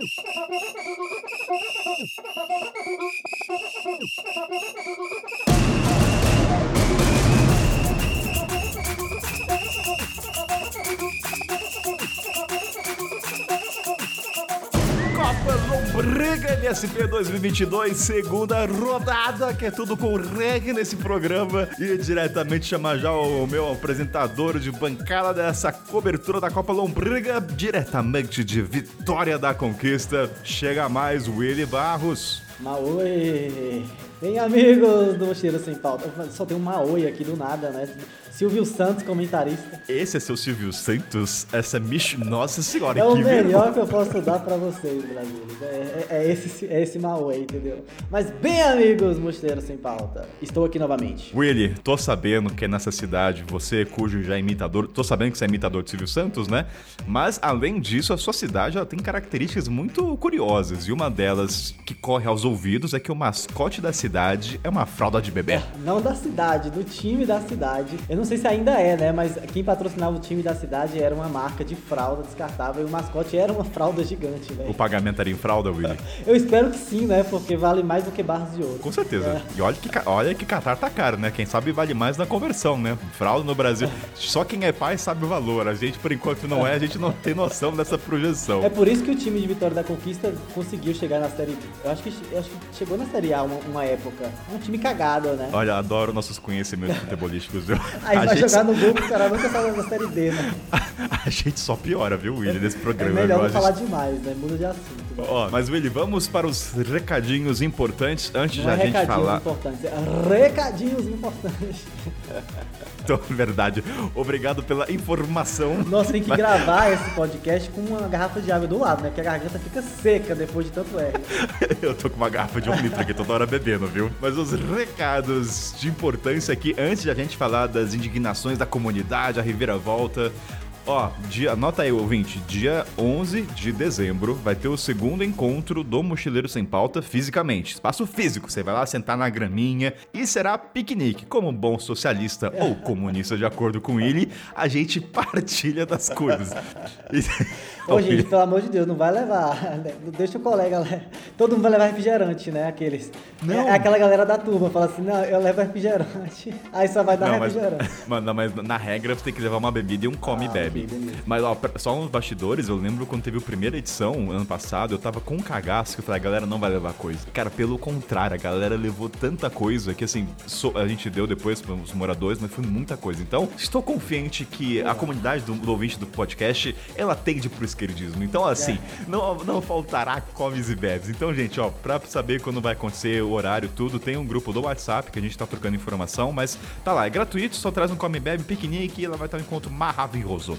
Oh, my God. MSP 2022, segunda rodada, que é tudo com reggae nesse programa. E diretamente chamar já o meu apresentador de bancada dessa cobertura da Copa Lombriga, diretamente de Vitória da Conquista. Chega mais, Willy Barros. Maoi! Bem, amigos do Mochileiro Sem Pauta. Só tem um Maoi aqui do nada, né? Silvio Santos, comentarista. Esse é seu Silvio Santos? Essa é Mich... Nossa senhora, É o que melhor que eu posso dar pra vocês, Brasil. É, é- é esse, é esse Maoi, entendeu? Mas bem, amigos Mochileiro Sem Pauta, estou aqui novamente. Willy, tô sabendo que é nessa cidade, você cujo já é imitador, tô sabendo que você é imitador de Silvio Santos, né? Mas além disso, a sua cidade ela tem características muito curiosas e uma delas que corre aos ouvidos é que o mascote da cidade é uma fralda de bebê. Não da cidade, do time da cidade. Eu não sei se ainda é, né? Mas quem patrocinava o time da cidade era uma marca de fralda descartável e o mascote era uma fralda gigante, O velho. pagamento era em fralda, Willy? Eu espero que sim, né? Porque vale mais do que barras de ouro. Com certeza. E olha que, olha que Qatar tá caro, né? Quem sabe vale mais na conversão, né? Fralda no Brasil. Só quem é pai sabe o valor. A gente, por enquanto, não é. A gente não tem noção dessa projeção. É por isso que o time de Vitória da Conquista conseguiu chegar na Série B. Eu acho que, eu acho que chegou na Série A uma, uma época. Um time cagado, né? Olha, adoro nossos conhecimentos futebolísticos, viu? Aí A vai gente jogar no o cara nunca saiu da Série D, né? A gente só piora, viu, Willy, nesse É programa. melhor viu? não falar gente- demais, né? Muda de assunto. Ó, mas Willy, vamos para os recadinhos importantes antes de é a gente recadinhos falar. importantes, é recadinhos importantes. Então, verdade. Obrigado pela informação. Nossa, tem que Mas- gravar esse podcast com uma garrafa de água do lado, né? Porque a garganta fica seca depois de tanto R. Eu tô com uma garrafa de um litro aqui toda hora bebendo, viu? Mas os recados de importância aqui, antes de a gente falar das indignações da comunidade, a reviravolta. Ó, dia, anota aí, ouvinte, dia 11 de dezembro vai ter o segundo encontro do Mochileiro Sem Pauta fisicamente. Espaço físico, você vai lá sentar na graminha e será piquenique. Como um bom socialista ou comunista, de acordo com ele, a gente partilha das coisas. Ô, gente, pelo amor de Deus, não vai levar. né? Deixa o colega lá. Todo mundo vai levar refrigerante, né? Aqueles. Não. É aquela galera da turma, fala assim: não, eu levo refrigerante. Aí só vai dar Não, mas, refrigerante. mas, não, mas na regra você tem que levar uma bebida e um come Ah, bebe. Mas ó, só uns bastidores, eu lembro quando teve a primeira edição, ano passado, eu tava com um cagaço que eu falei, a galera não vai levar coisa. Cara, pelo contrário, a galera levou tanta coisa que assim, so- a gente deu depois para os moradores, mas foi muita coisa. Então, estou confiante que a comunidade do, do ouvinte do podcast, ela tende pro esquerdismo. Então, assim, não, não faltará comes e bebes. Então, gente, ó, pra saber quando vai acontecer o horário, tudo, tem um grupo do WhatsApp que a gente tá trocando informação, mas tá lá, é gratuito, só traz um come e bebe, piquenique e ela vai ter um encontro maravilhoso.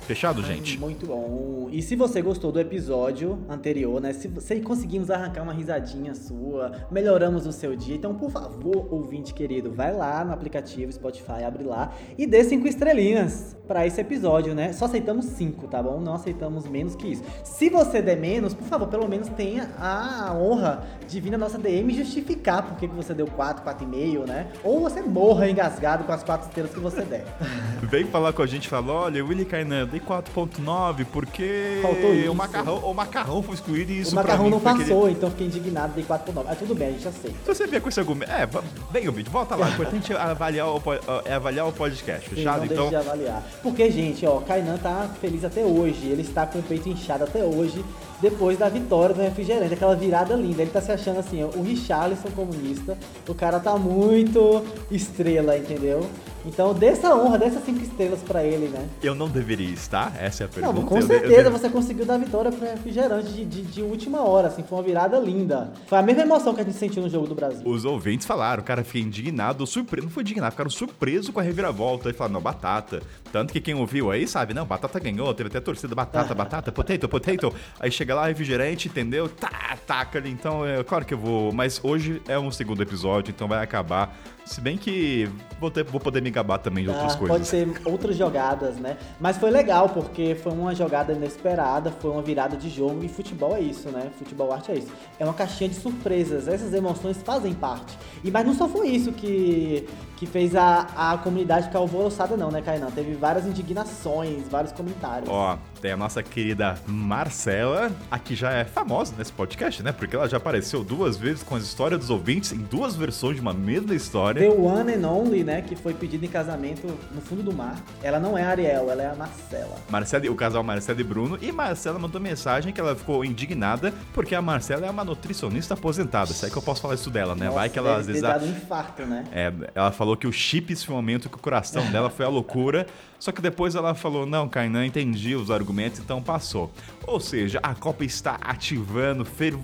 Fechado, gente? Muito bom. E se você gostou do episódio anterior, né? Se, se conseguimos arrancar uma risadinha sua, melhoramos o seu dia, então, por favor, ouvinte querido, vai lá no aplicativo Spotify, abre lá e dê cinco estrelinhas pra esse episódio, né? Só aceitamos cinco, tá bom? Não aceitamos menos que isso. Se você der menos, por favor, pelo menos tenha a honra de vir na nossa DM e justificar por que você deu 4, 4,5, né? Ou você morra engasgado com as quatro estrelas que você der. Vem falar com a gente e fala: olha, Willy Kainan, dei 4.9 porque Faltou isso. o macarrão, o macarrão foi excluído e isso o macarrão não passou, aquele- então fiquei indignado, dei 4,9. Mas tudo bem, a gente aceita. Se você vier com esse argumento. É, vem o vídeo, volta lá. O importante é avaliar o, é avaliar o podcast, Sim, fechado? não Então. de avaliar. Porque, gente, ó, Kainan tá feliz até hoje. Ele está com o peito inchado até hoje, depois da vitória do refrigerante, aquela virada linda. Ele tá se achando assim, ó, o Richarlison comunista. O cara tá muito estrela, entendeu? Então, dê essa honra, dê essas cinco estrelas pra ele, né? Eu não deveria estar? Essa é a pergunta. Não, com Eu certeza eu de- você conseguiu dar a vitória pro refrigerante de, de, de última hora, assim, foi uma virada linda. Foi a mesma emoção que a gente sentiu no jogo do Brasil. Os ouvintes falaram, o cara fiquei indignado, surpreso, não foi indignado, ficaram surpresos com a reviravolta. E falaram, não, batata. Tanto que quem ouviu aí sabe, não, batata ganhou, teve até torcida, batata, batata, potato, potato. Aí chega lá, refrigerante, entendeu? Tá, taca ali. Então, é claro que eu vou. Mas hoje é um segundo episódio, então vai acabar Se bem que vou, ter, vou poder me gabar também de Ah, outras coisas. Pode ser outras jogadas, né? Mas foi legal, porque foi uma jogada inesperada, foi uma virada de jogo e futebol é isso, né? Futebol arte é isso. É uma caixinha de surpresas, essas emoções fazem parte. E Mas não só foi isso que, que fez a, a comunidade ficar alvoroçada, não, né, Kainan? Teve várias indignações, vários comentários. Ó, tem a nossa querida Marcela, a que já é famosa nesse podcast, né? Porque ela já apareceu duas vezes com as histórias dos ouvintes em duas versões de uma mesma história. The One and Only, né? Que foi pedido em casamento no fundo do mar. Ela não é a Ariel, ela é a Marcela. Marcela, o casal Marcela e Bruno. E Marcela mandou mensagem que ela ficou indignada porque a Marcela é uma nutricionista aposentada. Isso aí que eu posso falar isso dela, né? Nossa, Vai que ela às vezes. dado um infarto, né? É, ela falou que o chips foi um momento que o coração dela foi a loucura. Só que depois ela falou: não, Kainan, entendi os argumentos, então passou. Ou seja, a Copa está ativando, fer...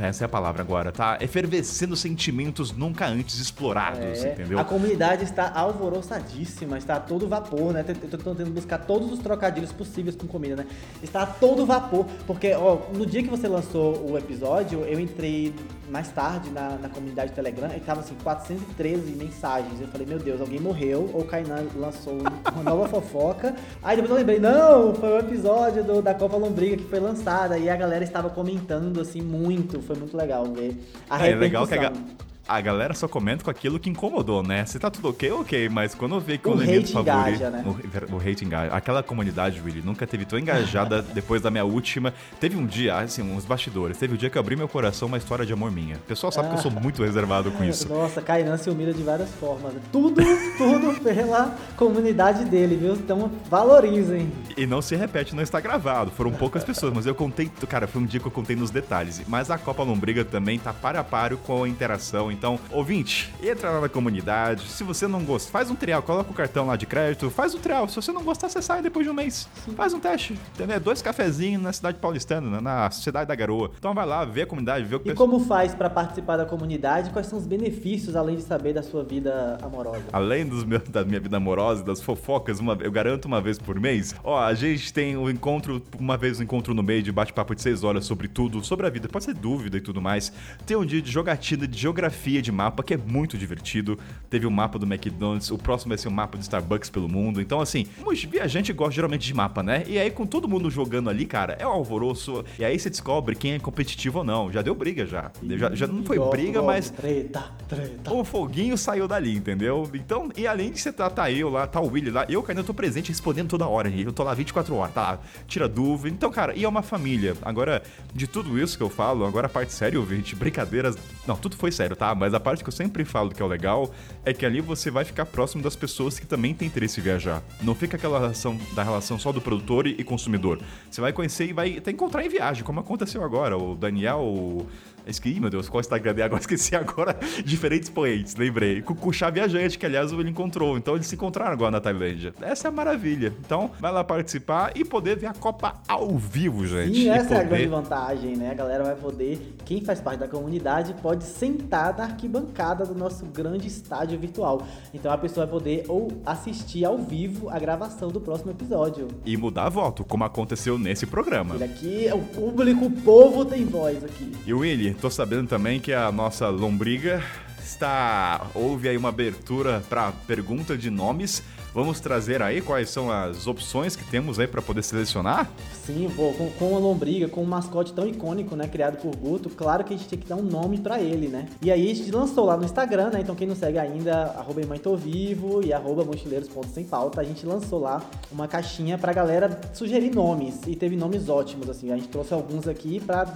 essa é a palavra agora, tá? Efervescendo sentimentos nunca antes explorados, É, entendeu? A comunidade está alvoroçadíssima, está a todo vapor, né? Tô tentando buscar todos os trocadilhos possíveis com comida, né? Está a todo vapor, porque ó, no dia que você lançou o episódio, eu entrei mais tarde na, na comunidade Telegram e tava assim, 413 mensagens. Eu falei, meu Deus, alguém morreu, ou o Kainan lançou uma nova fofoca. Aí depois eu lembrei, não, foi o episódio do- da Copa Lombriga que foi lançada, e a galera estava comentando assim muito, foi muito legal ver a É, é legal que a, repercussão. A galera só comenta com aquilo que incomodou, né? Se tá tudo ok, ok, mas quando eu ver que o, O elemento hate favorito. engaja, né? O, o hate engaja. Aquela comunidade, Willy, nunca teve tão engajada depois da minha última. Teve um dia, assim, uns bastidores. Teve um dia que eu abri meu coração uma história de amor minha. O pessoal sabe que eu sou muito reservado com isso. Nossa, Kainan se humilha de várias formas. Tudo, tudo pela comunidade dele, viu? Então valorizem. E não se repete, não está gravado. Foram poucas pessoas, mas eu contei. Cara, foi um dia que eu contei nos detalhes. Mas a Copa Lombriga também tá para a páreo com a interação. Então, ouvinte, entra lá na comunidade. Se você não gosta, faz um trial, coloca o cartão lá de crédito, faz o trial. Se você não gostar, você sai depois de um mês. Faz um teste. Entendeu? É Dois cafezinhos na cidade paulistana, na cidade da garoa. Então vai lá, vê a comunidade, vê o que E como faz pra participar da comunidade? Quais são os benefícios, além de saber da sua vida amorosa? Além dos meus, da minha vida amorosa, das fofocas, uma, eu garanto uma vez por mês. Ó, a gente tem um encontro, uma vez um encontro no meio de bate-papo de seis horas sobre tudo, sobre a vida, pode ser dúvida e tudo mais. Tem um dia de jogatina de geografia de mapa, que é muito divertido. Teve o mapa do McDonald's, o próximo vai ser o mapa do Starbucks pelo mundo. Então, assim, os viajantes gostam geralmente de mapa, né? E aí, com todo mundo jogando ali, cara, é um alvoroço. E aí você descobre quem é competitivo ou não. Já deu briga já. Já, já não foi briga, mas Treta, treta. o foguinho saiu dali, entendeu? Então, e além de você tá, tá eu lá, tá o Willy lá, eu, cara, eu tô presente respondendo toda hora. Eu tô lá 24 horas, tá lá, tira dúvida. Então, cara, e é uma família. Agora, de tudo isso que eu falo, agora a parte séria, ouvinte, brincadeiras. Não, tudo foi sério, tá? Mas a parte que eu sempre falo que é o legal é que ali você vai ficar próximo das pessoas que também têm interesse em viajar. Não fica aquela relação da relação só do produtor e consumidor. Você vai conhecer e vai até encontrar em viagem, como aconteceu agora. O Daniel, o. Esqueci, meu Deus, qual Instagram dele agora? Esqueci agora. Diferentes poentes, lembrei. Com o Chá Viajante, que aliás ele encontrou. Então eles se encontraram agora na Tailândia. Essa é a maravilha. Então vai lá participar e poder ver a Copa ao vivo, gente. E essa é a poder... grande vantagem, né? A galera vai poder, quem faz parte da comunidade, pode sentar na arquibancada do nosso grande estádio virtual. Então a pessoa vai poder ou assistir ao vivo a gravação do próximo episódio. E mudar voto, como aconteceu nesse programa. Ele aqui é o público, o povo tem voz aqui. E Willy, tô sabendo também que a nossa lombriga está. Houve aí uma abertura para pergunta de nomes. Vamos trazer aí quais são as opções que temos aí para poder selecionar? Sim, pô, com, com uma lombriga, com um mascote tão icônico, né, criado por Guto, claro que a gente tem que dar um nome pra ele, né? E aí a gente lançou lá no Instagram, né? Então quem não segue ainda, arroba Vivo e arroba mochileiros.sem pauta, a gente lançou lá uma caixinha pra galera sugerir nomes. E teve nomes ótimos, assim. A gente trouxe alguns aqui pra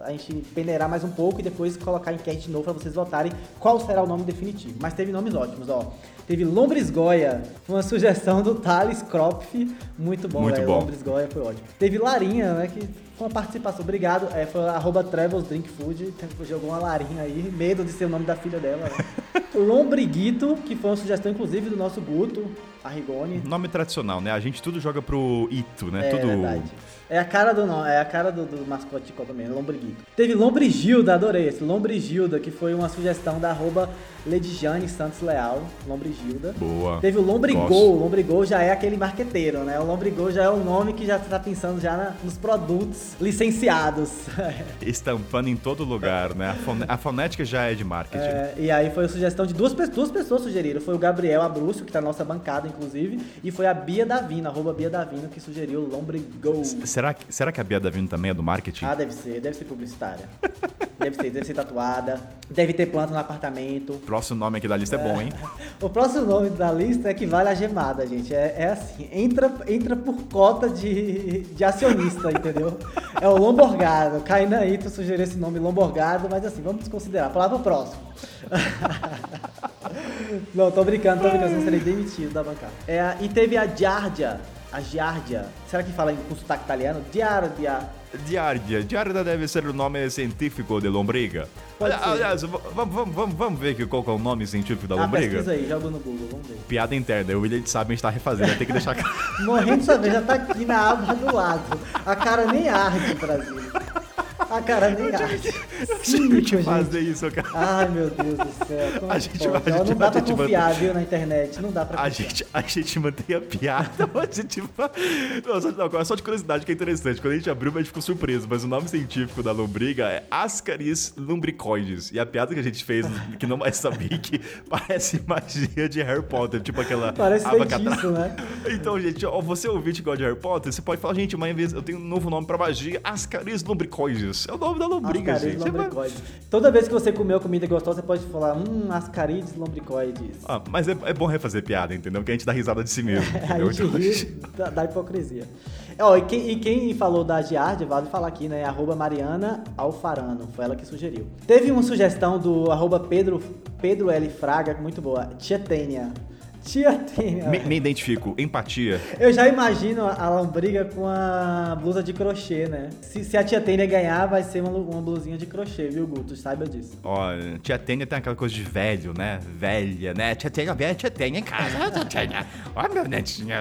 a gente peneirar mais um pouco e depois colocar enquete de novo pra vocês votarem qual será o nome definitivo. Mas teve nomes ótimos, ó. Teve Lombrisgoia, uma sugestão do Thales Kropf, muito bom, Muito velho. bom. Lombrisgoia foi ótimo. Teve Larinha, né, que foi uma participação, obrigado, é, foi arroba Travels Drink Food, jogou uma Larinha aí, medo de ser o nome da filha dela. Né? Lombriguito, que foi uma sugestão inclusive do nosso Guto, Arrigoni. Nome tradicional, né? A gente tudo joga pro Ito, né? É tudo. verdade. É a cara do nome, é a cara do, do mascote de Copa mesmo, Lombriguito. Teve Lombrigilda, adorei esse. Lombrigilda, que foi uma sugestão da arroba Ledjane Santos Leal, Lombrigilda. Boa. Teve o Gosto. Lombrigol, o Lombrigol já é aquele marqueteiro, né? O Lombrigol já é o nome que já tá pensando já na- nos produtos licenciados. Estampando em todo lugar, né? A, fone- a fonética já é de marketing. É, e aí foi a sugestão de duas, pe- duas pessoas sugeriram. Foi o Gabriel Abrúcio, que tá na nossa bancada, inclusive, e foi a Bia Davino, arroba Bia Davino, que sugeriu o Lombrigol. Será, que- será que a Bia Davino também é do marketing? Ah, deve ser, deve ser publicitária. deve ser, deve ser tatuada. Deve ter planta no apartamento. O próximo nome aqui da lista é, bom, hein? O próximo nome da lista equivale à gemada, gente. É, é assim, entra, entra por cota de, de acionista, entendeu? É o Lomborgado. Kainan Ito sugeriu esse nome Lomborgado, mas assim, vamos desconsiderar. Palavra próximo. Não, tô brincando, tô brincando, senão serei demitido da bancada. É, a- e teve a Giardia. A Giardia. Será que fala em com sotaque italiano? Giardia. Diardia. Diardia deve ser o nome científico de lombriga. Pode. Aliás, vamos, vamos, vamos, ver que qual é o nome científico da Ah, lombriga? pesquisa aí, joga no Google, vamos ver. Piada interna. O William sabe, a gente tá refazendo. Tem que deixar. Morrendo de saber, já tá aqui na aba do lado. A cara nem arde, Brasil. A cara nem. Cínico, gente. fazer isso, cara. Ai, meu Deus do céu. Como A é gente pode? a gente Não dá pra a confiar, viu, na internet. Não dá pra A confiar. gente, a gente mantém a piada, mas a gente. Não, só, não, só de curiosidade que é interessante. Quando a gente abriu, a gente ficou surpreso, mas o nome científico da lombriga é Ascaris lumbricoides. E a piada que a gente fez, que não vai saber, que parece magia de Harry Potter, tipo aquela Parece feitiço, né? Então, gente, ó, você ouvinte que gosta de Harry Potter, você pode falar, gente, mas eu tenho um novo nome pra magia, Ascaris lumbricoides. É o nome da lombriga, Ascarides gente. Você vai- lombricoides. Toda vez que você comeu comida gostosa, você pode falar, hum, ascarides lombricoides. Ah, mas é, é bom refazer piada, entendeu? Que a gente dá risada de si mesmo, A gente Então, ri da, da hipocrisia. Ó, e, quem, e quem falou da Giardia, vale falar aqui, né? Arroba Mariana Alfarano. Foi ela que sugeriu. Teve uma sugestão do arroba Pedro, Pedro L. Fraga, muito boa. Tia Tênia. Tia Tênia. Me, me identifico, empatia. Eu já imagino a lombriga com a blusa de crochê, né? Se, se a tia Tênia ganhar, vai ser uma, uma blusinha de crochê, viu, Guto? Saiba disso. Ó, tia Tênia tem aquela coisa de velho, né? Velha, né? Tia Tênia, velha, tia Tênia em casa, tia Tênia. Ó, meu netinho.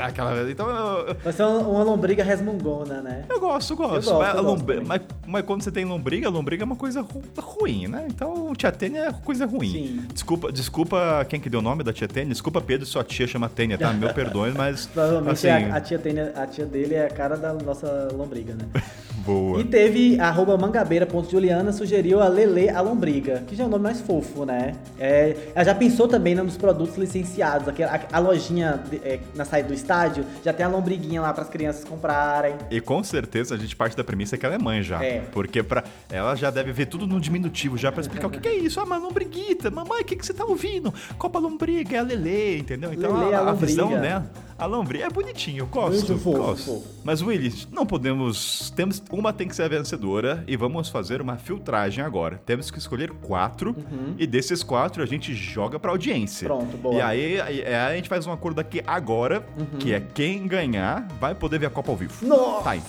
Aquela... Então, eu, Vai ser uma, lombriga resmungona, né? eu gosto, gosto. Eu gosto, mas, eu gosto mas, mas quando você tem lombriga, lombriga é uma coisa ru- ruim, né? Então, tia Tênia é coisa ruim. Sim. Desculpa, desculpa quem que deu o nome da tia Tênia. Desculpa, Pedro, sua tia chama Tênia, tá? Meu perdões, mas... Provavelmente assim, a, a tia Tênia, a tia dele é a cara da nossa lombriga, né? boa. E teve arroba mangabeira.juliana sugeriu a Lele a Lombriga, que já é um nome mais fofo, né? É, ela já pensou também nos produtos licenciados, aquela, a, a lojinha de- é, na saída do estádio, já tem a lombriguinha lá para as crianças comprarem. E com certeza a gente parte da premissa que ela é mãe já. É. Porque pra, ela já deve ver tudo no diminutivo já pra explicar o que, que é isso. Ah, mas lombriguita, mamãe, o que, que você tá ouvindo? Copa lombriga, é a Lele, entendeu? Então Lelê, a, a a visão, né? A lombriga é bonitinho, eu gosto. Muito fofo, gosto. fofo. Mas, Willy, não podemos. Temos, uma tem que ser a vencedora e vamos fazer uma filtragem agora. Temos que escolher quatro e desses quatro a gente joga pra audiência. Uhum. Pronto, boa. E aí, aí- aí a gente faz um acordo aqui agora, que é quem ganhar vai poder ver a Copa ao vivo. Nossa! Tá aí.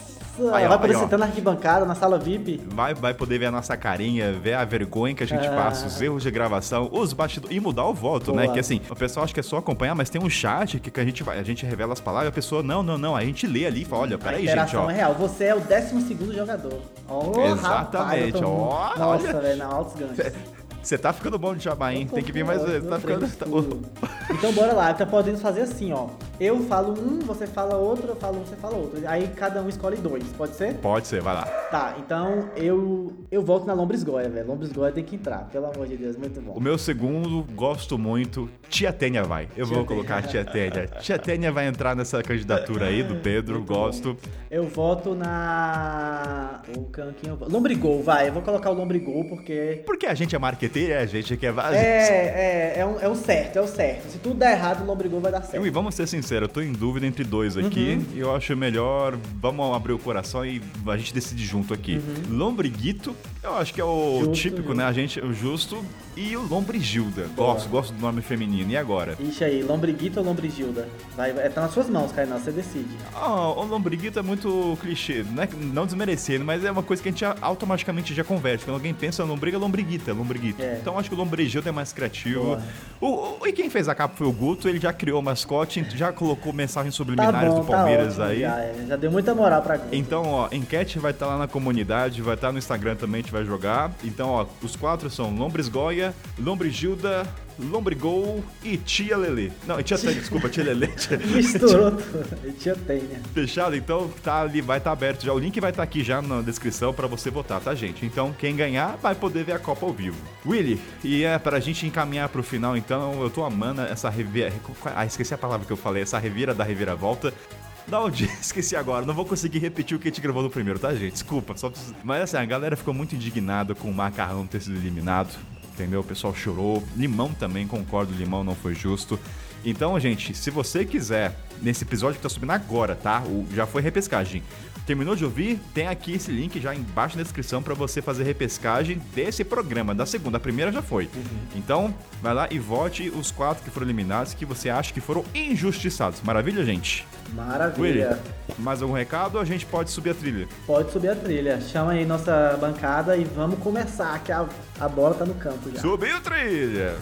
Aí, ó, vai poder aí, ó. sentar na arquibancada, na sala VIP. Vai, vai poder ver a nossa carinha, ver a vergonha que a gente Ah. passa, os erros de gravação, os bastidores e mudar o voto, Boa. né? Que assim, o pessoal acha que é só acompanhar, mas tem um chat que, que a gente vai, a gente revela as palavras, a pessoa, não, não, não, a gente lê ali e fala, olha, peraí, gente, ó. é real. Você é o 12 jogador. Oh, Exatamente, eu tô- ó, Nossa, olha. velho, na altos ganhos. Você tá ficando bom de jabá, hein? Tem que vir mais vezes. Tá ficando. tá- Então bora lá, então podemos fazer assim, ó. Eu falo um, você fala outro, eu falo um, você fala outro. Aí cada um escolhe dois, pode ser? Pode ser, vai lá. Tá, então eu eu volto na Lombrisgoia, velho. Lombrisgoia tem que entrar, pelo amor de Deus, muito bom. O meu segundo, gosto muito. Tia Tênia vai. Eu Tia vou Tênia. colocar Tia Tênia. Tia Tênia vai entrar nessa candidatura aí do Pedro, Muito gosto. Eu voto na. O can quem eu voto? Lombrigol, vai. Eu vou colocar o Lombrigol porque. Porque a gente é marqueteiro, a gente quer. a É, gente- é, é, um- é o certo, é o certo. Se tudo der errado, o Lombrigol vai dar certo. E vamos ser sinceros, eu tô em dúvida entre dois aqui Uhum. e eu acho melhor, vamos abrir o coração e a gente decide junto aqui. Lombriguito, eu acho que é o. Justo, típico, justo. né? A gente, o justo e o Lombrigilda. Gosto, gosto do nome feminino. E agora? Ixi aí, Lombriguito ou Lombrigilda? Vai, vai, tá nas suas mãos, Kainan, você decide. Ah, o Lombriguito é muito clichê, não, é, não desmerecendo, mas é uma coisa que a gente automaticamente já converte. Quando alguém pensa lombriga, é lombriguita, lombriguita. É. Então acho que o lombrigildo é mais criativo. Boa. O, o- e quem fez a capa foi o Guto, ele já criou o mascote, já colocou mensagens Tá subliminares bom, do tá Palmeiras ótimo, aí. Já, é. Já deu muita moral pra Guto. Então, ó, enquete vai estar lá na comunidade, vai estar no Instagram também, vai jogar. Então, ó, os quatro são Lombres Goya, Lombrigilda, Lombrigol e Tia Lelê. Não, Tia Tânia, desculpa, Tia Lelê. Tia- Misturou tudo. E tinha Tênia. Fechado? Então tá ali, vai estar aberto já. O link vai estar aqui já na descrição pra você votar, tá, gente? Então, quem ganhar vai poder ver a Copa ao vivo. Willy, e é pra gente encaminhar pro final, então, eu tô amando essa revira. Ah, esqueci a palavra que eu falei, essa revira da reviravolta. Da onde? Esqueci agora, não vou conseguir repetir o que a gente gravou no primeiro, tá, gente? Desculpa, só preciso... Mas assim, a galera ficou muito indignada com o Macarrão ter sido eliminado, entendeu? O pessoal chorou. Limão também, concordo, Limão não foi justo. Então, gente, se você quiser, nesse episódio que tá subindo agora, tá? O, já foi repescagem. Terminou de ouvir? Tem aqui esse link já embaixo na descrição pra você fazer repescagem desse programa. Da segunda, a primeira já foi. Então, vai lá e vote os quatro que foram eliminados que você acha que foram injustiçados. Maravilha, gente? Willy, Maravilha. mais algum recado ou a gente pode subir a trilha? Pode subir a trilha. Chama aí nossa bancada e vamos começar, que a, a bola tá no campo já. Subiu a trilha!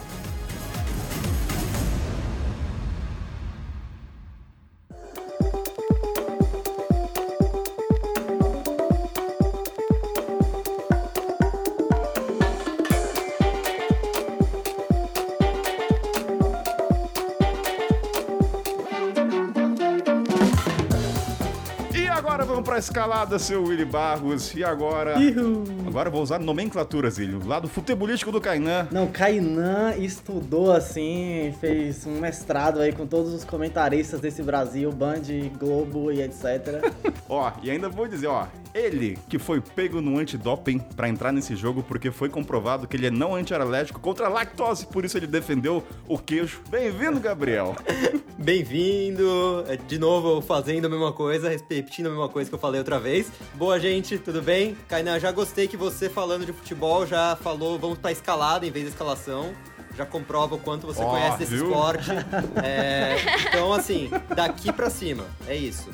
Escalada, seu Willy Barros. E agora. Ihu. Agora eu vou usar nomenclaturas, Willy. O lado futebolístico do Kainan. Não, Kainan estudou assim, fez um mestrado aí com todos os comentaristas desse Brasil, Band, Globo e etc. Ó, e ainda vou dizer, ó, ele que foi pego no antidoping pra entrar nesse jogo porque foi comprovado que ele é não antialérgico contra a lactose, por isso ele defendeu o queijo. Bem-vindo, Gabriel. Bem-vindo! É, De novo, fazendo a mesma coisa, repetindo a mesma coisa que eu falei outra vez. Boa, gente, tudo bem? Kainan, já gostei que você falando de futebol já falou vamos pra escalada em vez da escalação. Já comprova o quanto você Ó, conhece desse viu? esporte. É, então, assim, daqui pra cima. É isso.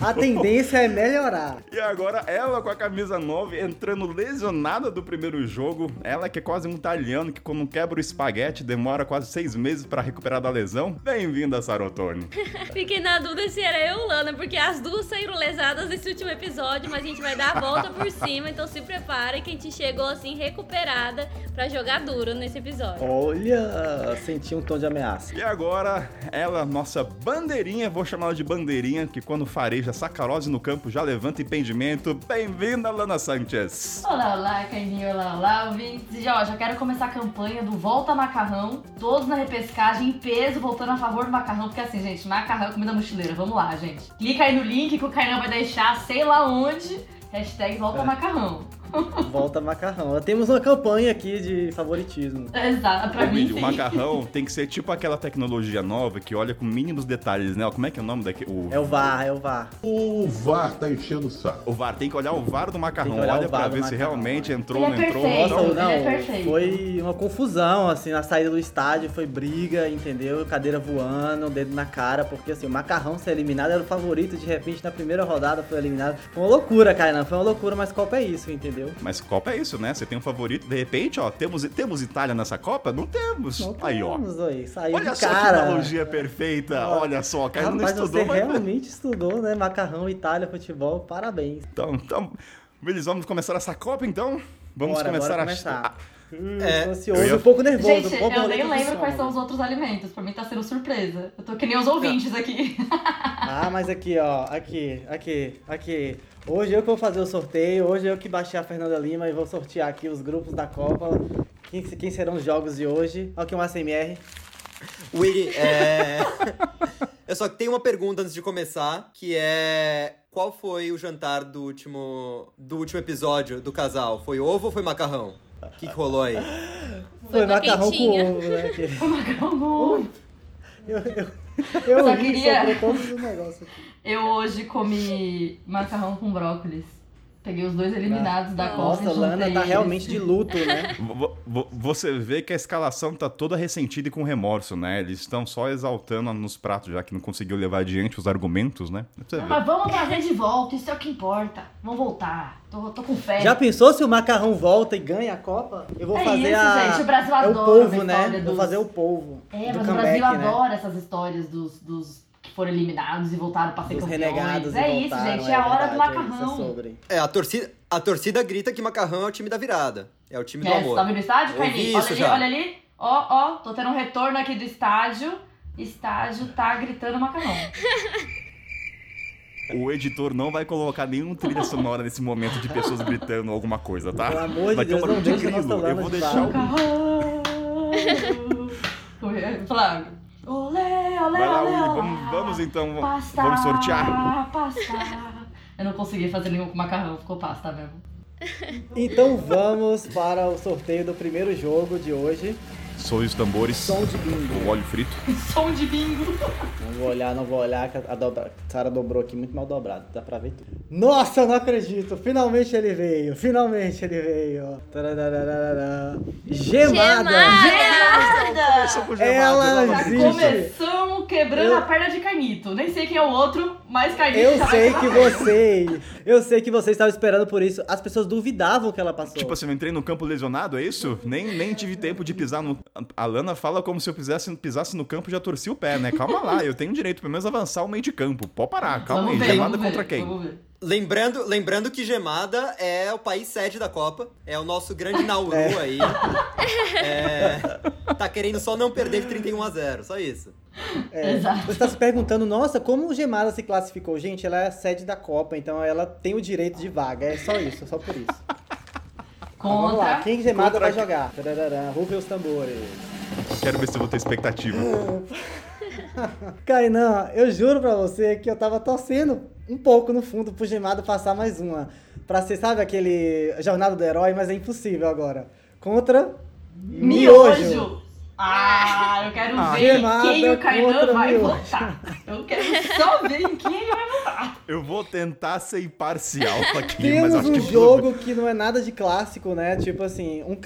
A tendência é melhorar. E agora ela com a camisa 9 entrando lesionada do primeiro jogo. Ela que é quase um italiano que quando quebra o espaguete demora quase seis meses pra recuperar da lesão. Bem-vinda, Sarotone. Fiquei na dúvida se era eu ou Lana, porque as duas saíram lesadas nesse último episódio, mas a gente vai dar a volta por cima, então se prepare que a gente chegou assim recuperada pra jogar duro nesse episódio. Olha, senti um tom de ameaça. E agora, ela, nossa bandeirinha, vou chamar ela de bandeirinha, que quando fareja sacarose no campo já levanta impedimento. Bem-vinda, Lana Sanchez. Olá, olá, Caininho, olá, olá, ouvintes. E ó, já quero começar a campanha do Volta Macarrão, todos na repescagem, em peso, voltando a favor do macarrão, porque assim, gente, macarrão é comida mochileira, vamos lá, gente. Clica aí no link que o Kainan vai deixar, sei lá onde, hashtag Volta Macarrão. Volta macarrão. Temos uma campanha aqui de favoritismo. Exato, pra Ô, mim o macarrão tem que ser tipo aquela tecnologia nova que olha com mínimos detalhes, né? Como é que é o nome daquele? O, É o VAR, é o VAR. O VAR tá enchendo o saco. o VAR. Tem que olhar o VAR do macarrão. Olha pra ver se macarrão. realmente entrou, Ele não é entrou. Não. Nossa, ele é não, perfeito. foi uma confusão, assim, na saída do estádio, foi briga, entendeu? Cadeira voando, dedo na cara, porque assim, o Macarrão ser eliminado era o favorito, de repente na primeira rodada foi eliminado. Foi uma loucura, Kainan, foi uma loucura, mas Copa é isso, entendeu? Mas Copa é isso, né? Você tem um favorito, de repente, ó, temos, temos Itália nessa Copa? Não temos. Não aí, ó. aí, saiu Olha só que cara. analogia perfeita. Olha só, cara não estudou, você mas... realmente estudou, né? Macarrão, Itália, futebol, parabéns. Então, então, beleza, vamos começar essa Copa, então? Vamos Bora, começar bora a... começar. Hum, É, tô ansioso, eu ia- um pouco nervoso. Gente, um pouco eu nem lembro quais são os outros alimentos, pra mim tá sendo surpresa. Eu tô que nem os ouvintes aqui. Ah, mas aqui, ó, aqui, aqui, aqui. Hoje eu que vou fazer o sorteio, hoje eu que baixei a Fernanda Lima e vou sortear aqui os grupos da Copa. Quem, quem serão os jogos de hoje? Olha aqui um ASMR. Willy, é... Eu só tenho uma pergunta antes de começar, que é... Qual foi o jantar do último, do último episódio do casal? Foi ovo ou foi macarrão? O que, que rolou aí? Foi uma macarrão quentinha. com ovo, né? que- Macarrão no ovo. Eu, eu, eu Só ri queria- todos os negócios aqui. Eu hoje comi macarrão com brócolis. Peguei os dois eliminados da Copa. Nossa, Lana tá eles. realmente de luto, né? Vo- vo- Você vê que a escalação tá toda ressentida e com remorso, né? Eles estão só exaltando nos pratos, já que não conseguiu levar adiante os argumentos, né? Você Não, vê. mas vamos trazer de volta, isso é o que importa. Vamos voltar. Tô, tô com fé. Já pensou se o macarrão volta e ganha a Copa? Eu vou É fazer isso, a. gente, o Brasil é o adora povo, né? história Vou dos- fazer o povo. É, mas o Brasil né? adora essas histórias dos, dos foram eliminados e voltaram pra ser Dos campeões. renegados e é isso, voltaram, gente, é a hora do verdade, é isso, macarrão. é sobre. É, a torcida, a torcida grita que Macarrão é o time da virada. É o time do É, você amor. tá vendo o estádio, Carlinhos? Olha ali, já. olha ali. Ó, ó, tô tendo um retorno aqui do estádio. Estádio tá gritando macarrão. O editor não vai colocar nenhum trilha sonora nesse momento de pessoas gritando alguma coisa, tá? Pelo amor de vai ter Deus, um barulho de grilo. Eu vou de deixar o... É? Flávio. Olé, olé, Vai lá, olé, Uli, vamos, vamos então, vamos- Pasta, vamos sortear. Pasta. Eu não consegui fazer nenhum com macarrão, ficou pasta mesmo. Então vamos para o sorteio do primeiro jogo de hoje. Soe os tambores, Som de bingo. o óleo frito. Som de bingo. Não vou olhar, não vou olhar, a, dobra... a Sara dobrou aqui muito mal dobrado, dá pra ver tudo. Nossa, eu não acredito! Finalmente ele veio! Finalmente ele veio! Tararararara. Gemada! Gemada! Ela Já existe! começamos quebrando Eu- a perna de Carnito. Nem sei quem é o outro, mas Carnito Eu já sei vai que vocês, eu sei que vocês estavam esperando por isso. As pessoas duvidavam que ela passou. Tipo assim, eu entrei no campo lesionado, é isso? Nem, nem tive tempo de pisar no. A Lana fala como se eu pisasse, pisasse no campo e já torci o pé, né? Calma lá, eu tenho direito, pelo menos, avançar o meio de campo. Pode parar, calma Vamos aí. ver, Gemada vamos ver, contra quem? vamos ver. Lembrando, lembrando que Gemada é o país sede da Copa, é o nosso grande Nauru aí. É, tá querendo só não perder de 31 a 0, só isso. É, Exato. Você está se perguntando, nossa, como o Gemada se classificou? Gente, ela é a sede da Copa, então ela tem o direito de vaga. É só isso, só por isso. Então, vamos lá, Contra. quem Gemada Contra vai jogar? Tarararã, Rufem os tambores. Quero ver se eu vou ter expectativa. Kainan, eu juro pra você que eu tava torcendo um pouco no fundo pro Gemada passar mais uma. Pra ser, sabe, aquele Jornada do Herói, mas é impossível agora. Contra Miojo. Ah, eu quero Ah, ver quem o Kainan contra vai votar. Eu quero só ver em quem ele vai votar. Eu vou tentar ser imparcial aqui, mas Temos acho um que. jogo que não é nada de clássico, né? Tipo assim, um,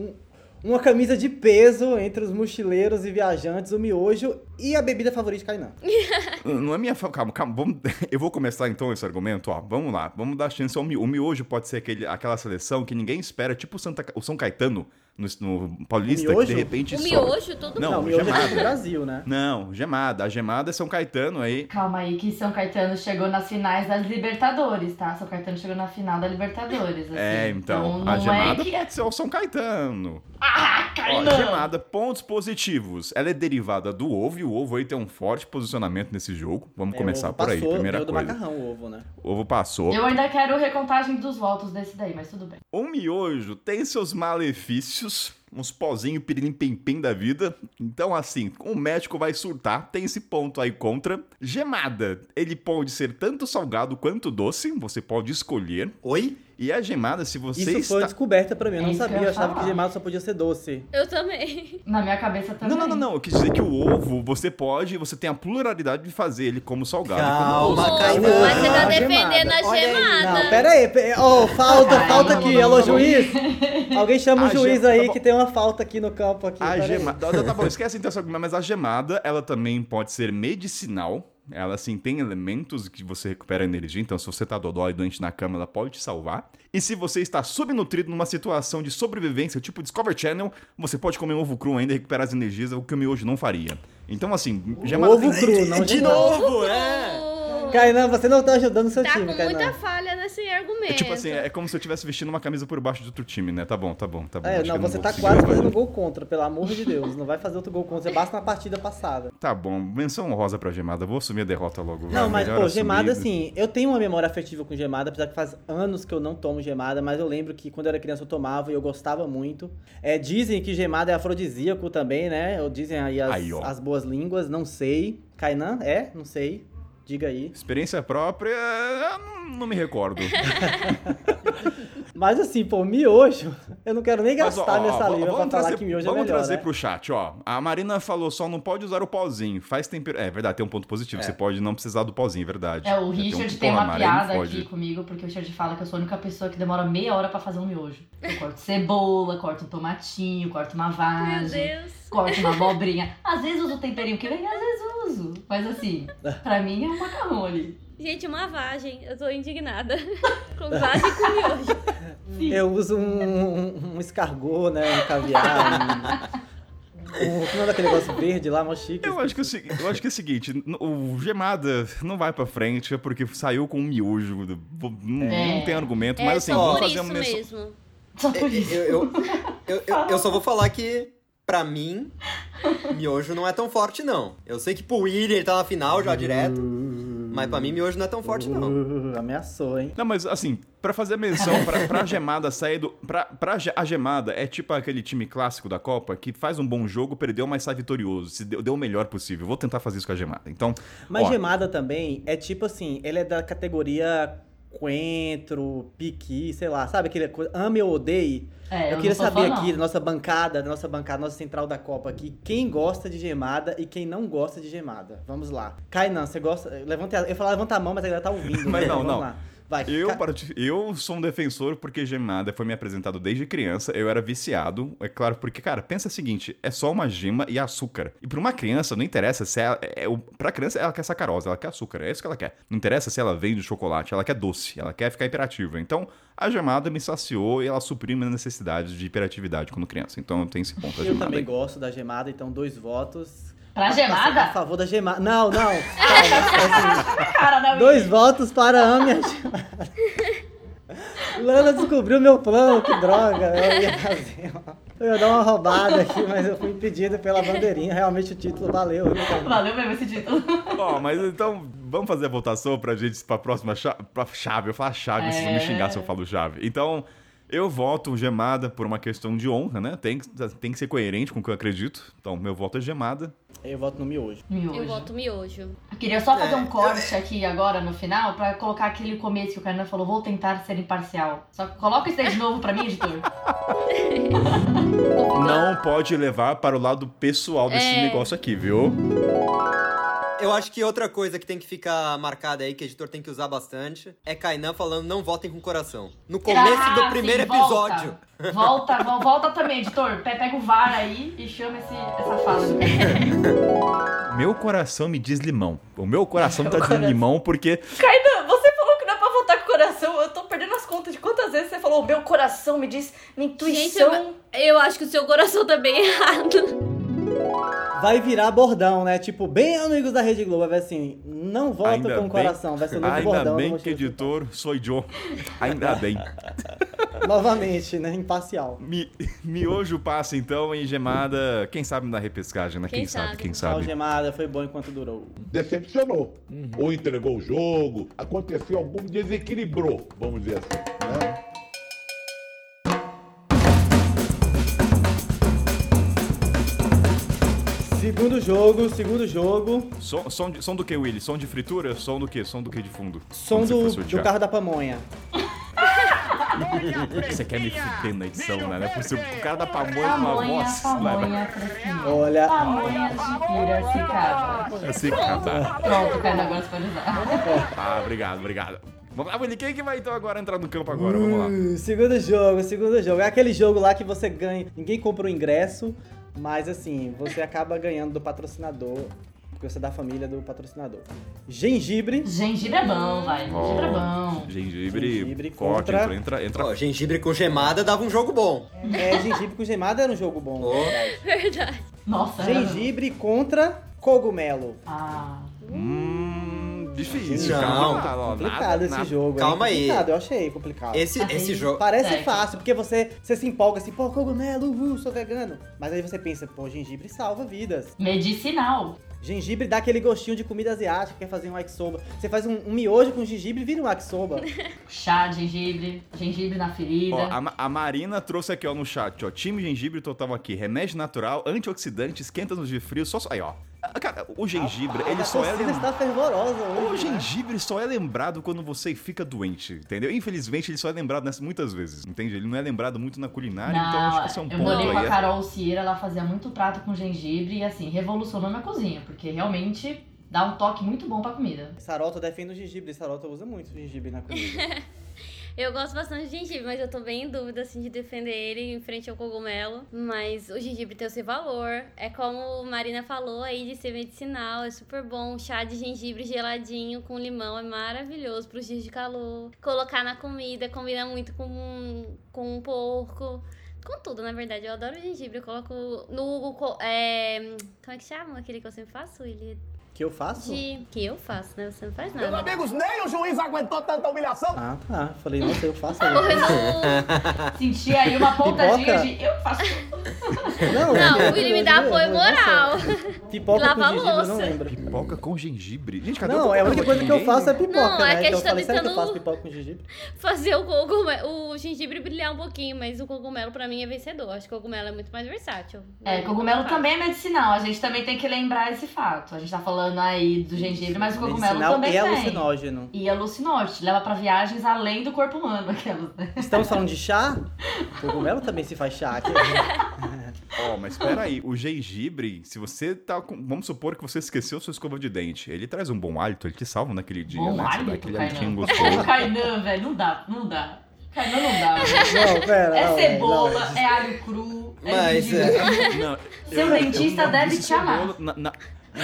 um- uma camisa de peso entre os mochileiros e viajantes, o miojo e a bebida favorita de Kainan. Não é minha. fa- Calma, calma. Vamos... Eu vou começar então esse argumento, ó. Vamos lá. Vamos dar chance ao miojo. O miojo pode ser aquele, aquela seleção que ninguém espera, tipo o, Santa... o São Caetano no, no Paulista, que de repente O miojo, tudo Não, Não, o miojo é gemada. aqui do Brasil, né? Não, gemada. A gemada é São Caetano aí. Calma aí, que São Caetano chegou nas finais das Libertadores, tá? São Caetano chegou na final da Libertadores. assim. É, então. não a gemada é que... pode ser o São Caetano. Ah, Kainan! gemada, pontos positivos. Ela é derivada do ovo e o ovo aí tem um forte posicionamento nesse jogo. Vamos É, começar por aí, passou, primeira ganhou do coisa. macarrão o ovo, né? O ovo passou. Eu ainda quero recontagem dos votos desse daí, mas tudo bem. O miojo tem seus malefícios, uns pozinhos pirilim-pim-pim da vida. Então, assim, o médico vai surtar, tem esse ponto aí contra. Gemada, ele pode ser tanto salgado quanto doce, você pode escolher. Oi? E a gemada, se você Isso foi está... descoberta pra mim, eu É não isso que sabia, eu achava que gemada só podia ser doce. Eu também. Na minha cabeça também. Não, não, não, não. Eu quis dizer que o ovo, você pode, você tem a pluralidade de fazer ele como salgado. e como doce. Calma, mas você tá defendendo gemada. a gemada. Não, pera aí, oh, falta, Ai, falta não, aqui, não, alô não. juiz. Alguém chama o juiz gema- aí tá que tem uma falta aqui no campo aqui. A gemada. Tá, bom, esquece então essa mas a gemada, ela também pode ser medicinal. Ela, assim, tem elementos que você recupera energia. Então, se você tá dodói doente na cama, ela pode te salvar. E se você está subnutrido numa situação de sobrevivência, tipo Discovery Channel, você pode comer um ovo cru ainda e recuperar as energias, o que o miojo não faria. Então, assim, gemada Ovo tem- cru, não De gemada. novo, é. Kainan, você não tá ajudando o seu Tá time, com Kainan. muita falha nesse argumento. É tipo assim, é como se eu estivesse vestindo uma camisa por baixo de outro time, né? Tá bom, tá bom, tá bom. É, não, eu você tá quase fazendo gol contra, pelo amor de Deus. Não vai fazer outro gol contra, você basta na partida passada. Tá bom, menção honrosa pra gemada. Vou assumir a derrota logo. vai, Não, mas, melhor pô, assumir. gemada, assim, eu tenho uma memória afetiva com gemada, apesar que faz anos que eu não tomo gemada, mas eu lembro que quando eu era criança eu tomava e eu gostava muito. É, dizem que gemada é afrodisíaco também, né? Ou dizem aí as, Aí, as boas línguas, não sei. Kainan, é? Não sei. Diga aí. Experiência própria, não, me recordo. Mas assim, pô, miojo Eu não quero nem Mas, ó, gastar ó, saliva pra vamos falar trazer, que miojo é vamos melhor, trazer né? pro chat, ó. A Marina falou só não pode usar o pozinho. Faz tempero. É verdade, tem um ponto positivo. Você pode não precisar do pozinho, é verdade. É, o Tem um- Richard tem uma Marina, piada pode. aqui comigo, porque o Richard fala que eu sou a única pessoa que demora meia hora pra fazer um miojo. Eu corto cebola, corto um tomatinho, corto uma Meu vagem, Deus. Corto uma abobrinha. Às vezes uso o temperinho que vem, às vezes uso. Mas assim, pra mim é um macarrão ali. Gente, uma vagem. Eu tô indignada. com vagem e com miojo. Eu uso um, um, um escargot, né? Um caviar, um... um como é aquele negócio verde lá, mó chique. Eu acho, que é o eu acho que é o seguinte, o Gemada não vai pra frente é porque saiu com um miojo. Não, É. não tem argumento, É mas assim, vamos fazer isso menção. mesmo. Só por isso. Eu, eu, eu, eu, eu só vou falar que, pra mim, miojo não é tão forte, não. Eu sei que pro William ele tá na final já direto, mas pra mim miojo não é tão forte, não. Uh, ameaçou, hein? Não, mas assim, pra fazer a menção, pra, pra gemada sair do. Pra, pra a gemada é tipo aquele time clássico da Copa que faz um bom jogo, perdeu, mas sai vitorioso. Se deu, deu o melhor possível. Vou tentar fazer isso com a gemada. Então. Mas ó, gemada também é tipo assim, ele é da categoria coentro, piqui, sei lá, sabe aquele coisa, ame ou odeie? É, eu, não queria saber fã, aqui da nossa bancada, da nossa bancada, nossa central da Copa aqui, quem gosta de gemada e quem não gosta de gemada. Vamos lá. Kainan, você gosta? Levanta, eu falar levanta a mão, mas a galera tá ouvindo. Mas né? não, Vamos não. lá. Vai. Eu, eu sou um defensor porque gemada foi me apresentado desde criança, eu era viciado, é claro, porque, cara, pensa o seguinte, é só uma gema e açúcar. E pra uma criança, não interessa se ela... É, o- pra criança, ela quer sacarose, ela quer açúcar, é isso que ela quer. Não interessa se ela vem de chocolate, ela quer doce, ela quer ficar hiperativa. Então, a gemada me saciou e ela supriu minhas necessidades de hiperatividade quando criança. Então, eu tenho esse ponto da Eu também aí. gosto da gemada, então dois votos. Pra A gemada? favor da gemada. Não, não. Assim, dois votos para a gemada. Lana descobriu meu plano, que droga. Eu ia fazer uma... Eu ia dar uma roubada aqui, mas eu fui impedido pela bandeirinha. Realmente o título valeu, viu? Valeu mesmo esse título. Ó, mas então, vamos fazer a votação pra gente, pra próxima chave, pra chave. Eu falo chave, vocês vão me É. xingar se eu falo chave. Então, eu voto gemada por uma questão de honra, né? Tem, que- tem que ser coerente com o que eu acredito. Então, meu voto é gemada. Eu voto no miojo. Miojo. Eu voto miojo. Eu queria só fazer É, um corte aqui agora no final pra colocar aquele começo que o Kainan falou, vou tentar ser imparcial. Só coloca isso aí de novo pra mim, editor. Não pode levar para o lado pessoal desse É. negócio aqui, viu? Eu acho que outra coisa que tem que ficar marcada aí, que o editor tem que usar bastante, é Kainan falando não votem com coração. No começo Ah, do primeiro sim, episódio. Volta, volta, vo- volta também, editor. Pe- Pega o VAR aí e chama esse, essa fala. Meu coração me diz limão. O meu coração tá dizendo coração. limão porque Kainan, você falou que não é pra votar com coração. Eu tô perdendo as contas de quantas vezes você falou, meu coração me diz, minha Gente, intuição. eu, eu acho que o seu coração tá bem errado. Vai virar bordão, né? Tipo, bem amigos da Rede Globo. Vai assim, não voto Ainda com bem- coração. Vai ser o novo ainda bordão. do bem que editor sou eu. Ainda bem. Novamente, né? Imparcial. Mi, miojo passa então em gemada. Quem sabe na repescagem, né? Quem, Quem sabe, sabe? quem sabe. gemada. Foi bom enquanto durou. Decepcionou. Ou entregou o jogo, aconteceu algum desequilibrou, vamos dizer assim. Né? Segundo jogo, segundo jogo. Som, som, de- som do que, Willy? Som de fritura? Som do que? Som do que de fundo? Som se do, do carro da pamonha. Você quer me fuder na edição, né? Não é possível. O cara da pamonha com uma voz. pamonha, fresquinha. Olha, Pamonha de Piracicaba. Assim, cara. Pronto, Kainan, agora você pode usar. Tá, obrigado, obrigado. Vamos lá, Willy. Quem que vai então agora entrar no campo agora? Vamos lá. Uh, segundo jogo, segundo jogo. É aquele jogo lá que você ganha. Ninguém compra o ingresso, mas assim, você acaba ganhando do patrocinador. Porque você é da família do patrocinador. Gengibre. Gengibre é bom, vai. Gengibre é bom. Gengibre, Gengibre corte, contra- entra, entra, entra. Ó, gengibre com gemada dava um jogo bom. É, gengibre com gemada era um jogo bom. Ó. Verdade. Nossa, era- Gengibre contra cogumelo. Ah. Hum, difícil. Não, calma, Complicado nada, esse nada. jogo. hein? Calma aí. Complicado, eu achei complicado. Esse, esse jogo. Parece Certo. fácil, porque você, você se empolga assim, pô, cogumelo, uhul, sou vegano. Mas aí você pensa, pô, gengibre salva vidas. Medicinal. Gengibre dá aquele gostinho de comida asiática, quer fazer um yakisoba. Você faz um, um miojo com gengibre e vira um yakisoba. Chá de gengibre. Gengibre na ferida. Ó, a, a Marina trouxe aqui ó, no chat, ó. Time gengibre total aqui. Remédio natural, antioxidante, esquenta nos frios. Só, só- aí, ó. Ah, Cara, o gengibre, Ai, ele só é lembrado. está fervorosa O hoje. né? gengibre só é lembrado quando você fica doente, entendeu? Infelizmente, ele só é lembrado nessa, muitas vezes, entende? Ele não é lembrado muito na culinária, então acho que esse é um eu ponto morei com a é- Carol Cieira, ela fazia muito prato com gengibre e assim, revolucionou minha cozinha, porque realmente dá um toque muito bom pra comida. Sarota defende o gengibre. Sarota usa muito gengibre na comida. Eu gosto bastante de gengibre, mas eu tô bem em dúvida assim de defender ele em frente ao cogumelo. Mas o gengibre tem o seu valor. É como Marina falou aí de ser medicinal, é super bom. Chá de gengibre geladinho com limão é maravilhoso pros dias de calor. Colocar na comida, combina muito com, com um porco. Com tudo, na verdade. Eu adoro gengibre. Eu coloco no. É, como é que chama aquele que eu sempre faço? Ele que eu faço? de. Que eu faço, né? Você não faz Meus nada. amigos, nem o juiz aguentou tanta humilhação. Ah, tá. Falei, nossa, eu faço. No- Senti aí uma pontadinha Pipoca? de eu faço. Não, Não, é- ele me dá apoio moral. Pipoca Lava com a gengibre, eu não louça. lembro. Pipoca com gengibre. Gente, cadê o Não, é a única coisa que eu faço é pipoca, Não, é né? que a então eu tá falei, será que eu faço pipoca com gengibre? fazer o cogumelo, o gengibre brilhar um pouquinho, mas o cogumelo pra mim é vencedor. Acho que o cogumelo é muito mais versátil. É, cogumelo também é medicinal, a gente também tem que lembrar esse fato. A gente tá falando aí do gengibre, mas o cogumelo Medicinal também e tem. alucinógeno. E alucinógeno, leva pra viagens além do corpo humano, aquelas, né? Estamos falando de chá? Cogumelo também se faz chá. aqui. Ó, mas espera aí, o gengibre, se você tá com... Vamos supor que você esqueceu sua escova de dente. Ele traz um bom hálito, ele te salva naquele dia, Bom né? Dá hálito, aquele gostoso. Kainan, velho, não dá, não dá. Kainan não dá, velho. Não, pera. É não, cebola, não. é alho cru, é Mas, gengibre. Não, Seu eu- dentista não deve te amar. na,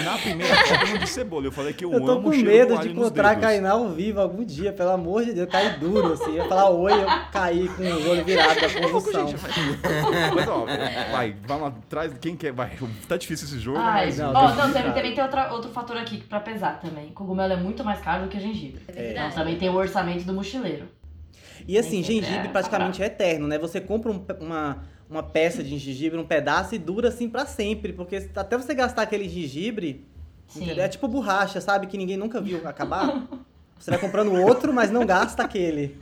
na primeira disse cebola, eu falei que eu, Eu tô amo com o medo do de encontrar. Kainá ao vivo algum dia, pelo amor de Deus, cair duro, assim. Eu ia falar oi, eu caí com os olhos virados da convulsão. Mas ó, vai, vamos lá, traz quem quer, vai. Tá difícil esse jogo, Ai, mas... não, ó, não, também, também tem outra, outro fator aqui pra pesar também. Cogumelo é muito mais caro do que gengibre. É Então também tem o orçamento do mochileiro. E assim, gengibre praticamente é eterno, né? Você compra um uma, uma peça de gengibre, um pedaço e dura assim pra sempre. Porque até você gastar aquele gengibre, Sim. entendeu? é tipo borracha, sabe? Que ninguém nunca viu acabar. Você vai comprando outro, mas não gasta aquele.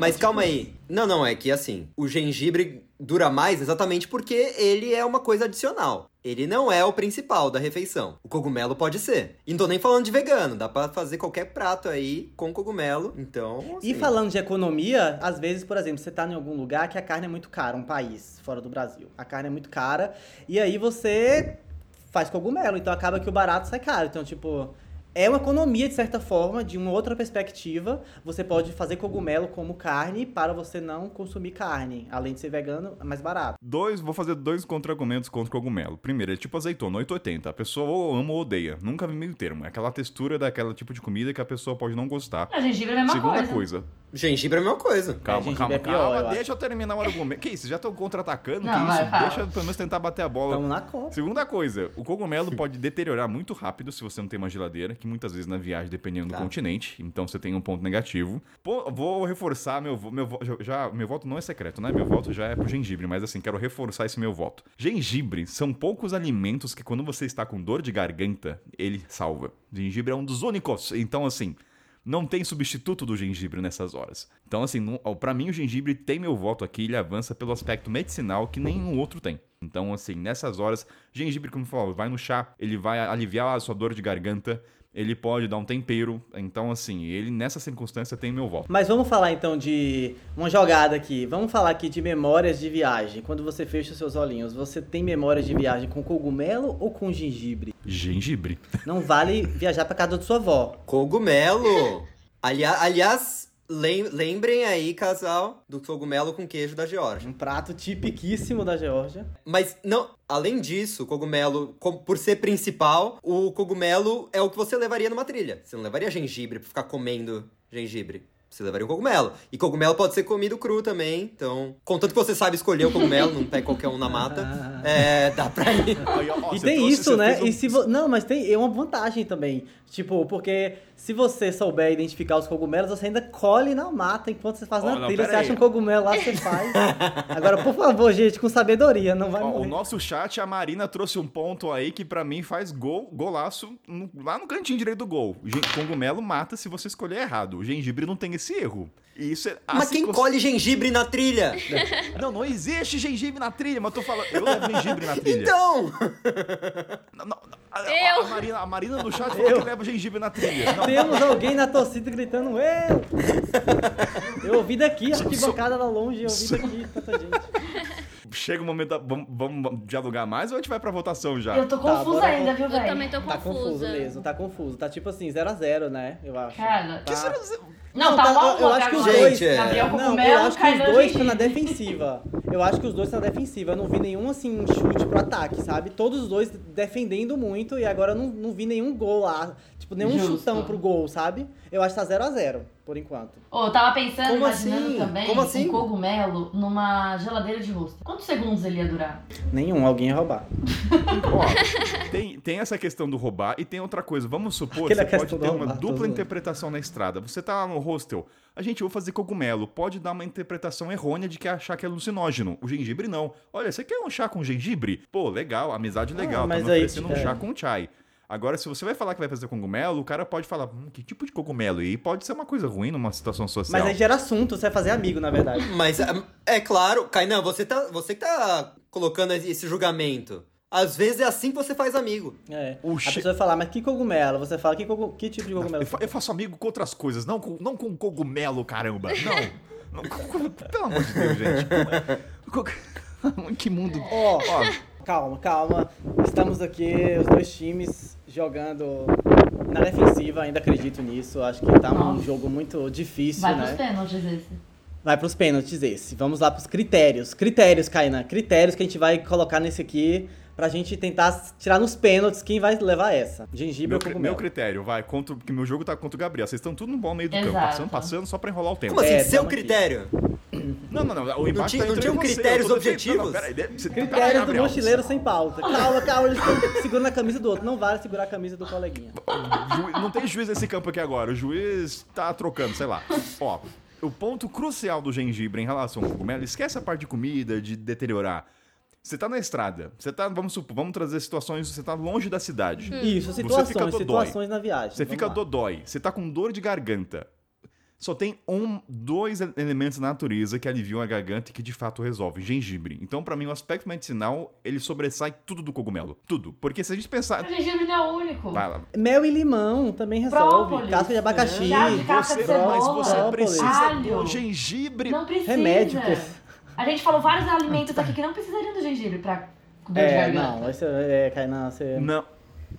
Mas calma aí. Não, não, é que assim, o gengibre dura mais exatamente porque ele é uma coisa adicional. Ele não é o principal da refeição. O cogumelo pode ser. E não tô nem falando de vegano, dá pra fazer qualquer prato aí com cogumelo. Então. E assim, falando de economia, às vezes, por exemplo, você tá em algum lugar que a carne é muito cara, um país fora do Brasil. A carne é muito cara, e aí você faz cogumelo, então acaba que o barato sai caro. Então, tipo, é uma economia, de certa forma, de uma outra perspectiva. Você pode fazer cogumelo como carne para você não consumir carne. Além de ser vegano, é mais barato. Dois, vou fazer dois contra-argumentos contra o cogumelo. Primeiro, é tipo azeitona, 880. A pessoa ou ama ou odeia. Nunca vi meio termo. É aquela textura daquela tipo de comida que a pessoa pode não gostar. A gengibre é a mesma Segunda coisa. coisa. Gengibre é a mesma coisa. Calma, gengibre calma, é pior, calma. eu deixa eu terminar o argumento. Que isso? Já estão contra-atacando? Não, que vai, isso? fala. Deixa eu pelo menos tentar bater a bola. Estamos na Copa. Segunda coisa, o cogumelo pode deteriorar muito rápido se você não tem uma geladeira, que muitas vezes na viagem, dependendo Tá. do continente, então você tem um ponto negativo. Pô, vou reforçar meu, meu, já, meu voto não é secreto, né? Meu voto já é pro gengibre, mas assim, quero reforçar esse meu voto. Gengibre são poucos alimentos que quando você está com dor de garganta, ele salva. Gengibre é um dos únicos, então assim, não tem substituto do gengibre nessas horas. Então, assim, pra mim o gengibre tem meu voto aqui, ele avança pelo aspecto medicinal que nenhum outro tem. Então, assim, nessas horas, gengibre, como eu falou, vai no chá, ele vai aliviar a sua dor de garganta, ele pode dar um tempero. Então, assim, ele nessa circunstância tem meu voto. Mas vamos falar então de uma jogada aqui. Vamos falar aqui de memórias de viagem. Quando você fecha os seus olhinhos, você tem memórias de viagem com cogumelo ou com gengibre? Gengibre. Não vale viajar pra casa da sua avó. Cogumelo! Aliás, lem- lembrem aí, casal, do cogumelo com queijo da Geórgia. Um prato tipiquíssimo da Geórgia. Mas não, além disso, o cogumelo, por ser principal, o cogumelo é o que você levaria numa trilha. Você não levaria gengibre pra ficar comendo gengibre. Você levaria um cogumelo. E cogumelo pode ser comido cru também. Então, contanto que você sabe escolher o cogumelo, não pega qualquer um na mata, é, dá pra ir. E tem trouxe- isso, né? um- E se vo- Não, mas tem é uma vantagem também. Tipo, porque se você souber identificar os cogumelos, você ainda colhe na mata enquanto você faz Ó, na não, trilha. Você aí. acha um cogumelo lá, você faz. Agora, por favor, gente, com sabedoria, não vai Ó, o morrer. nosso chat, a Marina trouxe um ponto aí que pra mim faz gol, golaço no- lá no cantinho direito do gol. Cogumelo mata se você escolher errado. O gengibre não tem esse erro. E isso é, Mas assim quem cons- colhe gengibre na trilha? Não, não existe gengibre na trilha, mas eu tô falando. Eu levo gengibre na trilha. Então! Não, não, a, Eu. a Marina, a Marina no chat falou que leva gengibre na trilha. Não, Temos alguém na torcida gritando eu! Eu ouvi daqui, a arquibancada lá longe, eu ouvi daqui, tanta gente. chega o momento. da- vamos, vamos dialogar mais ou a gente vai pra votação já? Eu tô Tá, confusa bora- ainda, viu, Eu velho? também tô Tá confuso confusa. mesmo, tá confuso. Tá tipo assim, 0x0, né? Eu acho. Cara, Tá. não, Não, tá tá- eu acho que os dois- Gente, é- Não, eu acho que os Kainan dois estão na defensiva. Eu acho que os dois estão na defensiva. Eu não vi nenhum, assim, chute pro ataque, sabe? Todos os dois defendendo muito e agora eu não, não vi nenhum gol lá. Tipo, nenhum Justo. chutão pro gol, sabe? Eu acho que tá 0x0, por enquanto. Ô, eu tava pensando, Como imaginando assim? também Como assim? um cogumelo numa geladeira de rosto. Quantos segundos ele ia durar? Nenhum, alguém ia roubar. Ó, tem, tem essa questão do roubar e tem outra coisa. Vamos supor, Aquela você pode ter uma roubar, dupla interpretação na estrada. Você tá lá no hostel, a gente vai fazer cogumelo. Pode dar uma interpretação errônea de que achar que é alucinógeno. O gengibre não. Olha, você quer um chá com gengibre? Pô, legal, amizade legal. mas tá me aí, oferecendo um é. chá com chai. Agora, se você vai falar que vai fazer cogumelo, o cara pode falar, hum, que tipo de cogumelo? E pode ser uma coisa ruim numa situação social. Mas aí gera assunto, você vai fazer amigo, na verdade. Mas é- é claro, Kainan, você tá, você que tá colocando esse julgamento. Às vezes é assim que você faz amigo. É. O A che- pessoa vai falar, mas que cogumelo? Você fala, que, cogu- que tipo de cogumelo? Eu, fa- eu faço amigo com outras coisas, não com, não com cogumelo, caramba. Não. não com- pelo amor de Deus, gente. Co- que mundo. Ó, calma, calma. Estamos aqui, os dois times jogando na defensiva, ainda acredito nisso. Acho que tá um jogo muito difícil, Vai né? pros pênaltis esse. Vai pros pênaltis esse. Vamos lá pros critérios. Critérios, Kainan. Critérios que a gente vai colocar nesse aqui pra gente tentar tirar nos pênaltis quem vai levar essa. Gengibre Meu, ou cogumelo? meu critério, vai, contra, porque meu jogo tá contra o Gabriel. Vocês estão tudo no bom meio do campo, Exato. passando, passando, só pra enrolar o tempo. Como assim? É, Seu tamo aqui. critério? Não, não, não. O empate tinha- tá não você, critérios defendendo- objetivos? Não, não, peraí, você- peraí, Critérios do Gabriel. mochileiro sem pauta. Calma, calma, eles estão segurando a camisa do outro. Não vale segurar a camisa do coleguinha. Não tem juiz nesse campo aqui agora. O juiz tá trocando, sei lá. Ó, o ponto crucial do gengibre em relação ao cogumelo, esquece a parte de comida, de deteriorar. Você tá na estrada, você tá, vamos supor, vamos trazer situações, você tá longe da cidade. Isso, Você fica situações, dodói. situações na viagem. Você Vamos fica lá. dodói, você tá com dor de garganta. Só tem um, dois ele- elementos na natureza que aliviam a garganta e que de fato resolvem. Gengibre. Então, pra mim, o aspecto medicinal, ele sobressai tudo do cogumelo. Tudo. Porque se a gente pensar... O gengibre não é o único. Vai lá. Mel e limão também resolve. Própolis. Casca de abacaxi. De casca de Você, mas cebola. você própolis. precisa Alho. do gengibre. Não precisa. Remédio, pô. A gente falou vários alimentos aqui que não precisariam do gengibre pra comer de É, garganta. não, esse é, Kainan, você, Não.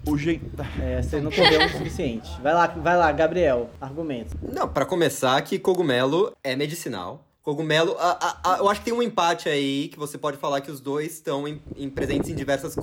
O gen... é, você não correu o suficiente. Vai lá, vai lá, Gabriel, argumento. Não, pra começar, que cogumelo é medicinal. Cogumelo, a- a- a- eu acho que tem um empate aí que você pode falar que os dois estão em, em- presentes em diversas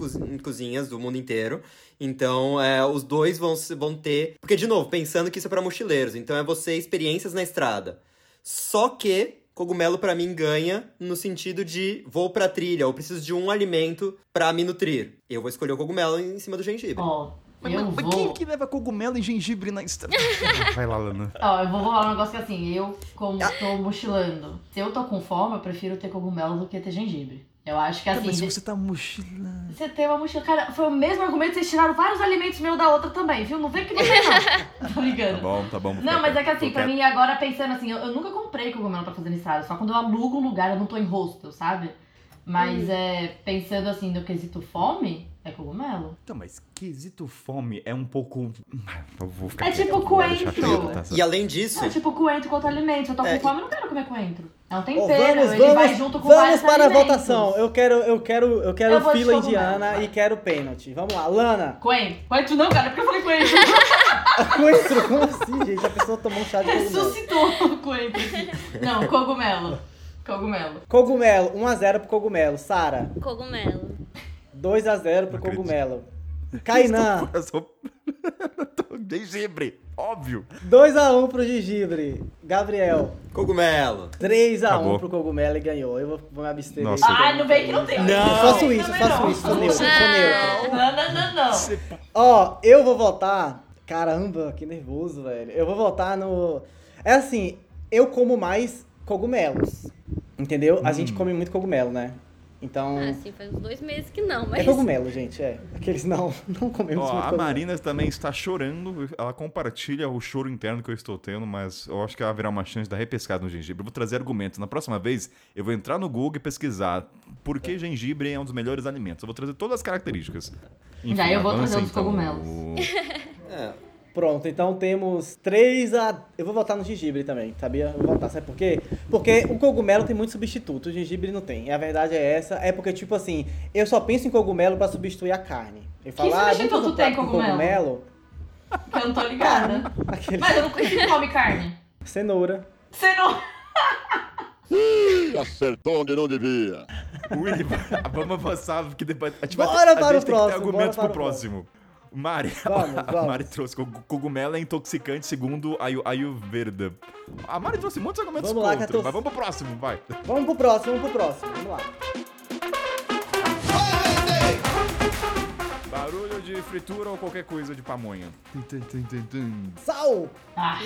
cozinhas do mundo inteiro. Então, é, os dois vão, se- vão ter. Porque, de novo, pensando que isso é pra mochileiros, então é você experiências na estrada. Só que cogumelo pra mim ganha no sentido de vou pra trilha ou preciso de um alimento pra me nutrir. Eu vou escolher o cogumelo em cima do gengibre. Ó, Mas, eu mas vou... quem que leva cogumelo e gengibre na estrada? Vai lá, Lana. Ó, eu vou falar um negócio que assim, eu, como tô mochilando, se eu tô com fome, eu prefiro ter cogumelo do que ter gengibre. Eu acho que Tá, assim. mas se de- você tá mochilando... Você tem uma mochila. Cara, foi o mesmo argumento, vocês tiraram vários alimentos meus da outra também, viu? Não vem que não vem, não. Tô Tá brincando. bom, tá bom. Não, mas é que assim, pra mim agora pensando assim, eu, eu nunca comprei cogumelo pra fazer na estrada, só quando eu alugo um lugar, eu não tô em hostel, sabe? Mas é, pensando assim no quesito fome, é cogumelo. Então, mas quesito fome é um pouco... Eu vou ficar É tipo coentro. tá? E além disso, É tipo coentro com outro alimento. Eu tô com É, fome, eu não quero comer coentro. É um tempero, vamos, ele vai vamos, junto com vamos para a alimentos. votação. Eu quero, eu quero, eu quero Eu fila indiana vai. e quero pênalti. Vamos lá, Lana. Coentro. Coentro não, cara, porque eu falei coentro. Coentro, como assim, gente? A pessoa tomou um chá de cogumelo. Ressuscitou o coentro. Não, cogumelo. Cogumelo. Cogumelo, 1x0 pro cogumelo. Sara, Cogumelo. 2x0 pro cogumelo. Kainan, Eu sou... Tô- gengibre, óbvio. 2x1 pro gengibre. Gabriel, cogumelo. 3x1 Acabou. pro cogumelo e ganhou. Eu vou, vou me abster. Nossa. desse. Ai, não vem que não tem. Não. Eu faço isso, Também faço isso, sou neutro, sou neutro. Não, não, não, não. Ó, eu vou votar. Caramba, que nervoso, velho. Eu vou votar no. É assim, eu como mais cogumelos. Entendeu? A Hum. gente come muito cogumelo, né? Então, Ah, sim, faz uns dois meses que não, é mas. cogumelo, gente, é. Aqueles não, não comemos Ó, muito a cogumelo. Marina também está chorando. Ela compartilha o choro interno que eu estou tendo, mas eu acho que ela haverá uma chance da repescada no gengibre. Eu vou trazer argumentos. Na próxima vez, eu vou entrar no Google e pesquisar por que gengibre é um dos melhores alimentos. Eu vou trazer todas as características. Já eu vou avança, trazer os então, cogumelos. o- É, Pronto, então temos 3 a. Eu vou votar no gengibre também, sabia? Eu vou votar, sabe por quê? Porque o cogumelo tem muito substituto, o gengibre não tem. E a verdade é essa, é porque, tipo assim, eu só penso em cogumelo pra substituir a carne. Eu falo, ah, um substituto tem prato com cogumelo? Que eu não tô ligada. Aquele... Mas eu não consigo come carne. Cenoura. Não. Acertou onde não devia. Willy, vamos avançar, porque depois a gente vai Bora a para gente o tem que ter próximo, argumentos bora pro para o próximo. Mari, Vamos, a vamos. Mari trouxe cogumelo é intoxicante segundo a Ayu- Ayurveda. A Mari trouxe muitos argumentos Vamos lá, contra, 14. mas vamos pro próximo, vai. Vamos pro próximo, vamos pro próximo. Vamos lá. Barulho de fritura ou qualquer coisa de pamonha. Sal! Ah,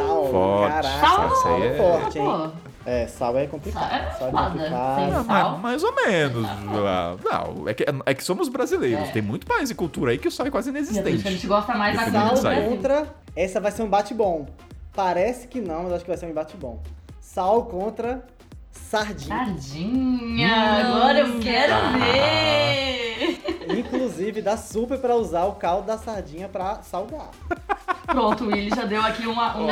Sal! Forte. Caraca, Sal aí é é- forte, hein? É, sal é complicado. Sal é Sal é foda. complicado. Sal? mas- mais ou menos. Ah, Não, é que, é que somos brasileiros. É. Tem muito país e cultura aí que o sal é quase e é que a inexistente. gente gosta mais da sal. Contra. Essa vai ser um embate bom. Parece que não, mas acho que vai ser um embate bom. Sal contra sardinha. Sardinha, agora eu quero Ah. ver. Inclusive, dá super pra usar o caldo da sardinha pra salgar. Pronto, o Willy já deu aqui uma, um,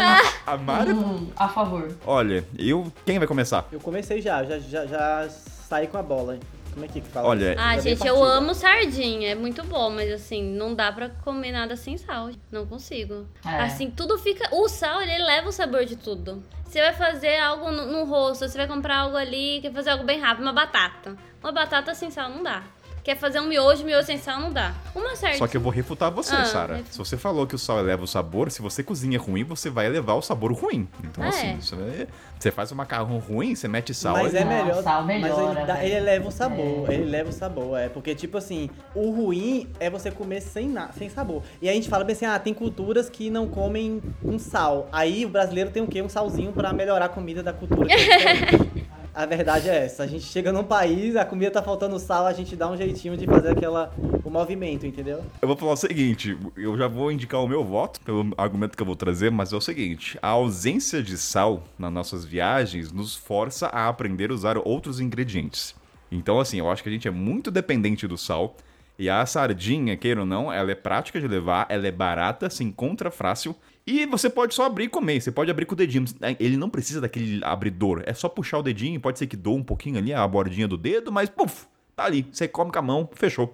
A Mari. um a favor. Olha, eu. Quem vai começar? Eu comecei já, já, já, já saí com a bola. Como é que fala? Olha, Ah, gente, eu amo sardinha, é muito bom, mas assim, não dá pra comer nada sem sal. Não consigo. É. Assim, tudo fica. O sal, ele leva o sabor de tudo. Você vai fazer algo no, no rosto, você vai comprar algo ali, quer fazer algo bem rápido, uma batata. Uma batata sem sal não dá. Quer fazer um miojo, miojo sem sal não dá. Uma sardinha. Só que eu vou refutar você, Ah, Sara. ref- Se você falou que o sal eleva o sabor, se você cozinha ruim, você vai elevar o sabor ruim. Então, Ah, assim, é? você, faz um macarrão ruim, você mete sal. Mas é Não, melhor. sal mas melhora, ele, dá- ele leva o sabor. Ele leva o sabor, é. Porque, tipo assim, o ruim é você comer sem, na, sem sabor. E a gente fala bem assim: ah, tem culturas que não comem com sal. Aí o brasileiro tem o quê? Um salzinho pra melhorar a comida da cultura. A verdade é essa. A gente chega num país, a comida tá faltando sal, a gente dá um jeitinho de fazer aquela, o movimento, entendeu? Eu vou falar o seguinte, eu já vou indicar o meu voto pelo argumento que eu vou trazer, mas é o seguinte, a ausência de sal nas nossas viagens nos força a aprender a usar outros ingredientes. Então, assim, eu acho que a gente é muito dependente do sal. E a sardinha, queira ou não, ela é prática de levar, ela é barata, se encontra fácil. E você pode só abrir e comer, você pode abrir com o dedinho. Ele não precisa daquele abridor, é só puxar o dedinho, pode ser que doa um pouquinho ali a bordinha do dedo, mas puf, tá ali. Você come com a mão, fechou.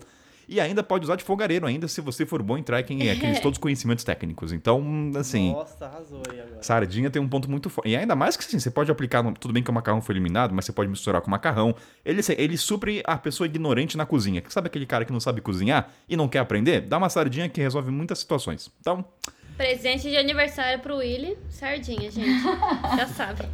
E ainda pode usar de fogareiro ainda, se você for bom em aqueles todos os conhecimentos técnicos. Então, assim, Nossa, arrasou aí agora. sardinha tem um ponto muito forte. E ainda mais que assim, você pode aplicar, no- tudo bem que o macarrão foi eliminado, mas você pode misturar com macarrão. Ele, assim, ele supre a pessoa ignorante na cozinha. Sabe aquele cara que não sabe cozinhar e não quer aprender? Dá uma sardinha que resolve muitas situações. Então, Presente de aniversário pro Willy, sardinha, gente. Já sabe.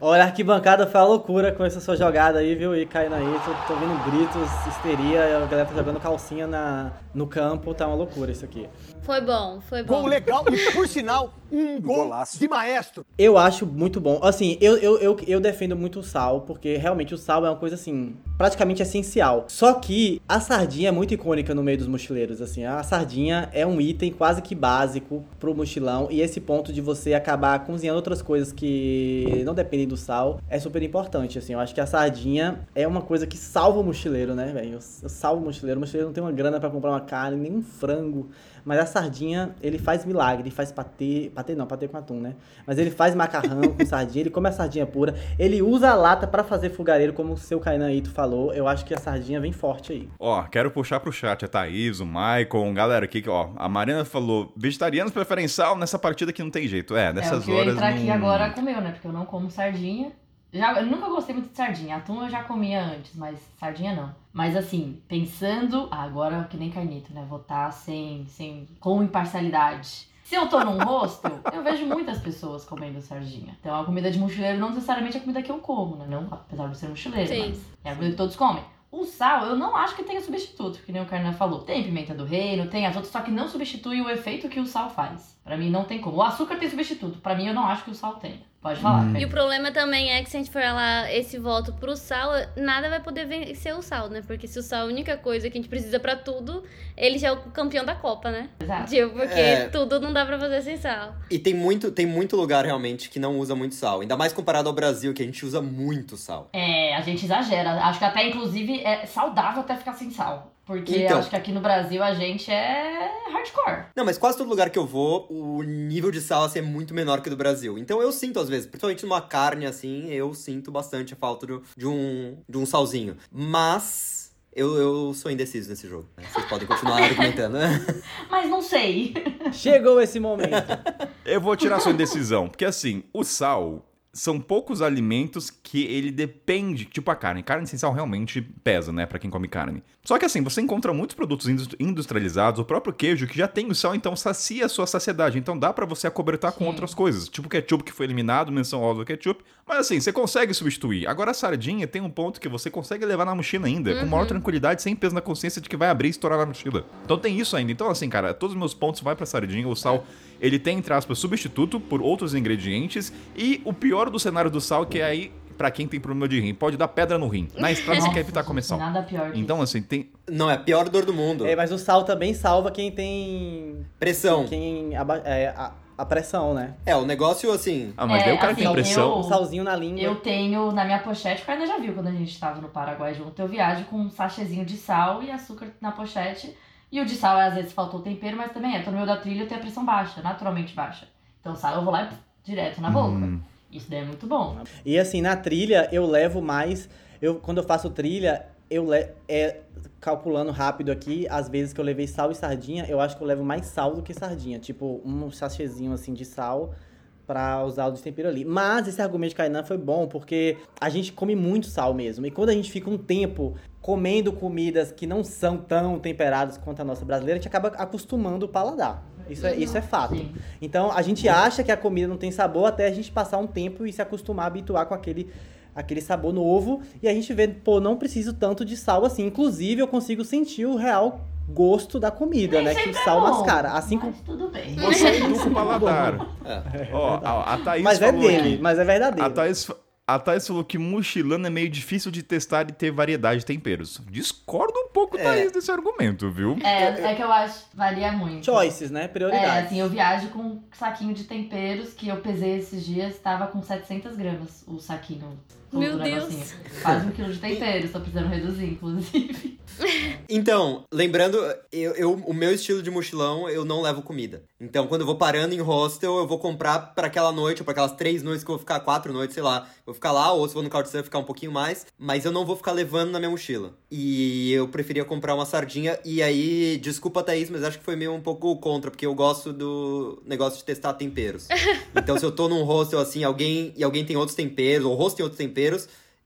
Olha, a arquibancada foi uma loucura com essa sua jogada aí, viu? E caindo aí, tô, tô vendo gritos, histeria, a galera tá jogando calcinha na, no campo, tá uma loucura isso aqui. Foi bom, foi Gol bom. legal e, por sinal, um gol de maestro. Eu acho muito bom. Assim, eu, eu, eu, eu defendo muito o sal, porque realmente o sal é uma coisa assim, praticamente essencial. Só que a sardinha é muito icônica no meio dos mochileiros, assim. A sardinha é um item quase que básico pro mochilão, e esse ponto de você acabar cozinhando outras coisas que não dependem do sal é super importante, assim. Eu acho que a sardinha é uma coisa que salva o mochileiro, né, velho? Salvo o mochileiro. O mochileiro não tem uma grana pra comprar uma carne, nem um frango. Mas a sardinha, ele faz milagre, ele faz patê, patê não, patê com atum, né? Mas ele faz macarrão com sardinha, ele come a sardinha pura, ele usa a lata pra fazer fogareiro, como o seu Kainan Ito falou. Eu acho que a sardinha vem forte aí. ó, quero puxar pro chat a Thaís, o Maicon, galera aqui, que, ó, a Marina falou, vegetarianos preferem sal nessa partida que não tem jeito. É, É o nessas que eu ia horas entrar aqui não- agora com o meu, né? Porque eu não como sardinha. Já, eu nunca gostei muito de sardinha. Atum eu já comia antes, mas sardinha não. Mas assim, pensando. Ah, agora que nem carnito, né? Votar sem, sem. com imparcialidade. Se eu tô num rosto, eu vejo muitas pessoas comendo sardinha. Então a comida de mochileiro não necessariamente é a comida que eu como, né? Não, apesar de ser mochileiro, Sim. mas é a comida que todos comem. O sal, eu não acho que tenha substituto, que nem o Carnan falou. Tem pimenta do reino, tem as outras, só que não substitui o efeito que o sal faz. Pra mim não tem como. O açúcar tem substituto, pra mim eu não acho que o sal tenha. Pode falar. E Caio. o problema também é que se a gente for lá esse voto pro sal, nada vai poder vencer o sal, né? Porque se o sal é a única coisa que a gente precisa pra tudo, ele já é o campeão da Copa, né? Exato. Tipo, porque É. tudo não dá pra fazer sem sal. E tem muito, tem muito lugar realmente que não usa muito sal. Ainda mais comparado ao Brasil, que a gente usa muito sal. É, a gente exagera. Acho que até, inclusive, é saudável até ficar sem sal. Porque Então. acho que aqui no Brasil a gente é hardcore. Não, mas quase todo lugar que eu vou, o nível de sal assim, é muito menor que o do Brasil. Então eu sinto, às vezes, principalmente numa carne assim, eu sinto bastante a falta do- de, um, de um salzinho. Mas eu, eu sou indeciso nesse jogo. né? Vocês podem continuar argumentando. né? Mas não sei. Chegou esse momento. Eu vou tirar sua indecisão, porque assim, o sal são poucos alimentos que ele depende, tipo a carne. Carne sem sal realmente pesa, né, Pra quem come carne. Só que assim, você encontra muitos produtos indus- industrializados, o próprio queijo que já tem o sal, então sacia a sua saciedade. Então dá pra você acobertar com Sim. outras coisas, tipo o ketchup que foi eliminado, menção ao do ketchup. Mas assim, você consegue substituir. Agora a sardinha tem um ponto que você consegue levar na mochila ainda, com maior tranquilidade, sem peso na consciência de que vai abrir e estourar na mochila. Então tem isso ainda. Então assim, cara, todos os meus pontos vai pra sardinha, o sal ele tem, entre aspas, substituto por outros ingredientes. E o pior do cenário do sal, que é aí, pra quem tem problema de rim, pode dar pedra no rim. Na estrada você Nossa, quer evitar comer sal. Nada pior que Então, assim, tem. Não, é a pior dor do mundo. É, mas o sal também salva quem tem. Pressão. Quem. aba- é, a, a pressão, né? É, o negócio assim. Ah, mas É, daí o cara assim, tem pressão. Um Eu- salzinho na língua. Eu tenho na minha pochete, o Caio já viu quando a gente tava no Paraguai junto, eu viajo com um sachêzinho de sal e açúcar na pochete. E o de sal, às vezes faltou tempero, mas também é. Tô no meio da trilha, eu tenho a pressão baixa, naturalmente baixa. Então sal eu vou lá e pff, direto na boca. Hum. Isso daí é muito bom. E assim, na trilha eu levo mais. Eu, quando eu faço trilha, eu é, calculando rápido aqui, as vezes que eu levei sal e sardinha, eu acho que eu levo mais sal do que sardinha. Tipo, um sachêzinho assim de sal pra usar o tempero ali. Mas esse argumento de Kainan foi bom, porque a gente come muito sal mesmo. E quando a gente fica um tempo comendo comidas que não são tão temperadas quanto a nossa brasileira, a gente acaba acostumando o paladar. Isso é, isso é fato. Sim. Então a gente acha que a comida não tem sabor até a gente passar um tempo e se acostumar, habituar com aquele, aquele sabor novo. E a gente vê, pô, não preciso tanto de sal assim. Inclusive, eu consigo sentir o real gosto da comida, né? Que o sal Bom, mascara. Assim como. Mas tudo bem. Você educa o paladar. É. Ó, a, a Thaís Mas é falou dele, aqui. mas é verdadeiro. A Thaís, a Thaís falou que mochilando é meio difícil de testar e ter variedade de temperos. Discordo um pouco, É. Thaís, desse argumento, viu? É, é que eu acho varia muito. Choices, né? É, Prioridades. assim, eu viajo com um saquinho de temperos que eu pesei esses dias, tava com 700 gramas o saquinho. Meu Deus. negocinho. Quase um quilo de temperos, tô precisando reduzir, inclusive. Então, lembrando, eu, eu- o meu estilo de mochilão, eu não levo comida. Então, quando eu vou parando em hostel, eu vou comprar pra aquela noite, ou pra aquelas três noites que eu vou ficar, quatro noites, sei lá. Eu vou ficar lá, ou se vou no Couchsurfing ficar um pouquinho mais. Mas eu não vou ficar levando na minha mochila. E eu preferia comprar uma sardinha. E aí, desculpa, Thaís, mas acho que foi meio um pouco contra, porque eu gosto do negócio de testar temperos. Então, se eu tô num hostel assim, alguém e alguém tem outros temperos, ou o hostel tem outros temperos,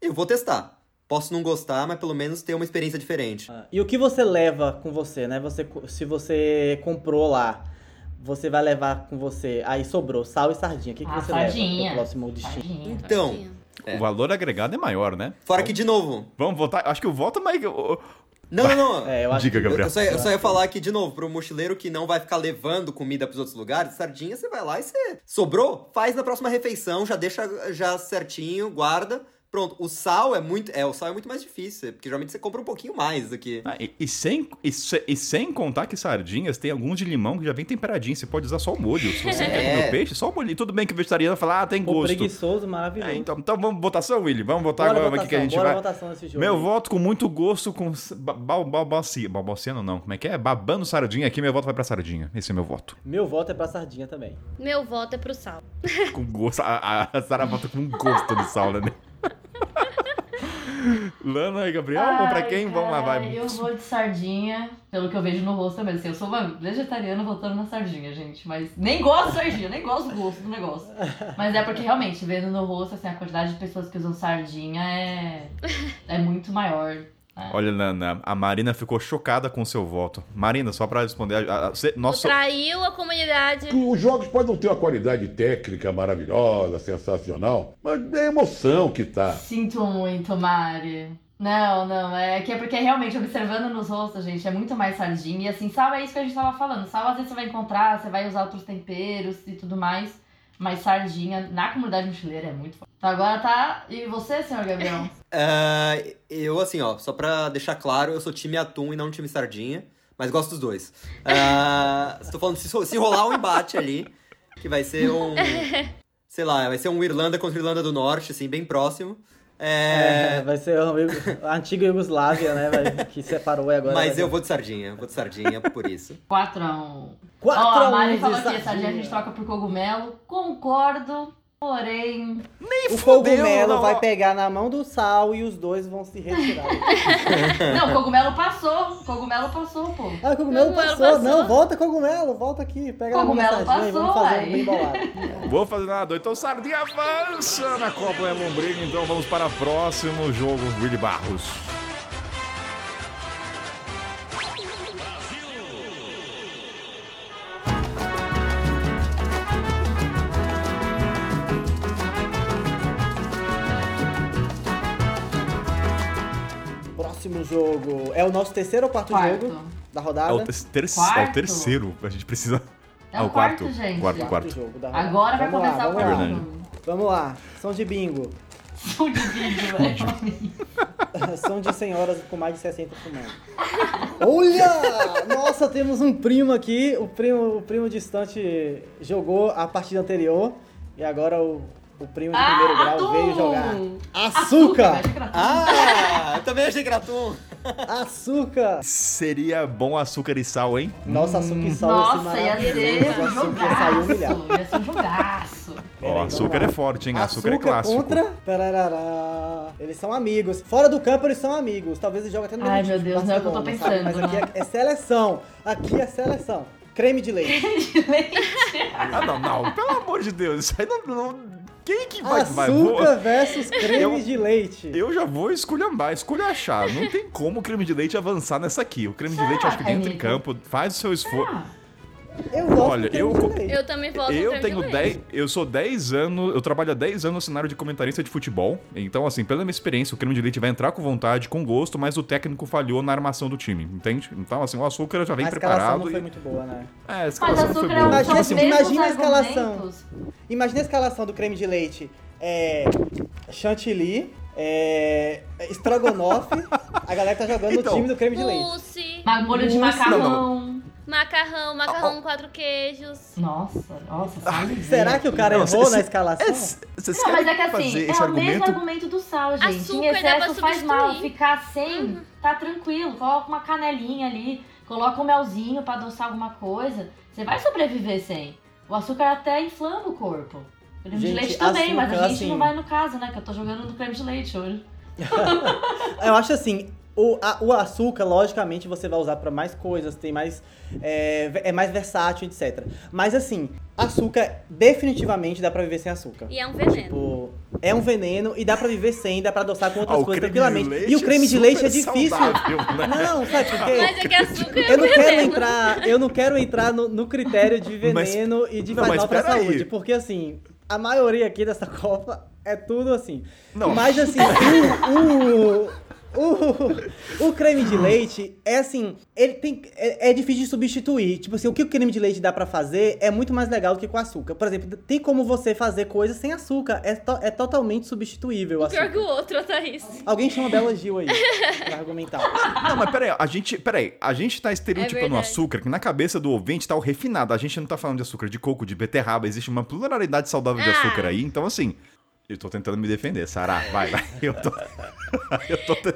eu vou testar. Posso não gostar, mas pelo menos ter uma experiência diferente. Ah, E o que você leva com você, né? Você, se você comprou lá, você vai levar com você. Aí sobrou sal e sardinha. O que, que Ah, você leva sardinha. pro próximo destino? Sardinha. Então, Tadinho. É. O valor agregado é maior, né? Fora que, de novo, Vamos votar. Acho que o voto é mais. o- Não, não, não. É, eu acho Diga, Gabriel. eu só, eu só ia falar que, de novo, pro mochileiro que não vai ficar levando comida pros outros lugares, sardinha, você vai lá e você. Sobrou? Faz na próxima refeição, já deixa já certinho, guarda. Pronto. O sal é muito. É, o sal é muito mais difícil, porque geralmente você compra um pouquinho mais do que. Ah, e, e sem, e, e sem contar que sardinhas tem alguns de limão que já vem temperadinho. Você pode usar só o molho. Se você quer comer o peixe, só o molho. Tudo bem que o vegetariano fala, ah, tem gosto. preguiçoso, maravilhoso. É, então, então vamos votação, Willy. Vamos votar agora votação, aqui que a gente bora vai. votação nesse jogo. Meu voto com muito gosto, com s- ba- ba- balbaciano não, como é que é? Babando sardinha aqui, meu voto vai pra sardinha. Esse é meu voto. Meu voto é pra sardinha também. Meu voto é pro sal. Com gosto, a, a Sara vota com gosto de sal, né? Lana e Gabriel, vamos pra quem? Vamos lá, vai. Eu vou de sardinha, pelo que eu vejo no rosto mesmo. Assim, eu sou uma vegetariana voltando na sardinha, gente. Mas nem gosto de sardinha, nem gosto do gosto do negócio. Mas é porque realmente, vendo no rosto, assim, a quantidade de pessoas que usam sardinha é, é muito maior. Né? Olha, Lana, a Marina ficou chocada com o seu voto. Marina, só pra responder, a, a, você, nosso, Traiu a comunidade. Os jogos podem não ter uma qualidade técnica maravilhosa, sensacional, mas é a emoção que tá. Sinto muito, Mari. Não, não, é que é porque realmente observando nos rostos, gente, é muito mais sardinha. E assim, sal é isso que a gente tava falando. Sal às vezes você vai encontrar, você vai usar outros temperos e tudo mais. Mas sardinha na comunidade mochileira é muito forte. Então agora tá. E você, senhor Gabriel? Ah, eu, assim, ó, só pra deixar claro, eu sou time atum e não time sardinha, mas gosto dos dois. Ah, estou falando, se, se rolar um embate ali, que vai ser um. Sei lá, vai ser um Irlanda contra Irlanda do Norte, assim, bem próximo. É, É, vai ser o- a antiga Iugoslávia, né? vai- que separou e agora. mas vai- eu vou de sardinha, vou de sardinha por isso. 4x1. Quatro Ó, a a Mari um falou sardinha. sardinha a gente troca por cogumelo. Concordo, porém. O fudeu, cogumelo não. vai pegar na mão do sal e os dois vão se retirar. Não, cogumelo passou. Cogumelo passou, pô. Ah, o cogumelo Cogumelo passou. passou. Não, volta cogumelo, volta aqui. Pega Cogumelo na e vamos passou, fazer um bem bolado. Vou fazer nada. Então, Sardinha avança na Copa Lombriga. Então, vamos para o próximo jogo, Willy Barros. Próximo jogo. É o nosso terceiro ou quarto, Quarto. jogo da É rodada? o, ter- ter- é o Quarto. terceiro. A gente precisa. É Ah, o quarto, gente. Quarto, quarto. jogo da rodada. Agora vai vamos começar lá, o vamos quarto lá. Vamos lá. Som de bingo. Som de vídeo, velho. Som de senhoras com mais de 60 fumando. Olha! Nossa, temos um primo aqui. O primo, o primo distante jogou a partida anterior. E agora o, o primo de primeiro Ah, grau atum! veio jogar. Açúcar! atum. Ah, eu também achei gratum. Açúcar! Seria bom açúcar e sal, hein? Nossa, açúcar e sal Nossa, ia ser maravilhoso. um açúcar ia ser um jogaço. Ó, açúcar é forte, hein? Açúcar, é clássico. contra... Tararará. Eles são amigos. Fora do campo, eles são amigos. Talvez eles joguem até no Ai, meu time, Deus, não é o que eu tô sabe? pensando, Mas aqui né? é, é seleção. Aqui é seleção. Creme de leite. Ah, não, não. Pelo amor de Deus. Isso aí não. não- Quem que vai. vai Açúcar versus creme Eu- de leite. Eu já vou esculhambar, esculhachar. Não tem como o creme de leite avançar nessa aqui. O creme de leite, eu acho que dentro em campo, faz o seu esforço. Eu gosto Olha, eu. Eu também voto no Eu tenho de 10. leite. Eu sou 10 anos. Eu trabalho há 10 anos no cenário de comentarista de futebol. Então, assim, pela minha experiência, o creme de leite vai entrar com vontade, com gosto, mas o técnico falhou na armação do time, entende? Então, assim, o açúcar já vem a escalação preparado. não foi e- muito boa, né? É, a Mas escalação foi açúcar é boa. Imagina- assim, imagina a escalação. Imagina a escalação do creme de leite. É. Chantilly. É. Estrogonofe. a galera tá jogando Então. no time do creme de leite. Mousse, Molho de Nossa. Macarrão. macarrão, macarrão quatro queijos. Nossa, nossa, sabe? Será que o cara Não, errou cê- na escalação? é, Vocês Não, mas é que assim, é esse o mesmo argumento? argumento do sal, gente. em Açúcar pra excesso faz mal. Ficar sem, tá tranquilo. Coloca uma canelinha ali, coloca um melzinho pra adoçar alguma coisa. Você vai sobreviver sem. O açúcar até inflama o corpo. O creme de Gente, leite também, mas a açúcar, gente assim- não vai no caso, né? Que eu tô jogando no creme de leite hoje. Eu acho assim, o, a- o açúcar, logicamente, você vai usar pra mais coisas, tem mais. É, é mais versátil, etc. Mas assim, açúcar definitivamente dá pra viver sem açúcar. E é um veneno. Tipo, é um veneno e dá pra viver sem, dá pra adoçar com outras Ah, coisas tranquilamente. E o creme é de leite é difícil. saudável, né? Não, sabe por quê? Mas é que açúcar é Eu não quero veneno. entrar, eu não quero entrar no, no critério de Mas- veneno e de não, faz mas mal pra pera aí. saúde, porque assim, a maioria aqui dessa Copa é tudo assim. Não. Mas assim, o, o, o, o creme de leite é assim, ele tem é, é difícil de substituir. Tipo assim, o que o creme de leite dá pra fazer é muito mais legal do que com açúcar. Por exemplo, tem como você fazer coisas sem açúcar, é, to- é totalmente substituível. o Pior que o outro, Thaís. Alguém chama Bela Gil aí pra argumentar. Não, mas peraí, a gente, peraí, a gente tá estereotipando o verdade. açúcar, que na cabeça do ouvinte tá o refinado. A gente não tá falando de açúcar de coco, de beterraba, existe uma pluralidade saudável de Ah. açúcar aí. Então, assim, eu tô tentando me defender, Sarah. Vai, vai. Eu tô, eu tô, te-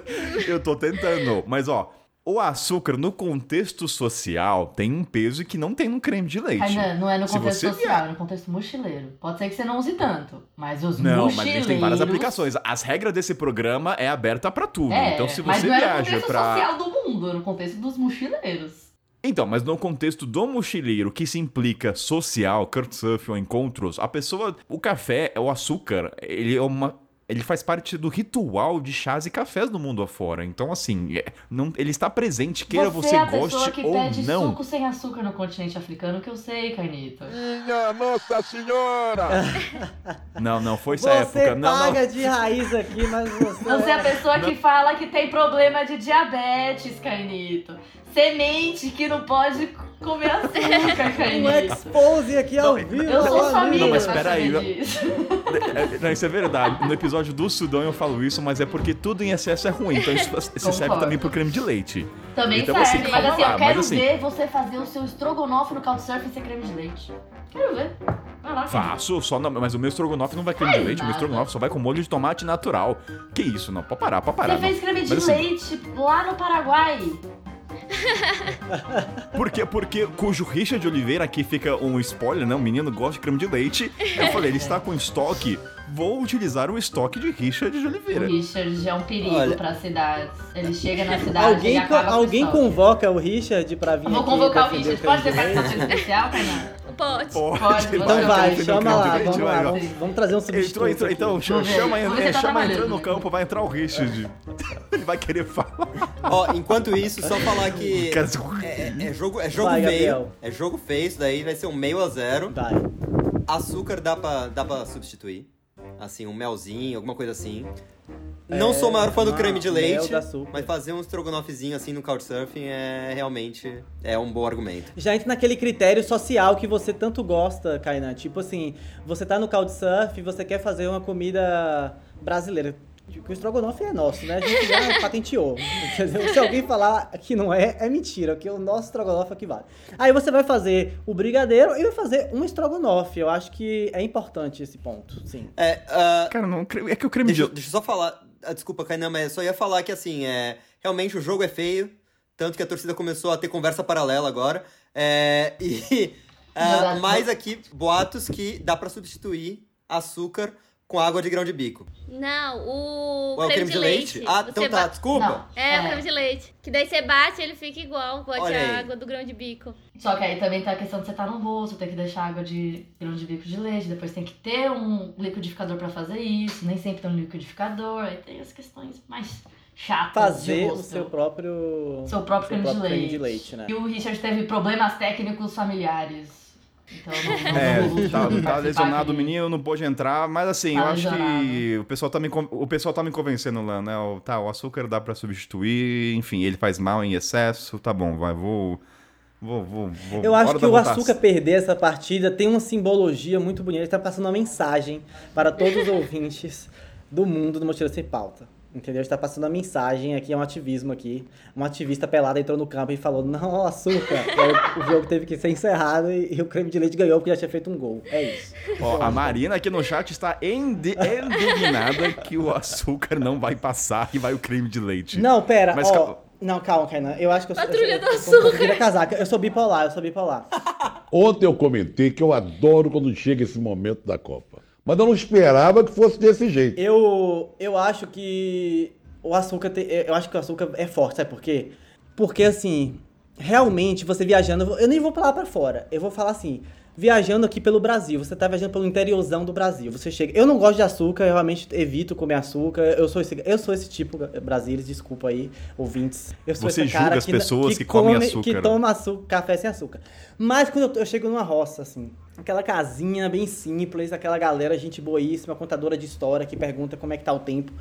eu tô tentando. Mas, ó, o açúcar no contexto social tem um peso que não tem no creme de leite. Ainda não é no contexto você social, é no contexto mochileiro. Pode ser que você não use tanto, mas os Não, mochileiros... mas a gente tem várias aplicações. As regras desse programa é aberta pra tudo. É, então, se mas você não é no viaja contexto pra. social do mundo, é no contexto dos mochileiros. Então, mas no contexto do mochileiro que se implica social, couchsurfing ou encontros, a pessoa, o café, o açúcar, ele é uma ele faz parte do ritual de chás e cafés no mundo afora. Então, assim, é- não, ele está presente, queira você, é a pessoa goste que ou pede não. suco sem açúcar no continente africano, que eu sei, Carnito. Minha Nossa Senhora! Não, não, foi essa Você época. Não, paga não. de raiz aqui, mas você. Você é a pessoa que fala que tem problema de diabetes, Carnito. semente que não pode comer açúcar, Um Kainé. expose aqui ao Não, vivo. Eu sou sua amiga Não, mas pra pera aí, saber eu- disso. É, Não, isso é verdade. No episódio do Sudão eu falo isso, mas é porque tudo em excesso é ruim. Então isso se serve também pro creme de leite. Também Então, serve, assim, mas assim, lá, eu quero assim- ver você fazer o seu estrogonofe no Couchsurfing sem creme de leite. Quero ver. Vai lá, Kainé. Faço, só não, mas o meu estrogonofe não vai creme de Faz leite, o meu nada. estrogonofe só vai com molho de tomate natural. Que isso, não, pode parar, pode parar. Você não. fez creme de Mas, assim, leite lá no Paraguai. Porque, porque cujo Richard Oliveira aqui fica um spoiler, né? O menino gosta de creme de leite. Eu falei, ele está com estoque, vou utilizar o estoque de Richard de O Oliveira. Richard é um perigo Olha. para cidades. Ele chega na cidade Alguém, e acaba com alguém o estoque. convoca o Richard pra vir Eu vou aqui convocar o Richard. Pode ter creme de leite? participação especial, Kainá? Pode. Pode, Pode, então Então vai o chama lá, vamos lá, vamos, vamos trazer um substituto. Entrou, entrou, aqui. então chama, se tá chama entrando no campo, vai entrar o Richard. Ele vai querer falar. Ó, enquanto isso, só falar que. É, é- é jogo, é jogo Vai, feio. Gabriel. É jogo feio, isso daí vai ser um meio a zero. Vai. Açúcar dá pra, dá pra substituir. Assim, um melzinho, alguma coisa assim. Não sou o maior fã do creme de É, leite, mas fazer um estrogonofezinho assim no Couchsurfing é realmente é um bom argumento. Já entra naquele critério social que você tanto gosta, Kainan. Tipo assim, você tá no Couchsurf e você quer fazer uma comida brasileira. Que o estrogonofe é nosso, né? A gente já patenteou. Entendeu? Se alguém falar que não é, é mentira, que o nosso estrogonofe é que vale. Aí você vai fazer o brigadeiro e vai fazer um estrogonofe. Eu acho que é importante esse ponto, sim. É, ah, Cara, não, é que o creme deixa, de deixa eu só falar. ah, desculpa, Kainan, mas eu só ia falar que assim, é, realmente o jogo é feio. Tanto que a torcida começou a ter conversa paralela agora. É, e. ah, Verdade. mais aqui, boatos que dá pra substituir açúcar com água de grão de bico. Não, o Ou é o creme, de leite. Ah, Você então tá, desculpa. Não. É, É. o creme de leite. Que daí você bate ele fica igual, aí. a água do grão de bico. Só que aí também tá a questão de você estar no bolso, tem que deixar água de grão de bico de leite, depois tem que ter um liquidificador pra fazer isso, nem sempre tem um liquidificador, aí tem as questões mais chatas Fazer de o seu próprio. Seu próprio, seu creme, de próprio leite. creme de leite, né? E o Richard teve problemas técnicos familiares. Então não, não É, tá, tá lesionado o menino, não pôde entrar, mas assim, Tá eu acho que lesionado. o pessoal, tá me, o pessoal tá me convencendo lá, né? O, tá, o açúcar dá pra substituir, enfim, ele faz mal em excesso, tá bom, vai, vou. Vou, vou, vou. Eu acho hora que o votação. açúcar perder essa partida tem uma simbologia muito bonita. Ele tá passando uma mensagem para todos os ouvintes do mundo do Mochila Sem Pauta. Entendeu? Ele tá passando uma mensagem aqui, é um ativismo aqui. Um ativista pelado entrou no campo e falou: Não, açúcar. E aí o jogo teve que ser encerrado e, e o creme de leite ganhou porque já tinha feito um gol. É isso. Ó, a Marina aqui no chat está indi- indignada que o açúcar não vai passar e vai o creme de leite. Não, pera, Mas ó. calma. Não, calma, Kainan. Eu acho que eu sou. Patrulha eu, do eu, açúcar. Eu, casaca. Eu sou bipolar, eu sou bipolar. Ontem eu comentei que eu adoro quando chega esse momento da Copa. Mas eu não esperava que fosse desse jeito. Eu, eu acho que o açúcar tem, eu acho que o açúcar é forte, sabe por quê? Porque assim, realmente você viajando, eu nem vou falar pra fora. Eu vou falar assim, viajando aqui pelo Brasil, você tá viajando pelo interiorzão do Brasil. Você chega, eu não gosto de açúcar, eu realmente evito comer açúcar. Eu sou esse, eu sou esse tipo, Brasileiros, desculpa aí, ouvintes. Eu sou Você esse cara julga as que, pessoas que comem come- açúcar. Que toma açúcar, café sem açúcar. Mas quando eu, eu chego numa roça, assim, aquela casinha bem simples, aquela galera, gente boíssima, contadora de história, que pergunta como é que tá o tempo.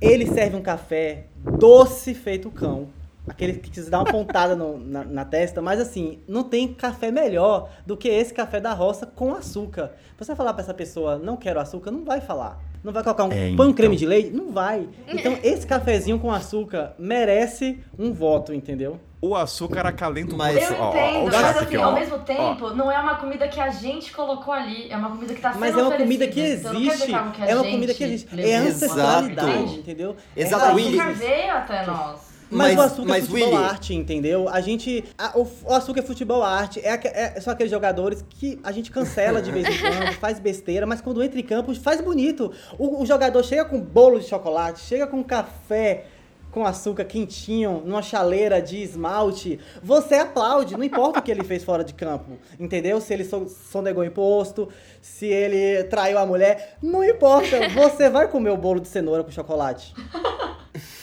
Ele serve um café doce feito cão. Aquele que quis dar uma pontada no- na, na testa, mas assim, não tem café melhor do que esse café da roça com açúcar. Você falar pra essa pessoa, não quero açúcar, não vai falar. Não vai colocar um É, um então. creme de leite? Não vai. Então, esse cafezinho com açúcar merece um voto, entendeu? O açúcar acalenta o Mas-. Eu Ó, ó, ó, entendo, mas assim, aqui, ao ó. mesmo tempo, não é uma comida que a gente colocou ali, é uma comida que tá sendo Mas é uma comida que Então existe. que algo que É uma comida que existe. É ancestralidade, entendeu? Exato, É O açúcar veio até nós. Mas, Mas- o açúcar mas, é futebol Willy- arte, entendeu? A gente. a- o, o açúcar é futebol arte. É, é- são aqueles jogadores que a gente cancela de vez em quando, faz besteira, mas quando entra em campo, faz bonito. O, o jogador chega com bolo de chocolate, chega com café com açúcar quentinho, numa chaleira de esmalte, você aplaude, não importa o que ele fez fora de campo, entendeu? Se ele so- sonegou imposto, se ele traiu a mulher, não importa, você vai comer o bolo de cenoura com chocolate.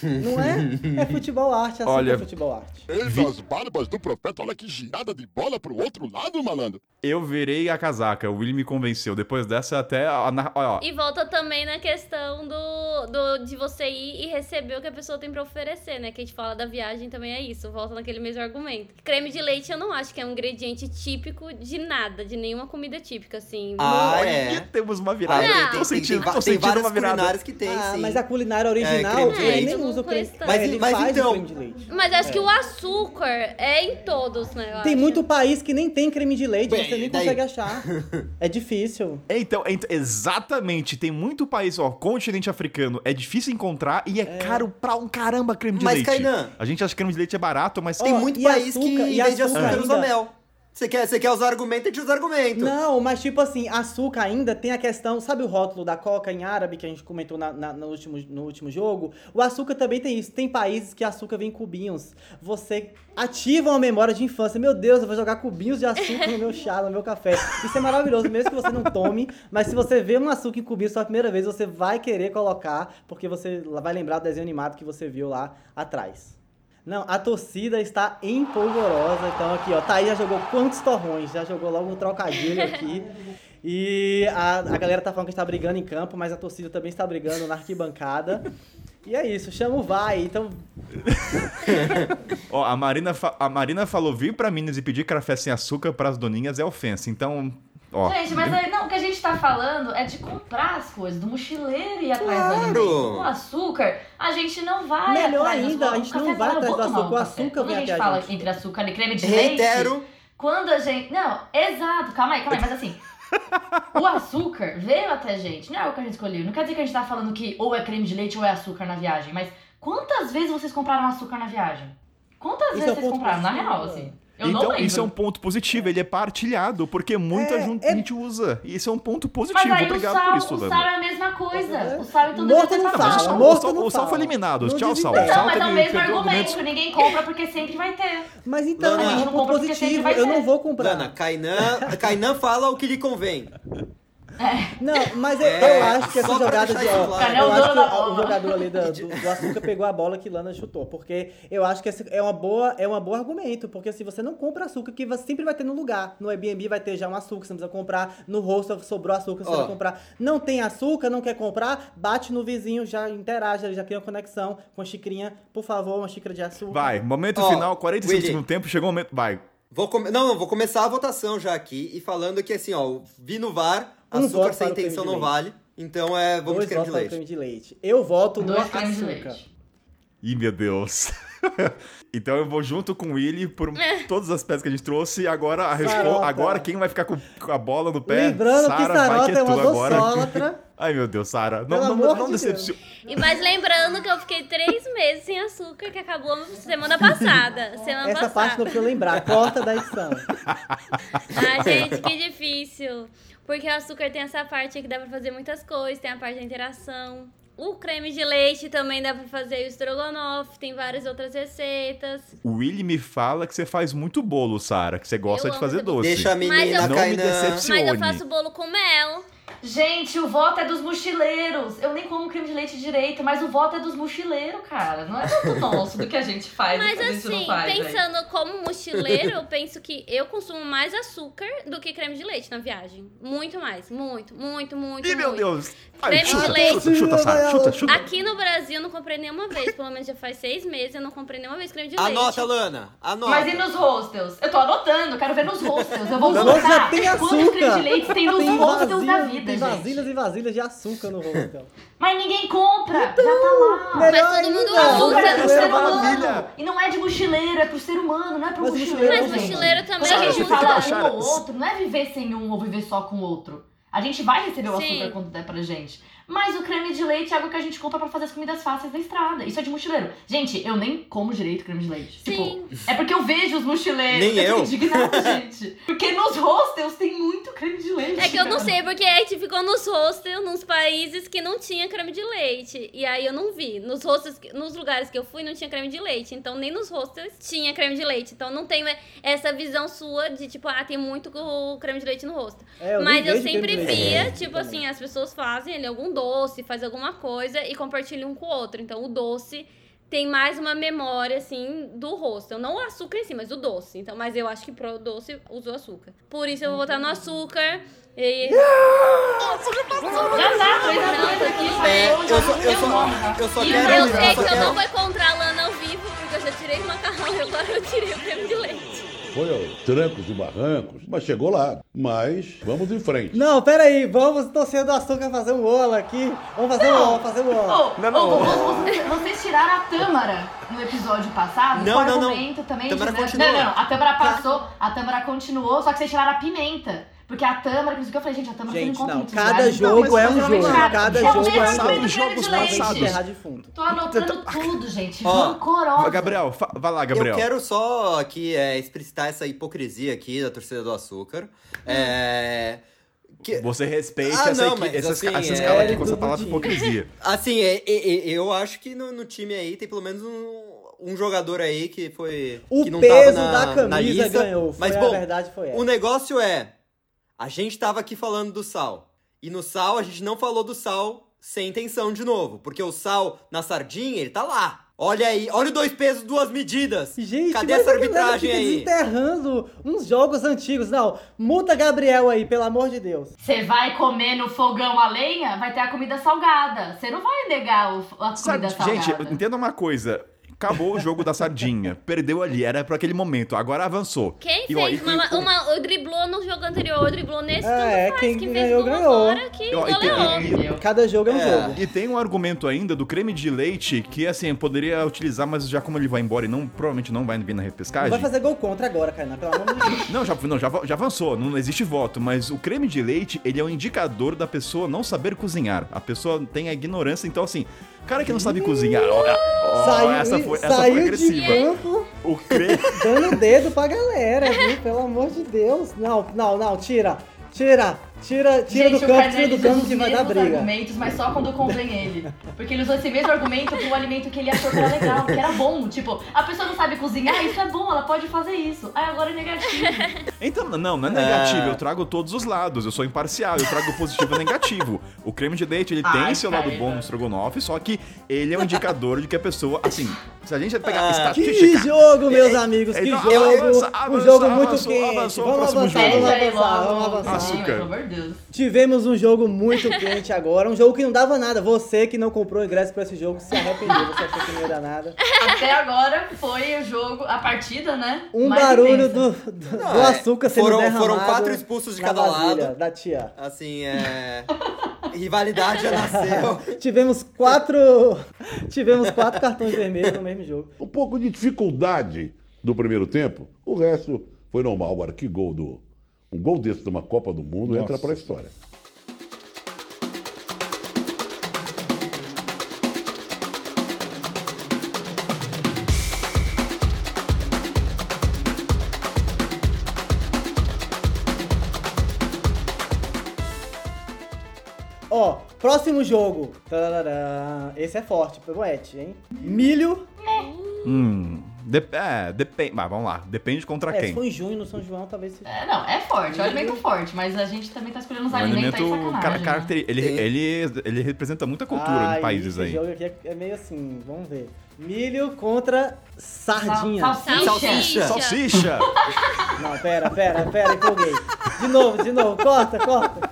Não é? É futebol arte, assim Olha- é futebol arte. Eis as barbas do profeta, olha que girada de bola pro outro lado, malandro. Eu virei a casaca, o Willy me convenceu. Depois dessa, até. A, ó, ó, E volta também na questão do do, de você ir e receber o que a pessoa tem pra oferecer, né? Que a gente fala da viagem também é isso. Volta naquele mesmo argumento. Creme de leite eu não acho que é um ingrediente típico de nada, de nenhuma comida típica, assim. Ah, é. temos uma virada. Ah, tô tem, sentindo, tem, tô tem sentindo uma virada. culinárias que tem, Ah, sim. mas a culinária original, creme de ele leite. nem usa o creme. Mas- ele mas faz então- o creme de leite. Mas acho que o açúcar é em todos, né? eu Tem acho. muito país que nem tem creme de leite, Bem, você nem daí- consegue achar. É difícil. É, Então, ent- exatamente. Tem muito país, ó, continente africano, é difícil encontrar e é, caro pra um caramba creme de Mas, leite. Kainan- A gente acha que creme de leite é barato, mas Tem Ó, muito e país que, açúcar- em e vez de açúcar usa mel. Você quer, você quer usar argumento, a gente usa argumento. Não, mas tipo assim, açúcar ainda tem a questão, sabe o rótulo da coca em árabe que a gente comentou na- na- no, último, no último jogo? O açúcar também tem isso. Tem países que açúcar vem em cubinhos. Você ativa uma memória de infância. Meu Deus, eu vou jogar cubinhos de açúcar no meu chá, no meu café. Isso é maravilhoso, mesmo que você não tome. Mas se você vê um açúcar em cubinhos pela primeira vez, você vai querer colocar, porque você vai lembrar do desenho animado que você viu lá atrás. Não, a torcida está empolvorosa. Então aqui, ó, Thaís já jogou quantos torrões? Já jogou logo um trocadilho aqui. E a, a galera tá falando que está brigando em campo, mas a torcida também está brigando na arquibancada. E é isso, chama o vai. Então, Ó, a Marina, a Marina falou vir pra Minas e pedir café sem açúcar pras doninhas é ofensa. Então, ó. Gente, mas aí, não, o que a gente tá falando é de comprar as coisas, do mochileiro ir atrás do Claro. alimento. O açúcar, a gente não vai Melhor atrás do ainda, açúcar. a gente não vai fala, eu atrás vou do açúcar, um o açúcar Quando vem a gente até a fala gente. entre açúcar e creme de leite... Reitero. Quando a gente... Não, exato, calma aí, calma aí, mas assim... o açúcar veio até a gente, não é o que a gente escolheu. Não quer dizer que a gente tá falando que ou é creme de leite ou é açúcar na viagem, mas quantas vezes vocês compraram açúcar na viagem? Quantas Isso vezes é vocês compraram? Na real, assim. Eu então, não isso é um ponto positivo, ele é partilhado, porque muita É, é- gente usa. E isso é um ponto Mas positivo. aí Obrigado o sal, por isso, o Lana. sal é a mesma coisa. É. O sal então Morto não Não, mas o fala, sal, morto o sal- não o sal fala. foi eliminado. Não Tchau, sal. O. Não, sal mas é o mesmo argumento, argumentos. ninguém compra porque sempre vai ter. mas então, Lana, é a gente um não ponto positivo. Eu não vou comprar. Lana, Kainan, Kainan fala o que lhe convém. Não, mas eu, É, eu acho que essa jogada de. Ó, claro. Eu o acho que o, o jogador ali da- do, do açúcar pegou a bola que Lana chutou. Porque eu acho que esse é uma boa, é um bom argumento. Porque se você não compra açúcar, que você sempre vai ter no lugar. No Airbnb vai ter já um açúcar, você não precisa comprar. No rosto sobrou açúcar, você Ó. vai comprar. Não tem açúcar, não quer comprar, bate no vizinho, já interage, já cria uma conexão com a xicrinha. Por favor, uma xícara de açúcar. Vai, momento Ó, final, 45 Willy. segundo tempo, chegou o momento. Vai. Vou Não, não, vou começar a votação já aqui e falando que assim, ó, vi no VAR, Um açúcar voto sem para o creme intenção de não leite. vale. Então é, vamos Dois de creme de leite. creme de leite. Eu voto no açúcar. leite. Ih, meu Deus. então eu vou junto com o Willy por todas as peças que a gente trouxe. Agora a. Sarota. Agora quem vai ficar com a bola no pé? Lembrando que Sara, vai Sarota que é é uma agora. Ai, meu Deus, Sara. Não, não, amor não de decepciona. E mas lembrando que eu fiquei três meses sem açúcar, que acabou semana passada. Semana Essa parte não passada. precisa lembrar. Corta da edição. Ah, gente, que difícil. Porque o açúcar tem essa parte que dá pra fazer muitas coisas, tem a parte da interação. O creme de leite também dá pra fazer o estrogonofe, tem várias outras receitas. O Willy me fala que você faz muito bolo, Sara, que você gosta Eu de fazer doce. Deixa a Mas menina eu- Não me decepcione. Mas eu faço bolo com mel. Gente, o voto é dos mochileiros. Eu nem como creme de leite direito, mas o voto é dos mochileiros, cara. Não é tanto nosso do que a gente faz Mas que a gente não assim, faz. velho. pensando como mochileiro, eu penso que eu consumo mais açúcar do que creme de leite na viagem. Muito mais. Muito, muito, muito. Ih, meu. Deus. Ai, Creme de chuta, leite. chuta, chuta, Sara. Chuta, chuta. Aqui no Brasil eu não comprei nenhuma vez, pelo menos já faz seis meses, eu não comprei nenhuma vez creme de leite. Anota, Lana. Anota. Mas e nos hostels? Eu tô anotando, quero ver nos hostels. Eu vou tem quantos creme de leite tem nos Tem hostels da vida, Tem gente. vasilhas e vasilhas de açúcar no hostel. Mas ninguém compra, já tá lá. Mas Melhor todo mundo ainda. usa. Açúcar é ser humano. E não é de mochileiro, é pro ser humano, não é pro Mas mochileiro. Mas gente. mochileiro também Quando a gente fala baixar- um ou outro, não é viver sem um ou viver só com o outro. A gente vai receber o Sim. açúcar quando der pra gente. Mas o creme de leite é algo que a gente compra pra fazer as comidas fáceis da estrada. Isso é de mochileiro. Gente, eu nem como direito creme de leite. Sim. Tipo, é porque eu vejo os mochileiros. Nem eu. indignada, gente. Porque nos hostels tem muito creme de leite. É que eu não sei, porque a gente ficou nos hostels, nos países que não tinha creme de leite. E aí eu não vi. Nos hostels, nos lugares que eu fui, não tinha creme de leite. Então nem nos hostels tinha creme de leite. Então não tenho essa visão sua de, tipo, ah, tem muito creme de leite no rosto. É, nem Mas eu sempre via, É, tipo também. assim, as pessoas fazem ali algum doce, faz alguma coisa e compartilham um com o outro. Então o doce tem mais uma memória, assim, do rosto. Não o açúcar em si, mas o doce. Então, mas eu acho que pro doce usou açúcar. Por isso eu vou votar no açúcar. E... Já tá, 3 a 2 aqui. É, passou, eu só, eu só, eu só quero. Eu eu sei que eu não vou encontrar a Lana ao vivo, porque eu já tirei o macarrão e agora eu tirei o creme de leite. Foi aos trancos e barrancos, mas chegou lá. Mas vamos em frente. Não, pera aí, vamos torcer do açúcar fazer um ola aqui. Vamos fazer um ola, fazer um ola. Ô, Não, não. vo- vocês, vocês tiraram a Tâmara no episódio passado, Não, não, não. também Tâmara de- né? Não, não, não. A Tâmara passou, a Tâmara continuou, só que vocês tiraram a pimenta. Porque a Tâmara, por isso que eu falei, gente, a Tâmara Gente, você não encontra não, cada lugares. jogo mas é um jogo, nada. cada jogo é um comendo jogo. de Jogos passados. Defunto. Tô anotando tudo, gente. Ó, Rancorosa. Gabriel, vai lá, Gabriel. Eu quero só aqui é, explicitar essa hipocrisia aqui da torcida do açúcar. É. Que, Você respeite Ah, essa, não, mas essa, assim, essa é- escala aqui é com essa palavra time. hipocrisia. assim, é, é, é, eu acho que no, no time aí tem pelo menos um, um jogador aí que foi. O que não peso tava na, da camisa ganhou. Foi Mas a bom, verdade foi essa. o negócio é. A gente tava aqui falando do sal. E no sal, a gente não falou do sal sem intenção de novo. Porque o sal na sardinha, ele tá lá. Olha aí, olha o dois pesos, duas medidas. Gente, Cadê mas essa arbitragem fica aí? desenterrando uns jogos antigos. Não, muta Gabriel aí, pelo amor de Deus. Você vai comer no fogão a lenha, vai ter a comida salgada. Você não vai negar o- a comida Sabe, salgada. gente, entenda uma coisa. Acabou o jogo da sardinha. Perdeu ali, era pra aquele momento. Agora avançou. Quem E, ó, fez e- uma, e- uma- o driblou no jogo anterior, o driblou nesse, É, tanto faz. quem Quem, ganhou, fez ganhou. agora, que Ó, e goleou. e-? Cada jogo é um É. jogo. E tem um argumento ainda do creme de leite que, assim, eu poderia utilizar, mas já como ele vai embora e não, provavelmente não vai vir na Não repescagem. vai fazer gol contra agora, Kainan, pelo amor de Deus. Não, já, não já, já avançou, não existe voto, mas o creme de leite, ele é um indicador da pessoa não saber cozinhar. A pessoa tem a ignorância, então assim, cara que não sabe cozinhar, olha, ó, saiu essa foi, essa saiu foi de agressiva. campo O creme... dando dedo pra galera, viu? Pelo amor de Deus. Não, não, não, tira. Tira, tira, tira Gente, do o campo, tira do usa campo os que vai dar mesmos briga. argumentos, mas só quando convém ele. Porque ele usou esse mesmo argumento pra um alimento que ele achou que era legal, que era bom. Tipo, a pessoa não sabe cozinhar, isso é bom, ela pode fazer isso. Aí agora é negativo. Então, não, não é negativo, É. eu trago todos os lados, eu sou imparcial, eu trago positivo e negativo. O creme de leite, ele Ai, tem seu lado bom no estrogonofe, só que ele é um indicador de que a pessoa, assim, se a gente pegar Ah. Que estatística... jogo, meus amigos, que Então, jogo. avança, um avança, jogo muito avançou, quente. avançou, vamos avançar, jogo. vamos aí avançar, vamos avançar. Açúcar. Tivemos um jogo muito quente agora, um jogo que não dava nada. Você que não comprou ingresso pra esse jogo se arrependeu, você achou que não ia dar nada. Até agora foi o jogo, a partida, né? Um mais barulho do, do, Não, do é, açúcar sendo foram- derramado foram quatro expulsos de cada vasilha lado. Da tia. Assim, é. Rivalidade já nasceu. Tivemos quatro. Tivemos quatro cartões vermelhos no mesmo jogo. Um pouco de dificuldade no primeiro tempo. O resto foi normal. Agora, que gol do. Um gol desse numa Copa do Mundo entra pra história. Ó, próximo jogo. Esse é forte, Poete, hein? Milho. Hum, dep- é, depende, mas vamos lá, depende contra É, se quem. for em junho no São João, talvez. se- É, não, é forte, é um alimento forte, mas a gente também tá escolhendo uns Um alimentos alimento aí sacanagem. né? ele, ele, ele representa muita cultura Ah, em países esse aí. jogo aqui é, é meio assim, vamos ver. Milho contra sardinha. Sal- Salsicha. Salsicha. Salsicha! Não, pera, pera, pera, empolguei. De novo, de novo, corta, corta.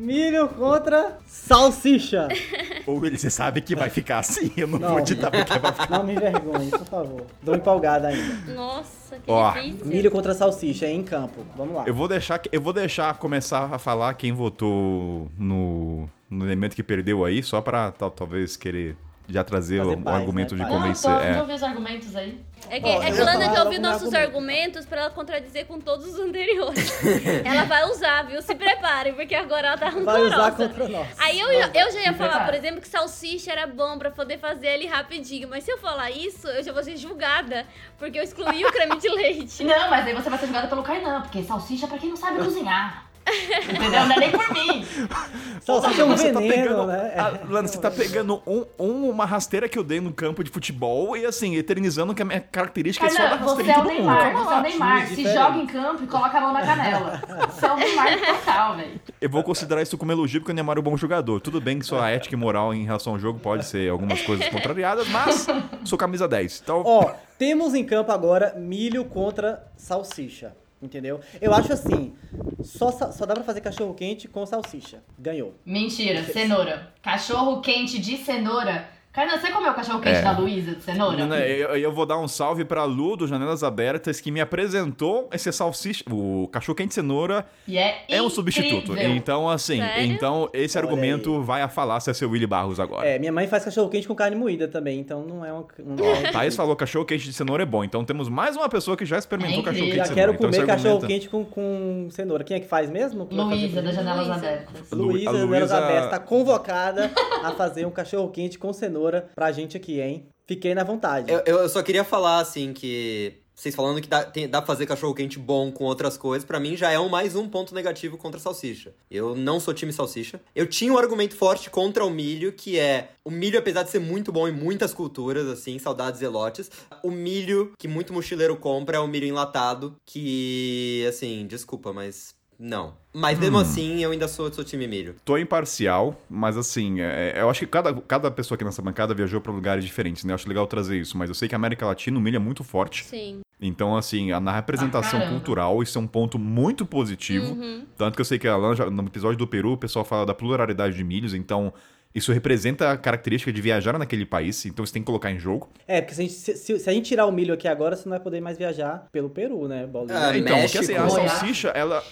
Milho contra salsicha. Ou ele, você sabe que vai ficar assim, eu não, Não. vou ditar porque vai ficar. Não me envergonhe, por favor. Dou empolgada ainda. Nossa, que Ó. difícil. Milho contra salsicha em campo. Vamos lá. Eu vou deixar, eu vou deixar começar a falar quem votou no, no elemento que perdeu aí, só pra tal- talvez querer já trazer Fazer o, paz, argumento né? de convencer. tô, é. não ouvi os argumentos aí. É que, Ó, é que Lana ouvir meu nossos argumento. argumentos pra ela contradizer com todos os anteriores. ela vai usar, viu? Se preparem, porque agora ela tá Vai usar rancorosa. contra nós. Aí eu, já- eu já ia falar, prepara. por exemplo, que salsicha era bom pra poder fazer ele rapidinho. Mas se eu falar isso, eu já vou ser julgada, porque eu excluí o creme de leite. Não, mas aí você vai ser julgada pelo Kainan, porque salsicha é pra quem não sabe cozinhar. Entendeu? Não é nem por mim. Salsicha é um Você tá veneno, pegando, né? Ah, Lana, você tá pegando um, um- uma rasteira que eu dei no campo de futebol e assim, eternizando que a minha característica é só Kainan, dar você rasteira é o mundo. Neymar, Calma você é o. Neymar. Se diferente. joga em campo e coloca a mão na canela. Você é o Neymar total, velho. Eu vou considerar isso como elogio porque o Neymar é um bom jogador. Tudo bem que sua ética e moral em relação ao jogo pode ser algumas coisas contrariadas, mas sou camisa 10. Então, Ó, temos em campo agora milho contra salsicha. Entendeu? Eu acho assim, só, só dá pra fazer cachorro quente com salsicha. Ganhou. Mentira, cenoura. Cachorro quente de cenoura. Kainan, você comeu o cachorro quente É. da Luísa de cenoura? Eu, eu vou dar um salve pra Lu do Janelas Abertas que me apresentou esse salsicha, o cachorro quente cenoura E é é um substituto. Então assim, Sério? então esse Olha argumento vai a falácia seu Willy Barros agora. É, minha mãe faz cachorro quente com carne moída também, então não é uma. Não é Thaís falou cachorro quente de cenoura é bom. Então temos mais uma pessoa que já experimentou É cachorro quente Já de quero cenoura. Então, comer cachorro quente com, com cenoura. Quem é que faz mesmo? Luísa, das janelas abertas. Lu- Luísa a Luísa Luísa- Aberta tá convocada a fazer um cachorro quente com cenoura pra gente aqui, hein? Fiquei na vontade. Eu, eu só queria falar, assim, que. Vocês falando que dá, tem- dá pra fazer cachorro quente bom com outras coisas, pra mim já é um mais um ponto negativo contra a salsicha. Eu não sou time salsicha. Eu tinha um argumento forte contra o milho, que é o milho, apesar de ser muito bom em muitas culturas, assim, saudades elotes, o milho que muito mochileiro compra é o milho enlatado, que, assim, desculpa, mas não. Mas mesmo assim, eu ainda sou, sou time milho. Tô imparcial, mas assim, é- eu acho que cada, cada pessoa aqui nessa bancada viajou pra lugares diferentes, né? Eu acho legal trazer isso, mas eu sei que a América Latina, o milho é muito forte. Sim. Então, assim, a- na representação caramba. cultural, isso é um ponto muito positivo. Tanto que eu sei que a Alan, já- no episódio do Peru, o pessoal fala da pluralidade de milhos, então isso representa a característica de viajar naquele país, então você tem que colocar em jogo. É, porque se a, gente, se, se- a gente tirar o milho aqui agora, você não vai poder mais viajar pelo Peru, né, Bolinha? Ah, então, porque México, assim, a salsicha, ela.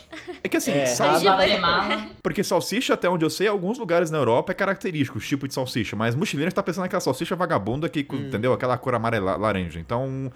É que assim, É, sal- Salsa vai- Guatemala. Porque salsicha, até onde eu sei, em alguns lugares na Europa é característico, o tipo de salsicha. Mas mochileiro tá pensando naquela salsicha vagabunda que, entendeu? Aquela cor amarela, laranja. Então,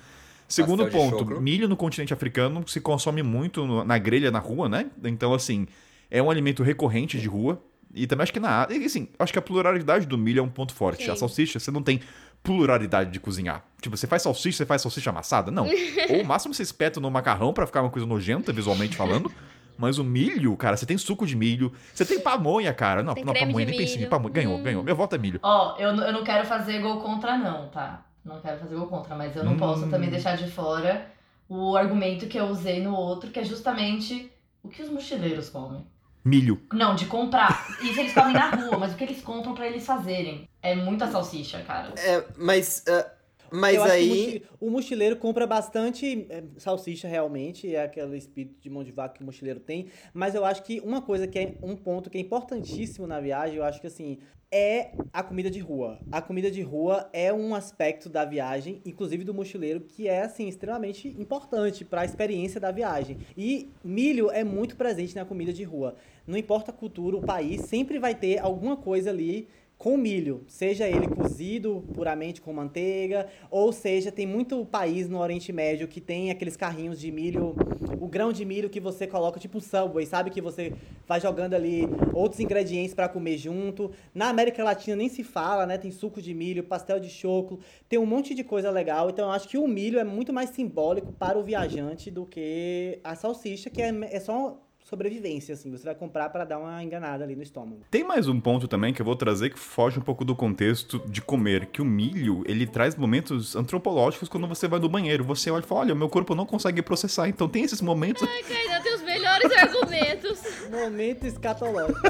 segundo Pastel ponto, milho no continente africano se consome muito no- na grelha na rua, né? Então, assim, é um alimento recorrente de rua. E também acho que na e, assim, acho que a pluralidade do milho é um ponto forte. Sim. A salsicha, você não tem pluralidade de cozinhar. Tipo, você faz salsicha, você faz salsicha amassada? Não. Ou o máximo você espeta no macarrão pra ficar uma coisa nojenta, visualmente falando. Mas o milho, cara, você tem suco de milho, você tem pamonha, cara. Não, Tem não pamonha, nem pensei. milho. Pamonha, ganhou, Hum. ganhou. Meu voto é milho. Ó, eu, n- eu não quero fazer gol contra, não, tá? Não quero fazer gol contra, mas eu não Hum. posso também deixar de fora o argumento que eu usei no outro, que é justamente o que os mochileiros comem. Milho. Não, de comprar. Isso eles comem na rua, mas o que eles compram pra eles fazerem? É muita salsicha, cara. É, mas. ah, mas Eu aí. o mochileiro compra bastante é, salsicha realmente, é aquele espírito de mão de vaca que o mochileiro tem. Mas eu acho que uma coisa que é um ponto que é importantíssimo na viagem, eu acho que assim, é a comida de rua. A comida de rua é um aspecto da viagem, inclusive do mochileiro, que é assim extremamente importante para a experiência da viagem. E milho é muito presente na comida de rua. Não importa a cultura, o país sempre vai ter alguma coisa ali com milho, seja ele cozido puramente com manteiga, ou seja, tem muito país no Oriente Médio que tem aqueles carrinhos de milho, o grão de milho que você coloca tipo um Subway, sabe que você vai jogando ali outros ingredientes para comer junto. Na América Latina nem se fala, né? Tem suco de milho, pastel de choclo, tem um monte de coisa legal. Então eu acho que o milho é muito mais simbólico para o viajante do que a salsicha, que é, é só sobrevivência, assim. Você vai comprar para dar uma enganada ali no estômago. Tem mais um ponto também que eu vou trazer que foge um pouco do contexto de comer, que o milho, ele traz momentos antropológicos quando você vai no banheiro. Você olha e fala, olha, meu corpo não consegue processar. Então tem esses momentos... Ai, Kainan tem os melhores argumentos. Momento escatológico.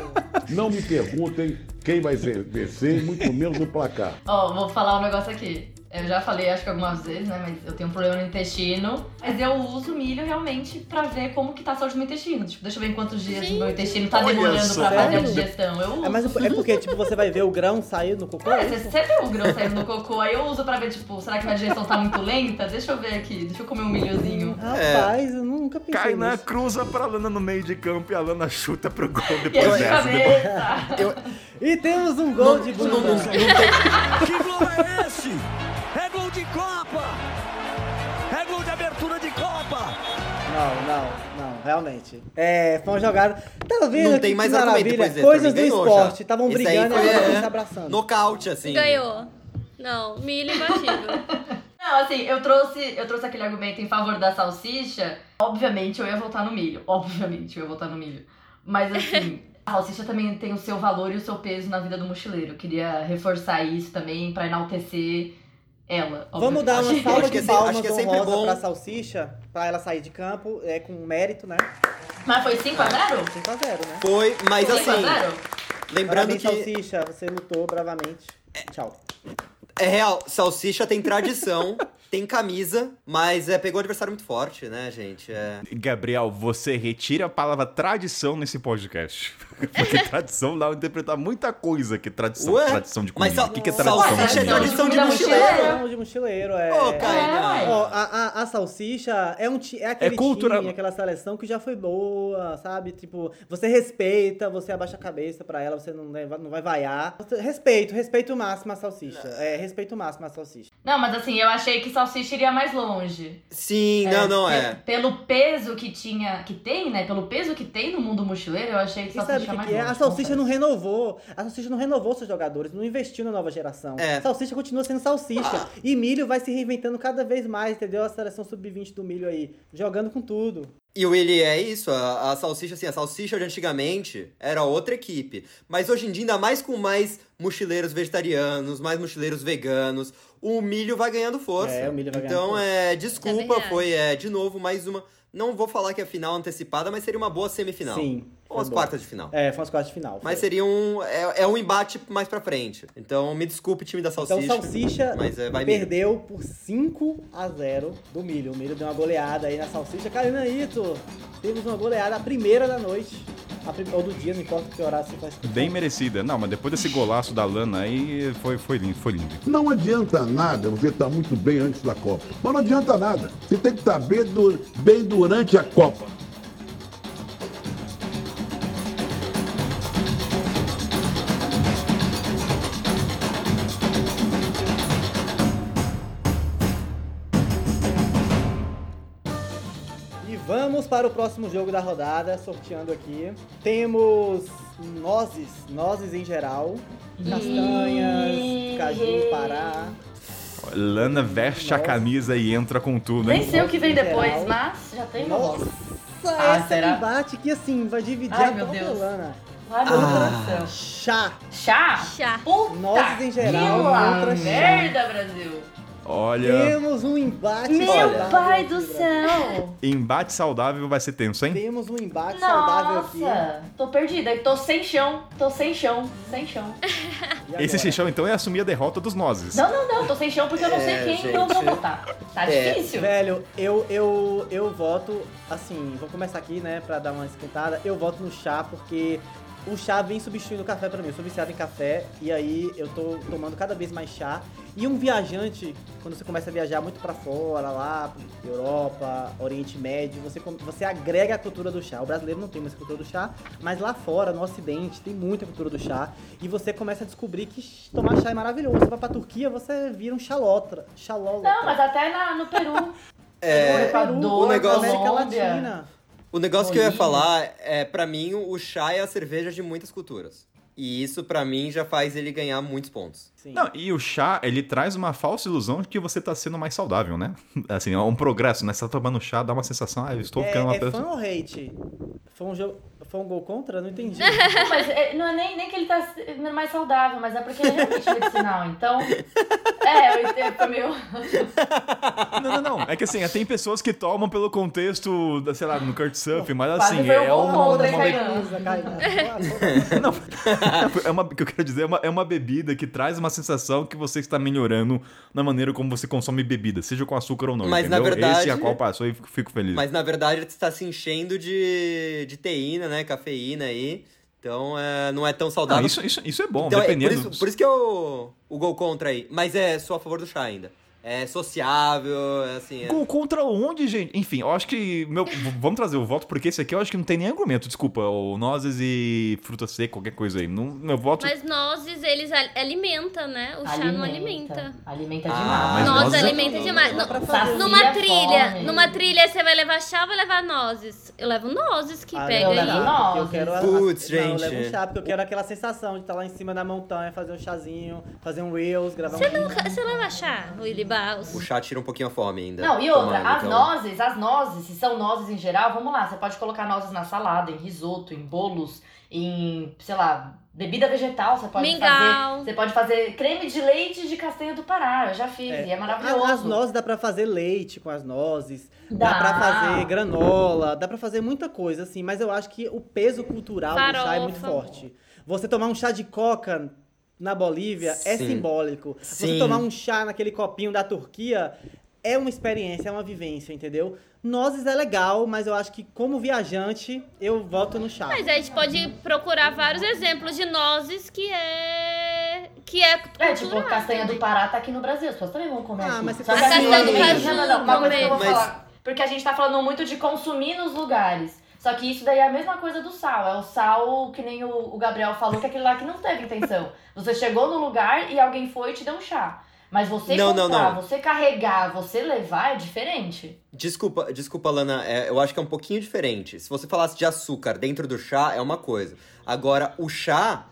Não me perguntem quem vai vencer, muito menos o placar. Ó, vou falar um negócio aqui. Eu já falei, acho que algumas vezes, né? Mas eu tenho um problema no intestino. Mas eu uso milho realmente pra ver como que tá a saúde do meu intestino. Tipo, deixa eu ver em quantos dias o meu intestino tá demorando só. pra fazer a digestão. Eu uso. É, mas é porque, tipo, você vai ver o grão sair no cocô? É, é você isso? você vê o grão saindo no cocô, aí eu uso pra ver, tipo, será que minha digestão tá muito lenta? Deixa eu ver aqui, deixa eu comer um milhozinho. Rapaz, eu nunca pensei Cai na nisso. cruza pra Lana no meio de campo e a Lana chuta pro gol E depois dessa. Depois... cabeça. E temos um gol de não, não, Bruno. não tem- Que gol é esse? É de Copa! É gol de abertura de Copa! Não, não, não, realmente. É, foi uma jogada. Tá vendo? Não que- tem que mais argumento, maravilha. pois é, Coisas do esporte. Estavam brigando e foi, estão é, se abraçando. Nocaute, assim. Ganhou. Não, milho imbatível. Não, assim, eu trouxe, eu trouxe aquele argumento em favor da salsicha. Obviamente eu ia votar no milho. Obviamente eu ia votar no milho. Mas assim, a salsicha também tem o seu valor e o seu peso na vida do mochileiro. Eu queria reforçar isso também pra enaltecer ela. Vamos dar uma salva Acho que de é sempre- palmas acho que é sempre bom. pra salsicha, pra ela sair de campo, é, com mérito, né? Mas foi 5x0? 5x0, né? Foi, mas 5 assim, a 0? lembrando Parabéns, que salsicha, você lutou bravamente. Tchau. é real, salsicha tem tradição, tem camisa, mas é, pegou o adversário muito forte, né, gente? É... Gabriel, você retira a palavra tradição nesse podcast. Porque tradição dá a interpretar muita coisa que tradição, Ué? tradição de Mas comida. sal- O que, que é Ué, tradição de salsicha é tradição de mochileiro. Não, de mochileiro, é. Ô, É, Kainan. ué. Ó, a, a, a salsicha é, um, ti- é aquele cultura- time, aquela seleção que já foi boa, sabe? Tipo, você respeita, você abaixa a cabeça pra ela, você não, não vai vaiar. Respeito, respeito máximo a salsicha. É, respeito máximo a salsicha. Não, mas assim, eu achei que salsicha iria mais longe. Sim, não, não, pe- é. Pelo peso que tinha, que tem, né? Pelo peso que tem no mundo mochileiro, eu achei que E salsicha sabe que, mais que é? longe. A salsicha não renovou. A salsicha não renovou seus jogadores, não investiu na nova geração. É. Salsicha continua sendo salsicha. E milho vai se reinventando cada vez mais, entendeu? A seleção sub-20 do milho aí, jogando com tudo. E o Willi é isso, a, a salsicha, assim, a salsicha de antigamente era outra equipe. Mas hoje em dia, ainda mais com mais mochileiros vegetarianos, mais mochileiros veganos, o milho vai ganhando força. É, o milho vai ganhando então, força. é, É desculpa, verdade. foi, é, de novo, mais uma. Não vou falar que é final antecipada, mas seria uma boa semifinal. Sim. Ou foi as boa. quartas de final. É, foi as quartas de final. Mas foi. seria um. É, é um embate mais pra frente. Então, me desculpe, time da salsicha. Então Salsicha Mas é, vai milho. perdeu por 5 a 0 do Milho. O Milho deu uma goleada aí na Salsicha. Karina Ito, temos uma goleada, a primeira da noite. A prim- Ou do dia, não importa que horário você faz. Bem merecida. Não, mas depois desse golaço da Lana aí, foi, foi lindo, foi lindo. Não adianta nada você estar muito bem antes da Copa. Mas não adianta nada. Você tem que estar bem, du- bem durante a Copa. Para o próximo jogo da rodada, sorteando aqui. Temos nozes, nozes em geral. Castanhas, caju, pará. Lana veste a camisa e entra com tudo, Nem hein? sei o que vem Geral. depois, mas já tem Nossa, esse Ah, um será? embate que assim, vai dividir Ai, a meu própria Deus. Lana. Ai, meu coração. Chá. Chá? Chá. Puta Nozes em geral, que merda, Brasil. Olha, Temos um embate Meu saudável pai do céu. embate saudável vai ser tenso, hein? Temos um embate saudável aqui. Nossa, tô perdida. Tô sem chão. Tô sem chão. Sem chão. Esse agora? xixão, então, é assumir a derrota dos nozes. Não, não, não. Tô sem chão porque eu não sei É, quem gente. eu vou votar. Tá É. difícil. Velho, eu, eu, eu voto, assim, vou começar aqui, né, pra dar uma esquentada. Eu voto no chá porque o chá vem substituindo o café pra mim. Eu sou viciado em café e aí eu tô tomando cada vez mais chá. E um viajante, quando você começa a viajar muito pra fora, lá, Europa, Oriente Médio, você, você agrega a cultura do chá. O brasileiro não tem mais cultura do chá, mas lá fora, no Ocidente, tem muita cultura do chá. E você começa a descobrir que tomar chá é maravilhoso. Você vai pra Turquia, você vira um xalotra. Xalólotra. Não, mas até na- no Peru. É, no Peru, Equador, o negócio- América. Latina. O negócio que eu ia falar é, pra mim, o chá é a cerveja de muitas culturas. E isso, pra mim, já faz ele ganhar muitos pontos. Sim. Não, e o chá, ele traz uma falsa ilusão de que você tá sendo mais saudável, né? Assim, é um progresso, né? Você tá tomando chá, dá uma sensação, ah, eu estou ficando uma é, é pessoa... fã ou hate? Foi um, jogo, foi um gol contra? Não entendi. Não, mas é, não é nem, nem que ele tá mais saudável, mas é porque ele é realmente medicinal. Então. É, eu entendo, foi meio. Não, não, não. É que assim, tem pessoas que tomam pelo contexto, da, sei lá, no Kurt Surf, mas assim, um é gol uma... uma-. Não, é uma, o que eu quero dizer é uma, é uma bebida que traz uma sensação que você está melhorando na maneira como você consome bebida, seja com açúcar ou não, Mas, na entendeu? verdade- Esse é a qual passou e fico, feliz. Mas, na verdade, ele está se enchendo de, de teína, né? Cafeína aí. Então, é, não é tão Não, saudável. isso, isso, isso é bom, Então, é, por, dependendo... isso, por isso que eu, o gol contra aí. Mas é, sou a favor do chá ainda. É sociável, é assim... É... Contra onde, gente? Enfim, eu acho que. Meu, vamos trazer o voto, porque esse aqui eu acho que não tem nem argumento. Desculpa, o nozes e fruta seca, qualquer coisa aí. Não, meu voto. Mas nozes, eles al- alimentam, né? O chá não alimenta. Alimenta Ah, demais. mas Nozes nozes é- alimenta demais. Dá pra No- fazer. numa trilha, fome. numa trilha você vai levar chá ou vai levar nozes? Eu levo nozes que Ah, pega eu levo aí. nozes. eu quero a- Putz, não, eu gente. levo um chá, porque eu quero aquela sensação de estar lá em cima da montanha, fazer um chazinho, fazer um reels, gravar Você um você leva chá, Willy O chá tira um pouquinho a fome ainda. Não, e outra, tomando, as então. nozes, as nozes, se são nozes em geral, vamos lá, você pode colocar nozes na salada, em risoto, em bolos, em, sei lá, bebida vegetal, você pode Mingau. fazer. Você pode fazer creme de leite de castanha do Pará, eu já fiz, É. e é maravilhoso. As nozes dá pra fazer leite com as nozes, Dá. dá, pra fazer granola, dá pra fazer muita coisa, assim, mas eu acho que o peso cultural do chá é muito Farofa. forte. Você tomar um chá de coca na Bolívia é Sim. simbólico. Sim. Você tomar um chá naquele copinho da Turquia é uma experiência, é uma vivência, entendeu? Nozes é legal, mas eu acho que como viajante, eu voto no chá. Mas a gente pode procurar vários exemplos de nozes que é. que é. É, tipo, cultural castanha do. Pará tá aqui no Brasil, as pessoas também vão comer Ah, aqui. mas você Só que pode assim, do não, caju, não, não, uma coisa que eu vou comer. falar. Porque a gente tá falando muito de consumir nos lugares. Só que isso daí é a mesma coisa do sal. É o sal que nem o, o Gabriel falou, que é aquele lá que não teve intenção. Você chegou no lugar e alguém foi e te deu um chá. Mas você Não, não, comprar, não. você carregar, você levar é diferente. Desculpa, desculpa, Lana, é, eu acho que é um pouquinho diferente. Se você falasse de açúcar dentro do chá, é uma coisa. Agora, o chá.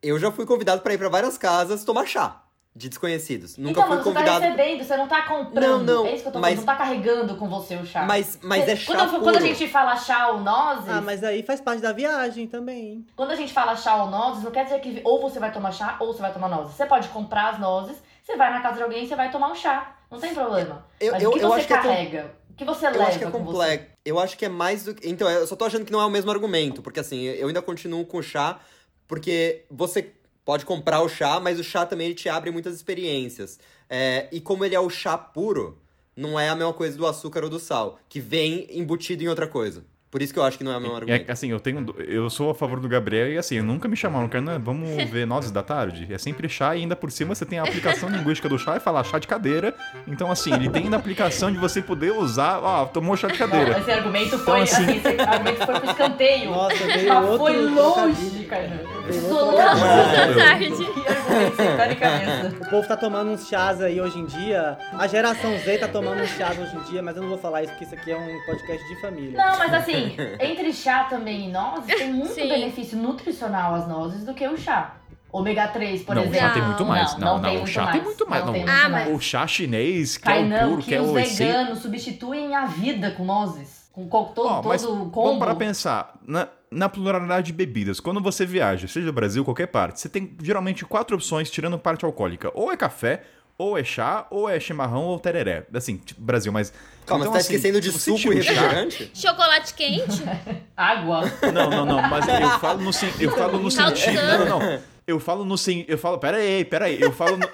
Eu já fui convidado pra ir pra várias casas tomar chá de desconhecidos. Nunca então, fui mas você tá recebendo, você não tá comprando. Não, não, É isso que eu tô mas- falando, não tá carregando com você o chá. Mas, mas Você- é chá quando, puro. quando a gente fala chá ou nozes, Ah, mas aí faz parte da viagem também. Quando a gente fala chá ou nozes, não quer dizer que ou você vai tomar chá ou você vai tomar nozes. Você pode comprar as nozes, você vai na casa de alguém e você vai tomar um chá. Não tem problema. Eu- Mas eu- o que eu você acho que é carrega? O que você Eu leva acho que é com você? complexo. Eu acho que é mais do que. Então, eu só tô achando que não é o mesmo argumento. Porque assim, eu ainda continuo com o chá, porque você pode comprar o chá, mas o chá também ele te abre muitas experiências. É, e como ele é o chá puro, não é a mesma coisa do açúcar ou do sal, que vem embutido em outra coisa. Por isso que eu acho que não é o mesmo É, argumento. que, assim, eu tenho. Eu sou a favor do Gabriel e assim, nunca me chamaram, cara, vamos ver nozes da tarde. É sempre chá e ainda por cima você tem a aplicação linguística do chá e fala chá de cadeira. Então, assim, ele tem ainda a aplicação de você poder usar. Ó, tomou chá de cadeira. Esse argumento foi, assim- assim, esse argumento foi pro escanteio. Nossa, veio Mas outro foi longe, trocadilho. Tarde. O povo tá tomando uns chás aí hoje em dia. A geração Z tá tomando uns chás hoje em dia, mas eu não vou falar isso porque isso aqui é um podcast de família. Não, mas assim, entre chá também e nozes, tem muito Sim. benefício nutricional as nozes do que o chá. Ômega 3, por não, o exemplo. chá tem muito mais. Não, não, tem o muito chá mais. tem muito mais. Não Não, tem Ah, muito mas- mais. O chá chinês, que é o puro, que, que é os o essência. veganos substituem a vida com nozes. Com co- todo, Ó, mas todo vamos combo. para pensar na, na pluralidade de bebidas. Quando você viaja, seja Brasil, qualquer parte, você tem geralmente quatro opções tirando parte alcoólica. Ou é café, ou é chá, ou é chimarrão, ou tereré. Assim, tipo Brasil, mas... Calma, então, você tá assim, esquecendo de suco e refrigerante? Chocolate quente? Água. Não, não, não, mas eu falo no, eu falo no sentido... Não, não, não. Eu falo no sen- Eu falo... Pera aí, pera aí. Eu falo no...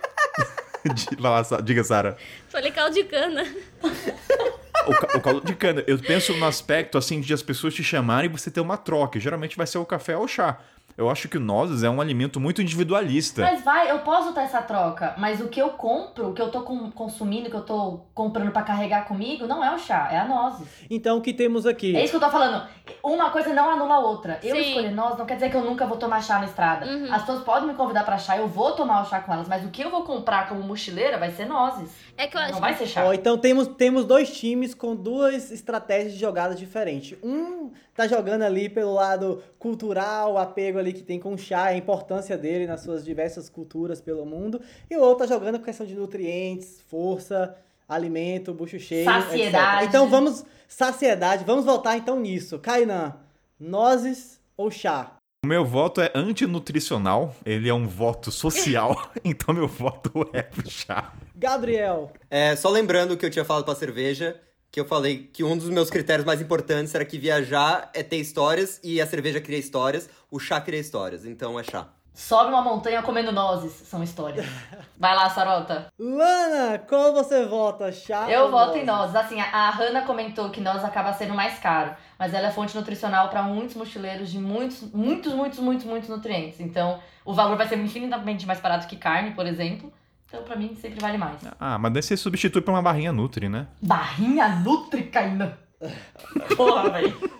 Diga, Sara. Falei caldo de cana. O, o caldo de cana. Eu penso no aspecto, assim, de as pessoas te chamarem e você ter uma troca. Geralmente vai ser o café ou o chá. Eu acho que o nozes é um alimento muito individualista. Mas vai, eu posso ter essa troca, mas o que eu compro, o que eu tô com- consumindo, o que eu tô comprando pra carregar comigo, não é o chá, é a nozes. Então o que temos aqui? É isso que eu tô falando. Uma coisa não anula a outra. Eu Sim. escolher nozes não quer dizer que eu nunca vou tomar chá na estrada. Uhum. As pessoas podem me convidar pra chá, eu vou tomar o chá com elas, mas o que eu vou comprar como mochileira vai ser nozes. É que eu acho Não vai ser chá. Ó, então temos, temos dois times com duas estratégias de jogada diferentes. Um tá jogando ali pelo lado cultural, o apego ali que tem com o chá, a importância dele nas suas diversas culturas pelo mundo. E o outro tá jogando por questão de nutrientes, força, alimento, bucho cheio, Saciedade. etc. Então vamos, saciedade, vamos voltar então nisso. Kainan, nozes ou chá? O meu voto é antinutricional, ele é um voto social, então meu voto é pro chá. Gabriel, É, só lembrando que eu tinha falado pra cerveja, que eu falei que um dos meus critérios mais importantes era que viajar é ter histórias e a cerveja cria histórias, o chá cria histórias, então é chá. Sobe uma montanha comendo nozes, são histórias. Vai lá, Sarota. Lana, qual você vota? Chá Eu ou voto em nozes. Assim, a, a Hannah comentou que nozes acaba sendo mais caro, mas ela é fonte nutricional pra muitos mochileiros de muitos, muitos, muitos, muitos, muitos nutrientes. Então, o valor vai ser infinitamente mais barato que carne, por exemplo. Então, pra mim, sempre vale mais. Ah, mas daí você substitui por uma barrinha Nutri, né? Barrinha Nutrica ainda. Porra, velho.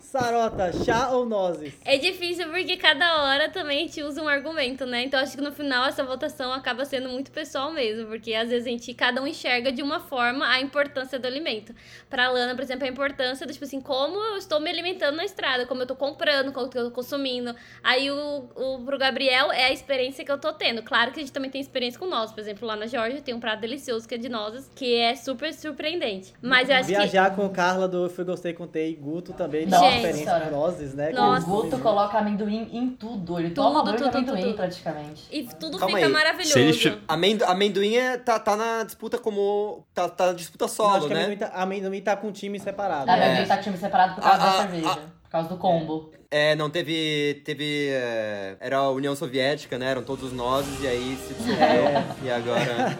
Sarota, chá ou nozes? É difícil porque cada hora também a gente usa um argumento, né? Então acho que no final essa votação acaba sendo muito pessoal mesmo, porque às vezes a gente, cada um enxerga de uma forma a importância do alimento. Pra Lana, por exemplo, a importância do tipo assim, como eu estou me alimentando na estrada, como eu tô comprando, como eu tô consumindo. Aí o, o pro Gabriel é a experiência que eu tô tendo. Claro que a gente também tem experiência com nozes, por exemplo, lá na Georgia tem um prato delicioso que é de nozes, que é super surpreendente. Mas eu acho que Viajar com Carla do Fui Gostei, Contei e Guto também experiência senhora. com nozes, né? Nossa. O Guto coloca amendoim em tudo. Ele Tudo, toma de tudo, amendoim tudo. praticamente. e tudo Calma fica aí. maravilhoso. Se eles Amendo, amendoim é, tá, tá na disputa como. Tá, tá na disputa Não, solo, acho que né? amendoim tá, amendoim tá com um time separado. Na né? verdade, tá time separado por causa Ah, da ah, cerveja. ah. Por causa do combo. É, não, teve. Teve. é, era a União Soviética, né? Eram todos nozes, e aí se dissolveu. É. E agora.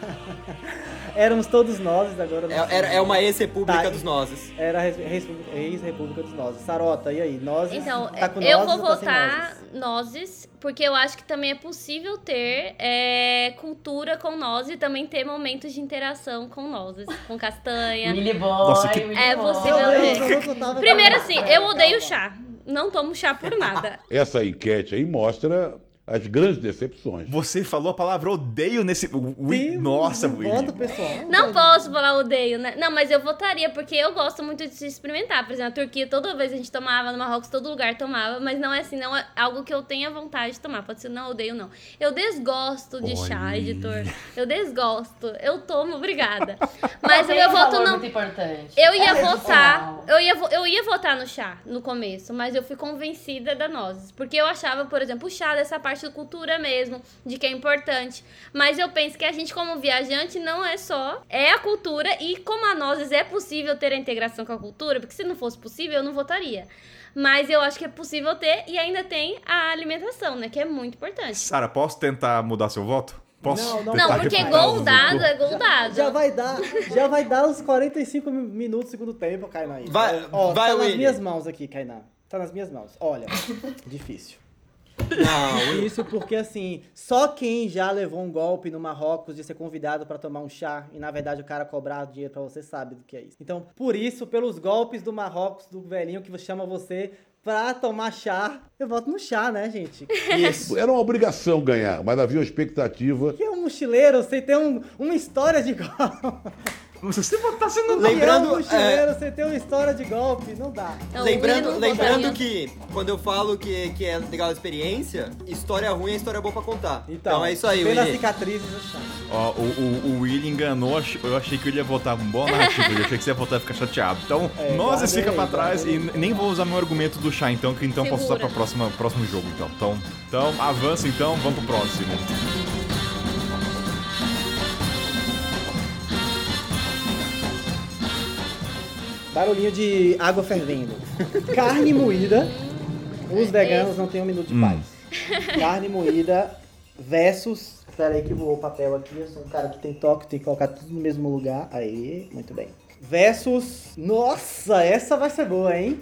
Éramos todos nozes, agora não É, era, é uma ex-república Tá. dos nozes. Era ex-república dos nozes. Sarota, e aí? Nozes? Então, tá com eu vou ou tá votar nozes? nozes, porque eu acho que também é possível ter é, cultura com nozes e também ter momentos de interação com nozes, com castanha. Willy Boy, Nossa, que- É possível Meu Deus, ter. tava- Primeiro assim, eu odeio chá. Não tomo chá por nada. Essa enquete aí mostra as grandes decepções. Você falou a palavra odeio nesse. Um nossa, Willy. pessoal. Não posso falar odeio, né? Não, mas eu votaria, porque eu gosto muito de experimentar. Por exemplo, a Turquia, toda vez a gente tomava, no Marrocos, todo lugar tomava, mas não é assim, não é algo que eu tenha vontade de tomar. Pode ser não odeio, não. Eu desgosto de chá, Olha. editor. Eu desgosto. Eu tomo, obrigada. Mas meu um voto não. muito importante. Eu ia É votar, eu ia, eu ia votar no chá no começo, mas eu fui convencida da nozes. Porque eu achava, por exemplo, o chá dessa parte da cultura mesmo, de que é importante. Mas eu penso que a gente, como viajante, não é só. É a cultura, e como a nozes é possível ter a integração com a cultura, porque se não fosse possível, eu não votaria. Mas eu acho que é possível ter, e ainda tem a alimentação, né? Que é muito importante. Sara, posso tentar mudar seu voto? Posso? Não, não Não, porque gol dado é gol dado. Já vai dar, já vai dar os 45 minutos do segundo tempo, Kainan. Vai- Ó, vai, tá nas minhas mãos aqui, Kainan. Tá nas minhas mãos. Olha, difícil. Não, Difícil porque, assim, só quem já levou um golpe no Marrocos de ser convidado pra tomar um chá e, na verdade, o cara cobrar dinheiro pra você sabe do que é isso. Então, por isso, pelos golpes do Marrocos, do velhinho que chama você pra tomar chá, eu voto no chá, né, gente? isso. Era uma obrigação ganhar, mas havia uma expectativa. Que é um mochileiro sem ter um, uma história de golpe. Você tá sendo. Lembrando, é mochileiro sem ter uma história de golpe, não dá. Então, Lembrando, não lembrando votaria. que quando eu falo que, que é legal a experiência, história ruim é história boa pra contar. Então, é isso aí, Pelas cicatrizes no. Ó, o, o, o Willy enganou, eu achei que ele ia votar com boa narrativa, eu achei que você ia votar e ficar chateado. Então, É, nozes guardei, fica pra trás e guardei. n- nem vou usar meu argumento do chá, então, que então posso usar Segura. pra próxima, próximo jogo, então. Então, então avança então, vamos pro próximo. Barulhinho de água fervendo. Carne moída. Os veganos não têm um minuto de Hum. paz. Carne moída versus. Espera aí que voou o papel aqui. Eu sou um cara que tem toque, tem que colocar tudo no mesmo lugar. Aí, muito bem. Versus. Nossa, essa vai ser boa, hein?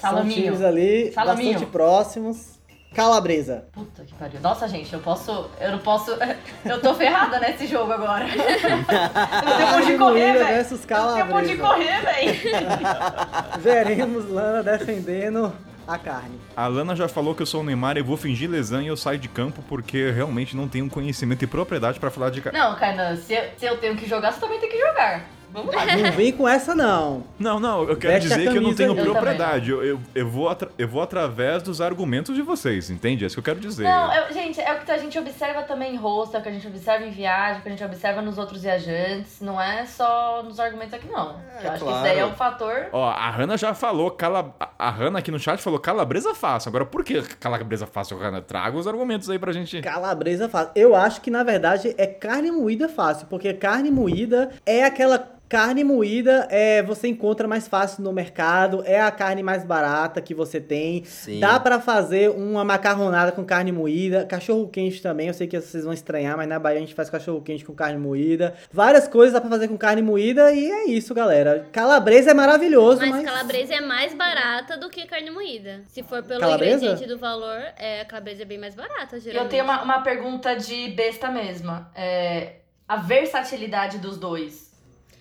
São Salaminho. times ali Salaminho. bastante próximos. Calabresa. Puta que pariu. Nossa, gente, eu posso. Eu não posso. Eu tô ferrada nesse jogo agora. Eu não tenho onde Carne correr, velho. versus Eu não tenho onde calabresa. correr, velho. Veremos Lana defendendo a carne. A Lana já falou que eu sou o Neymar, eu vou fingir lesão e eu saio de campo porque eu realmente não tenho conhecimento e propriedade pra falar de ca- Não, Kainan, se, eu- se eu tenho que jogar, você também tem que jogar. Vamos lá. Não vem com essa, não. Não, não, eu quero Veste dizer que eu não tenho aí. Propriedade. Eu, eu, eu, vou eu vou através dos argumentos de vocês, entende? É isso que eu quero dizer. Não, eu- gente, é o que a gente observa também em rosto, é o que a gente observa em viagem, é o que a gente observa nos outros viajantes. Não é só nos argumentos aqui, não. eu acho que isso daí é claro. um fator. Ó, a Hanna já falou, cala... a Hanna aqui no chat falou calabresa fácil. Agora, por que calabresa fácil, Hanna? Traga os argumentos aí pra gente. Calabresa fácil. Eu acho que, na verdade, é carne moída fácil, porque carne moída é aquela. Carne moída é você encontra mais fácil no mercado, é a carne mais barata que você tem. Sim. Dá pra fazer uma macarronada com carne moída, cachorro quente também. Eu sei que vocês vão estranhar, mas na Bahia a gente faz cachorro quente com carne moída. Várias coisas dá pra fazer com carne moída e é isso, galera. Calabresa é maravilhoso, mas, Mas calabresa é mais barata do que carne moída. Se for pelo Calabresa? ingrediente do valor, é, a calabresa é bem mais barata, geralmente. eu tenho uma, uma pergunta de besta mesma. É, a versatilidade dos dois.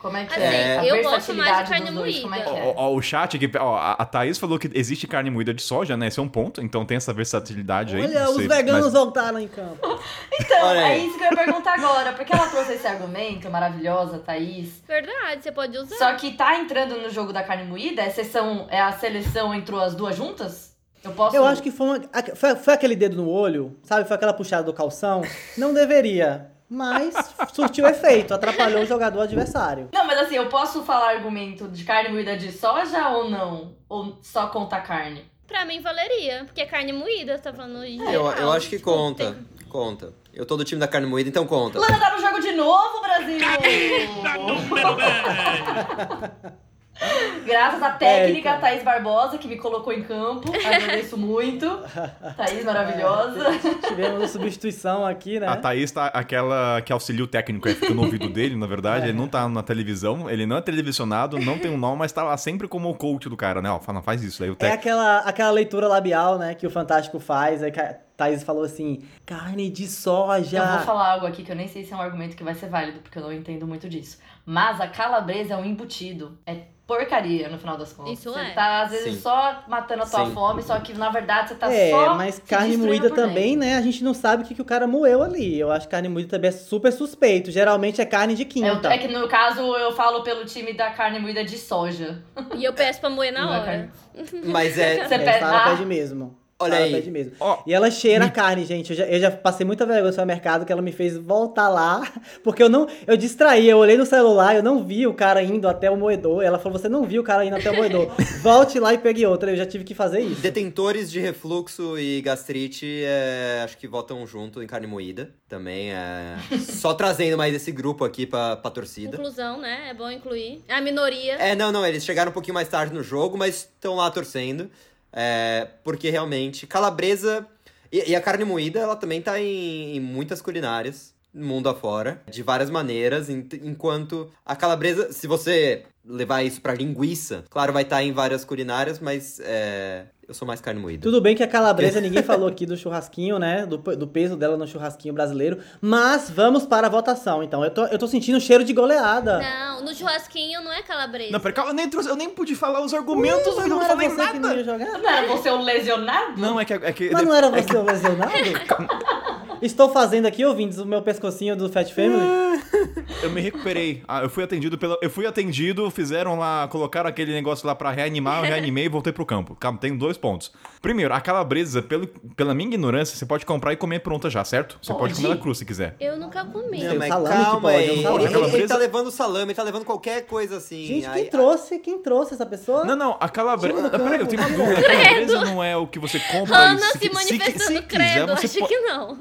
Como é que Assim, é? A eu gosto mais de carne dois, é que Ó, é? ó, o chat aqui, ó, a a Thaís falou que existe carne moída de soja, né? Esse é um ponto, então tem essa versatilidade aí. Olha, os sei, veganos mas- voltaram em campo. Então, Olha é isso que eu ia perguntar agora. Porque ela trouxe esse argumento maravilhosa, Thaís. Verdade, você pode usar. Só que tá entrando no jogo da carne moída? É, sessão, é a seleção entrou as duas juntas? Eu posso. Eu acho que foi, uma- a- foi, foi aquele dedo no olho, sabe? Foi aquela puxada do calção. Não deveria, mas surtiu efeito, atrapalhou o jogador adversário. Não, mas assim, eu posso falar argumento de carne moída de soja ou não? Ou só conta carne? Pra mim valeria, porque é carne moída, você tá falando de Eu, eu acho que Tipo, conta. tem- Conta. Eu tô do time da carne moída, então conta. Lana tá no jogo de novo, Brasil! Graças à técnica, É, então. Thaís Barbosa, que me colocou em campo. Agradeço muito. Thaís maravilhosa. Tivemos uma substituição aqui, né? A Thaís tá aquela que auxilia o técnico, aí fica no ouvido dele, na verdade. Ele não tá na televisão, ele não é televisionado, não tem um nome, mas tá lá sempre como o coach do cara, né? Ó, fala, faz isso. Aí o É aquela, aquela leitura labial, né, que o Fantástico faz. Aí que a Thaís falou assim: carne de soja. Eu vou falar algo aqui que eu nem sei se é um argumento que vai ser válido, porque eu não entendo muito disso. Mas a calabresa é um embutido. É porcaria, no final das contas. Isso você é. tá, às vezes, Sim. só matando a tua Sim. fome, só que, na verdade, você tá É, só mas se carne moída também, dentro. né? A gente não sabe o que, que o cara moeu ali. Eu acho que carne moída também é super suspeito. Geralmente é carne de É, quinta. é que, no caso, eu falo pelo time da carne moída de soja. E eu peço pra moer na Não é hora. carne. Mas é. Você É, pede... Ah, pede mesmo. Olha aí. pede mesmo. Ó, E ela cheira a carne, gente. Eu já, eu já passei muita vergonha no supermercado que ela me fez voltar lá. Porque eu não. Eu distraí, eu olhei no celular, eu não vi o cara indo até o moedor. Ela falou: você não viu o cara indo até o moedor. Volte lá e pegue outra. Eu já tive que fazer isso. Detentores de refluxo e gastrite, é, acho que votam junto em carne moída. Também é. Só trazendo mais esse grupo aqui pra, pra torcida. Inclusão, né? É bom incluir. A minoria. É, não, não, eles chegaram um pouquinho mais tarde no jogo, mas estão lá torcendo. É, porque realmente, calabresa e, e a carne moída, ela também tá em, em muitas culinárias, mundo afora, de várias maneiras, en- enquanto a calabresa, se você levar isso pra linguiça, claro, vai estar em várias culinárias, mas é, eu sou mais carne moída. Tudo bem que a calabresa, ninguém falou aqui do churrasquinho, né? Do, do peso dela no churrasquinho brasileiro. Mas vamos para a votação, então. Eu tô, eu tô sentindo um cheiro de goleada. Não, no churrasquinho não é calabresa. Não, peraí, calma, eu nem, trouxe, eu nem pude falar os argumentos, eu Mas não era falei você que não nada. ia jogar? Não era você o lesionado? Não, é que. É que Mas não era você o lesionado? Estou fazendo aqui, ouvintes, o meu pescocinho do Fat Family. Eu me recuperei. Ah, eu fui atendido pela. Eu fui atendido, fizeram lá, colocaram aquele negócio lá pra reanimar, eu reanimei e voltei pro campo. Calma, tem dois pontos. Primeiro, a calabresa, pelo, pela minha ignorância, você pode comprar e comer pronta já, certo? Você pode, Pode? comer ela crua se quiser. Eu nunca comi. Não, mas salame que calma pode, aí. é o Ele, salame. ele Calabresa- tá levando salame, ele tá levando qualquer coisa assim. Gente, Aí- quem trouxe? Quem trouxe essa pessoa? Não, não, a calabresa. Ah, Peraí, eu tenho uma dúvida. A calabresa não é o que você compra Ana e se, se, manifestando, se, se credo. quiser, acho pode. que não.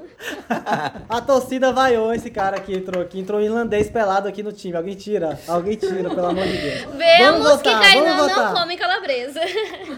A torcida vaiou esse cara que entrou aqui. Entrou irlandês pelado aqui no time. Alguém tira. Alguém tira, pelo amor de Deus. Vemos Vamos que votar, Kainan vamos não votar. come calabresa.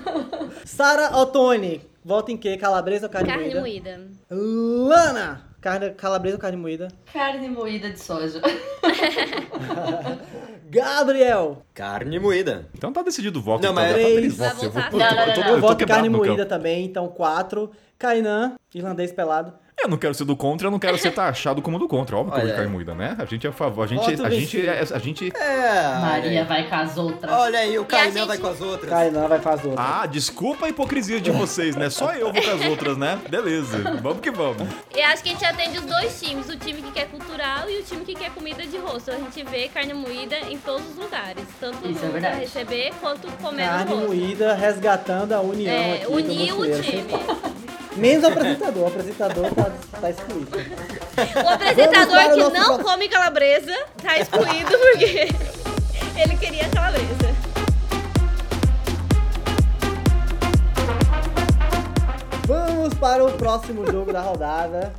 Sara Ottoni. Vota em quê? Calabresa ou carne, Carne moída? moída. Lana. Carne, calabresa ou carne moída? Carne moída de soja. Gabriel. Carne moída. Então tá decidido o voto. Não, então, mas- tá três votos. Eu, vou, votar? eu, Não, tô- não, eu tô- não, eu Eu tô voto carne moída também. Então, quatro. Kainan. Irlandês pelado. Eu não quero ser do contra, eu não quero ser taxado como do contra. Óbvio que eu Olha vou aí. carne moída, né? A gente é a favor. A gente. A gente, vencido. a gente É. Maria vai com as outras. Olha aí, o Kainan gente- vai com as outras. Kainan vai fazer outra. Ah, desculpa a hipocrisia de vocês, né? Só eu vou com as outras, né? Beleza, vamos que vamos. E acho que a gente atende os dois times, o time que quer cultural e o time que quer comida de rosto. A gente vê carne moída em todos os lugares, tanto Isso é pra receber quanto comer Carne no rosto. moída resgatando a união É, aqui do unir o time. Menos o apresentador. O apresentador tá, tá excluído. O apresentador o que não próximo- come calabresa tá excluído porque ele queria calabresa. Vamos para o próximo jogo da rodada.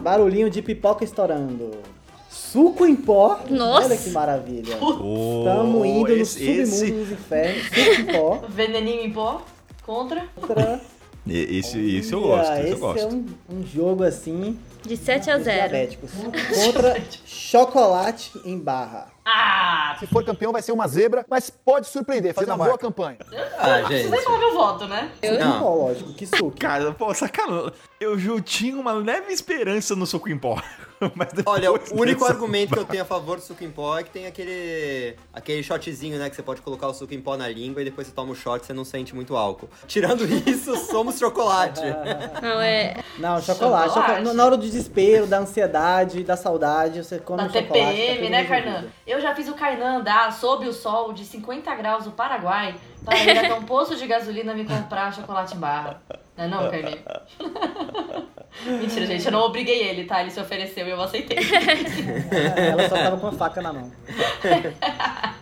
Barulhinho de pipoca estourando. Suco em pó. Nossa. Olha que maravilha. Oh, Estamos indo no submundo esse, dos infernos. Suco em pó. Veneninho em pó. Contra. Tra- esse, esse eu gosto, esse eu Esse gosto. é um, um jogo assim De 7 a dos 0. diabéticos. Contra chocolate em barra. Ah! Se for campeão, vai ser uma zebra, mas pode surpreender, fazer uma boa campanha. Ah, gente. falar meu voto, né? Não. Pô, lógico, que suco. Cara, pô, sacanagem. Eu já tinha uma leve esperança no suco em pó. Mas depois Olha, o único argumento que eu tenho a favor do suco em pó é que tem aquele aquele shotzinho, né, que você pode colocar o suco em pó na língua e depois você toma o shot e você não sente muito álcool. Tirando isso, somos chocolate. Não, é. Não, chocolate. Chocolate. chocolate. Na hora do desespero, da ansiedade, da saudade, você come Da um chocolate. tá TPM, tudo né, resolvido. Kainan? Eu já fiz o Kainan andar sob o sol de 50 graus do Paraguai para ir até um posto de gasolina me comprar chocolate em barra. Não é não, Kainan? Mentira, gente, eu não obriguei ele, tá? Ele se ofereceu e eu aceitei. Ela só tava com a faca na mão.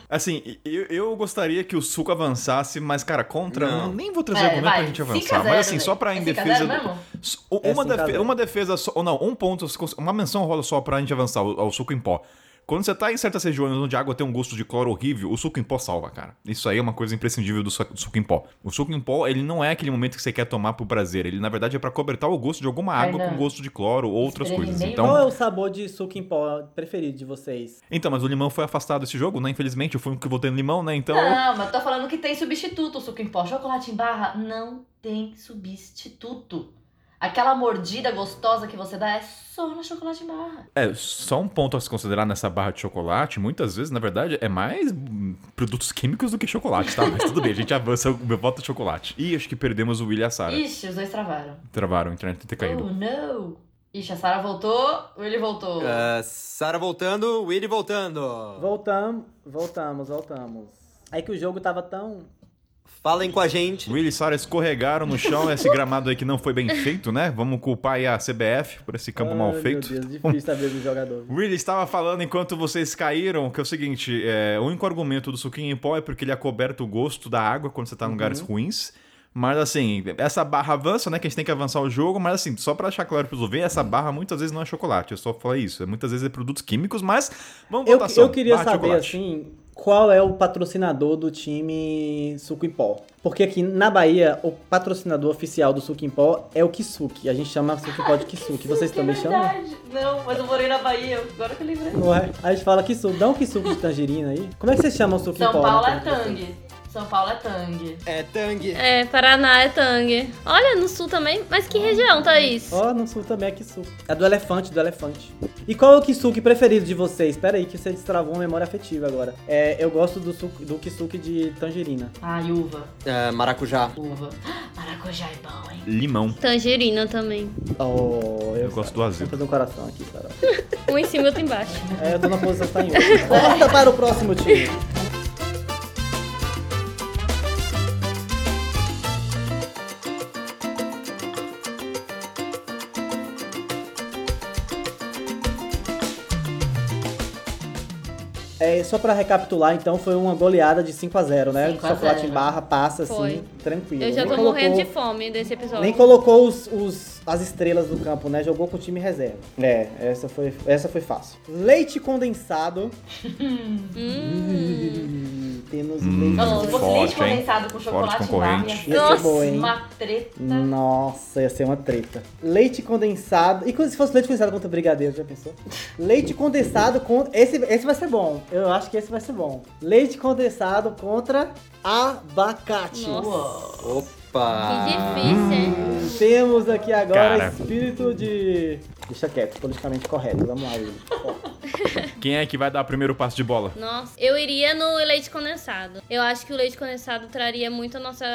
Assim, eu, eu gostaria que o suco avançasse, mas, cara, contra. Não. nem vou trazer É, argumento vai, pra gente 5 a avançar. 0, mas assim, só velho. pra É em 5 a defesa. 0 mesmo? S- É Uma, 5 a defe- 0. uma defesa só. Ou não, um ponto, uma menção rola só pra gente avançar, o, ao suco em pó. Quando você tá em certas regiões onde a água tem um gosto de cloro horrível, o suco em pó salva, cara. Isso aí é uma coisa imprescindível do, su- do suco em pó. O suco em pó, ele não é aquele momento que você quer tomar por prazer. Ele, na verdade, é pra cobertar o gosto de alguma água com gosto de cloro ou outras coisas. Então, Qual é o sabor de suco em pó preferido de vocês? então, mas o limão foi afastado desse jogo, né? Infelizmente, eu fui o que votei no limão, né? Então. Não, mas tô falando que tem substituto o suco em pó. Chocolate em barra não tem substituto. Aquela mordida gostosa que você dá é só no chocolate barra. É, só um ponto a se considerar nessa barra de chocolate, muitas vezes, na verdade, é mais produtos químicos do que chocolate, tá? Mas tudo bem, a gente avança o meu voto é chocolate. E acho que perdemos o William e a Sarah. Ixi, os dois travaram. Travaram, a internet ter caído. Oh, não. Ixi, a Sarah voltou, o Willy voltou. Ah, Sara voltando, Willy voltando. Voltamos, voltamos, voltamos. Aí que o jogo tava tão. Falem com a gente. William e Sarah escorregaram no chão, esse gramado aí que não foi bem feito, né? Vamos culpar aí a CBF por esse campo mal feito. Meu Deus, difícil saber do jogador. Willie estava falando enquanto vocês caíram que é o seguinte: é, o único argumento do suquinho em pó é porque ele acoberta o gosto da água quando você tá em lugares ruins. Mas assim, essa barra avança, né? Que a gente tem que avançar o jogo, mas assim, só pra deixar claro pros ouvintes, essa barra muitas vezes não é chocolate. Eu só falei isso. é Muitas vezes é produtos químicos, mas vamos Eu, votação. eu queria barra saber, assim, qual é o patrocinador do time Suco em Pó. Porque aqui na Bahia, o patrocinador oficial do Suco em Pó é o Kisuke. A gente chama Suco em Pó de Kisuke. Vocês é também chamam? verdade. Não, mas eu morei na Bahia, agora que eu lembrei. Não é? A gente fala Kisuke. Dá um Kisuke de tangerina aí. Como é que vocês chamam o Suco em São Pó? Paulo é? Tang. São Paulo é Tang. É Tang. É, Paraná é Tang. Olha, no sul também. Mas que região, Thaís? Ó, no sul também é Kisuke. É do elefante, do elefante. E qual é o Kisuke preferido de vocês? Pera aí que você destravou uma memória afetiva agora. É, eu gosto do, suco, do Kisuke de tangerina. Ai, uva. Ah, maracujá. Uva. Maracujá é bom, hein? Limão. Tangerina também. Oh, Eu gosto do Vou azedo. fazer um coração aqui, Carol. Um em cima e outro embaixo. É, eu tô na posição que tá em outro. Corta para o próximo time. É, só pra recapitular, então, foi uma goleada de 5 a 0 né? 5 a Chocolate 0. em barra passa, assim, Foi. tranquilo. Eu já Nem tô colocou- morrendo de fome desse episódio. Nem colocou os, os- as estrelas do campo, né? Jogou com o time reserva. É, essa foi, essa foi fácil. Leite condensado. Hum, temos leite Nossa, se fosse Forte, leite hein? condensado com chocolate concorrente. Ia ser boa, hein? uma treta. Nossa, ia ser uma treta. Leite condensado. E quando- se fosse leite condensado contra brigadeiro, já pensou? Leite condensado contra. Esse, esse vai ser bom. Eu acho que esse vai ser bom. Leite condensado contra abacate. Nossa. Opa. Que difícil, hein? Temos aqui agora Cara. espírito de. Deixa quieto, politicamente correto. Vamos lá, Will. Quem é que vai dar o primeiro passo de bola? Nossa, eu iria no leite condensado. Eu acho que o leite condensado traria muito a nossa.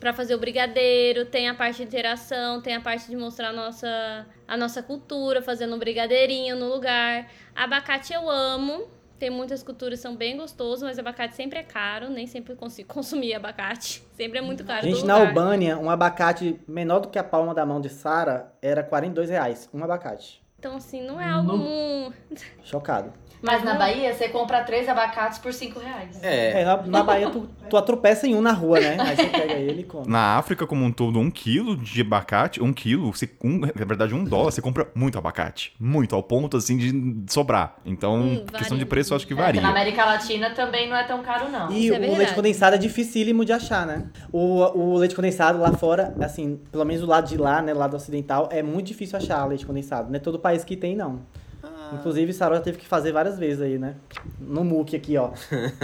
Pra fazer o brigadeiro, tem a parte de interação, tem a parte de mostrar a nossa, a nossa cultura, fazendo um brigadeirinho no lugar. Abacate eu amo. Tem muitas culturas que são bem gostosos, mas abacate sempre é caro, nem sempre consigo consumir abacate. Sempre é muito caro. Gente, na. Albânia, um abacate menor do que a palma da mão de Sara era 42 reais. Um abacate. Então, assim, não é algo mu- Chocado. Mas na Bahia, você compra três abacates por cinco reais. É. É, na, na Bahia, tu, tu atropeça em um na rua, né? Aí você pega ele e come. Na África, como um todo, um quilo de abacate, um quilo, você, um, na verdade, um dólar, você compra muito abacate. Muito, ao ponto, assim, de sobrar. Então, Hum, questão de preço, eu acho que É, varia. na América Latina também não é tão caro, não. E Isso é o leite condensado é dificílimo de achar, né? O, o leite condensado lá fora, assim, pelo menos do lado de lá, né, lado ocidental, é muito difícil achar leite condensado. Não é todo país que tem, não. Inclusive, Sarah já teve que fazer várias vezes aí, né? No MOOC aqui, ó.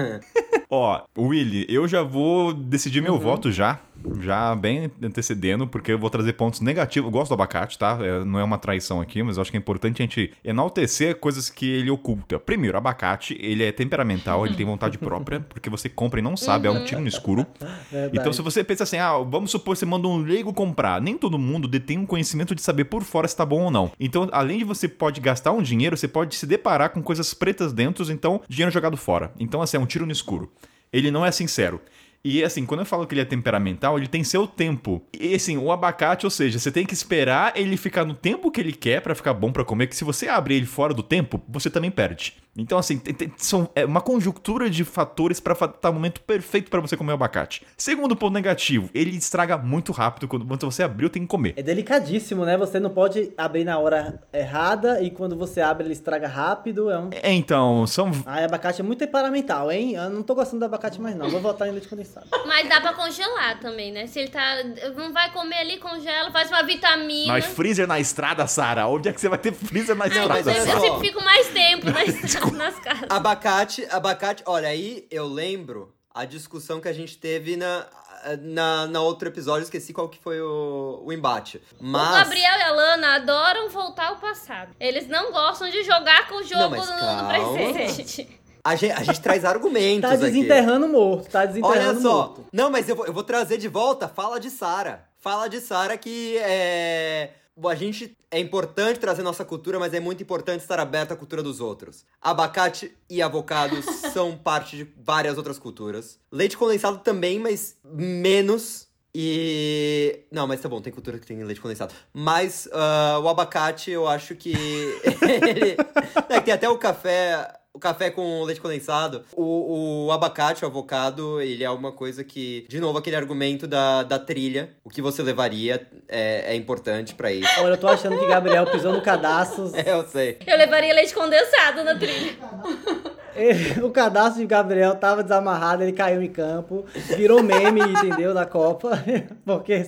Ó, Willy, eu já vou decidir meu voto já. Já bem antecedendo, porque eu vou trazer pontos negativos. Eu gosto do abacate, tá? É, não é uma traição aqui, mas eu acho que é importante a gente enaltecer coisas que ele oculta. Primeiro, abacate, ele é temperamental, ele tem vontade própria, porque você compra e não sabe, é um tiro no escuro. Verdade. Então, se você pensa assim, ah, vamos supor que você manda um leigo comprar, nem todo mundo detém um conhecimento de saber por fora se tá bom ou não. Então, além de você pode gastar um dinheiro, você pode se deparar com coisas pretas dentro, então dinheiro jogado fora. Então, assim, é um tiro no escuro. Ele não é sincero. E assim, quando eu falo que ele é temperamental, ele tem seu tempo. E assim, o abacate, ou seja, você tem que esperar ele ficar no tempo que ele quer pra ficar bom pra comer, que se você abre ele fora do tempo, você também perde. Então assim, tem- tem- são é uma conjuntura de fatores pra fa- tá o momento perfeito pra você comer o abacate. Segundo ponto negativo, ele estraga muito rápido quando, quando você abriu, tem que comer. É delicadíssimo, né? Você não pode abrir na hora errada e quando você abre ele estraga rápido. É um. É, então, são Ah, abacate é muito temperamental, hein? Eu não tô gostando do abacate mais, não. Vou votar em leite condensado. Mas dá pra congelar também, né? Se ele tá. Não vai comer ali, congela, faz uma vitamina. Mas freezer na estrada, Sara. Onde é que você vai ter freezer na Ai, mas estrada, eu, olha eu só. sempre fico mais tempo nas, nas casas. Abacate, abacate. Olha, aí eu lembro a discussão que a gente teve na, na, na outro episódio, esqueci qual que foi o, o embate. O Mas. Gabriel e a Lana adoram voltar ao passado. Eles não gostam de jogar com o jogo Não, mas no, no presente. A gente, a gente traz argumentos Tá aqui. desenterrando morto, tá Olha desenterrando só. morto. Não, mas eu vou, eu vou trazer de volta fala de Sara. Fala de Sara que é. A gente é importante trazer nossa cultura, mas é muito importante estar aberto à cultura dos outros. Abacate e avocados são parte de várias outras culturas. Leite condensado também, mas menos. E. Não, mas tá bom, tem cultura que tem leite condensado. Mas ah, o abacate, eu acho que. ele... É, tem até o café. O café com leite condensado. O, o abacate, o avocado, ele é uma coisa que. De novo, aquele argumento da, da trilha. O que você levaria é, é importante pra isso. Olha, eu tô achando que Gabriel pisou no cadastro. É, eu sei. Eu levaria leite condensado na trilha. O cadastro de Gabriel tava desamarrado, ele caiu em campo, virou meme, entendeu? Da Copa. Porque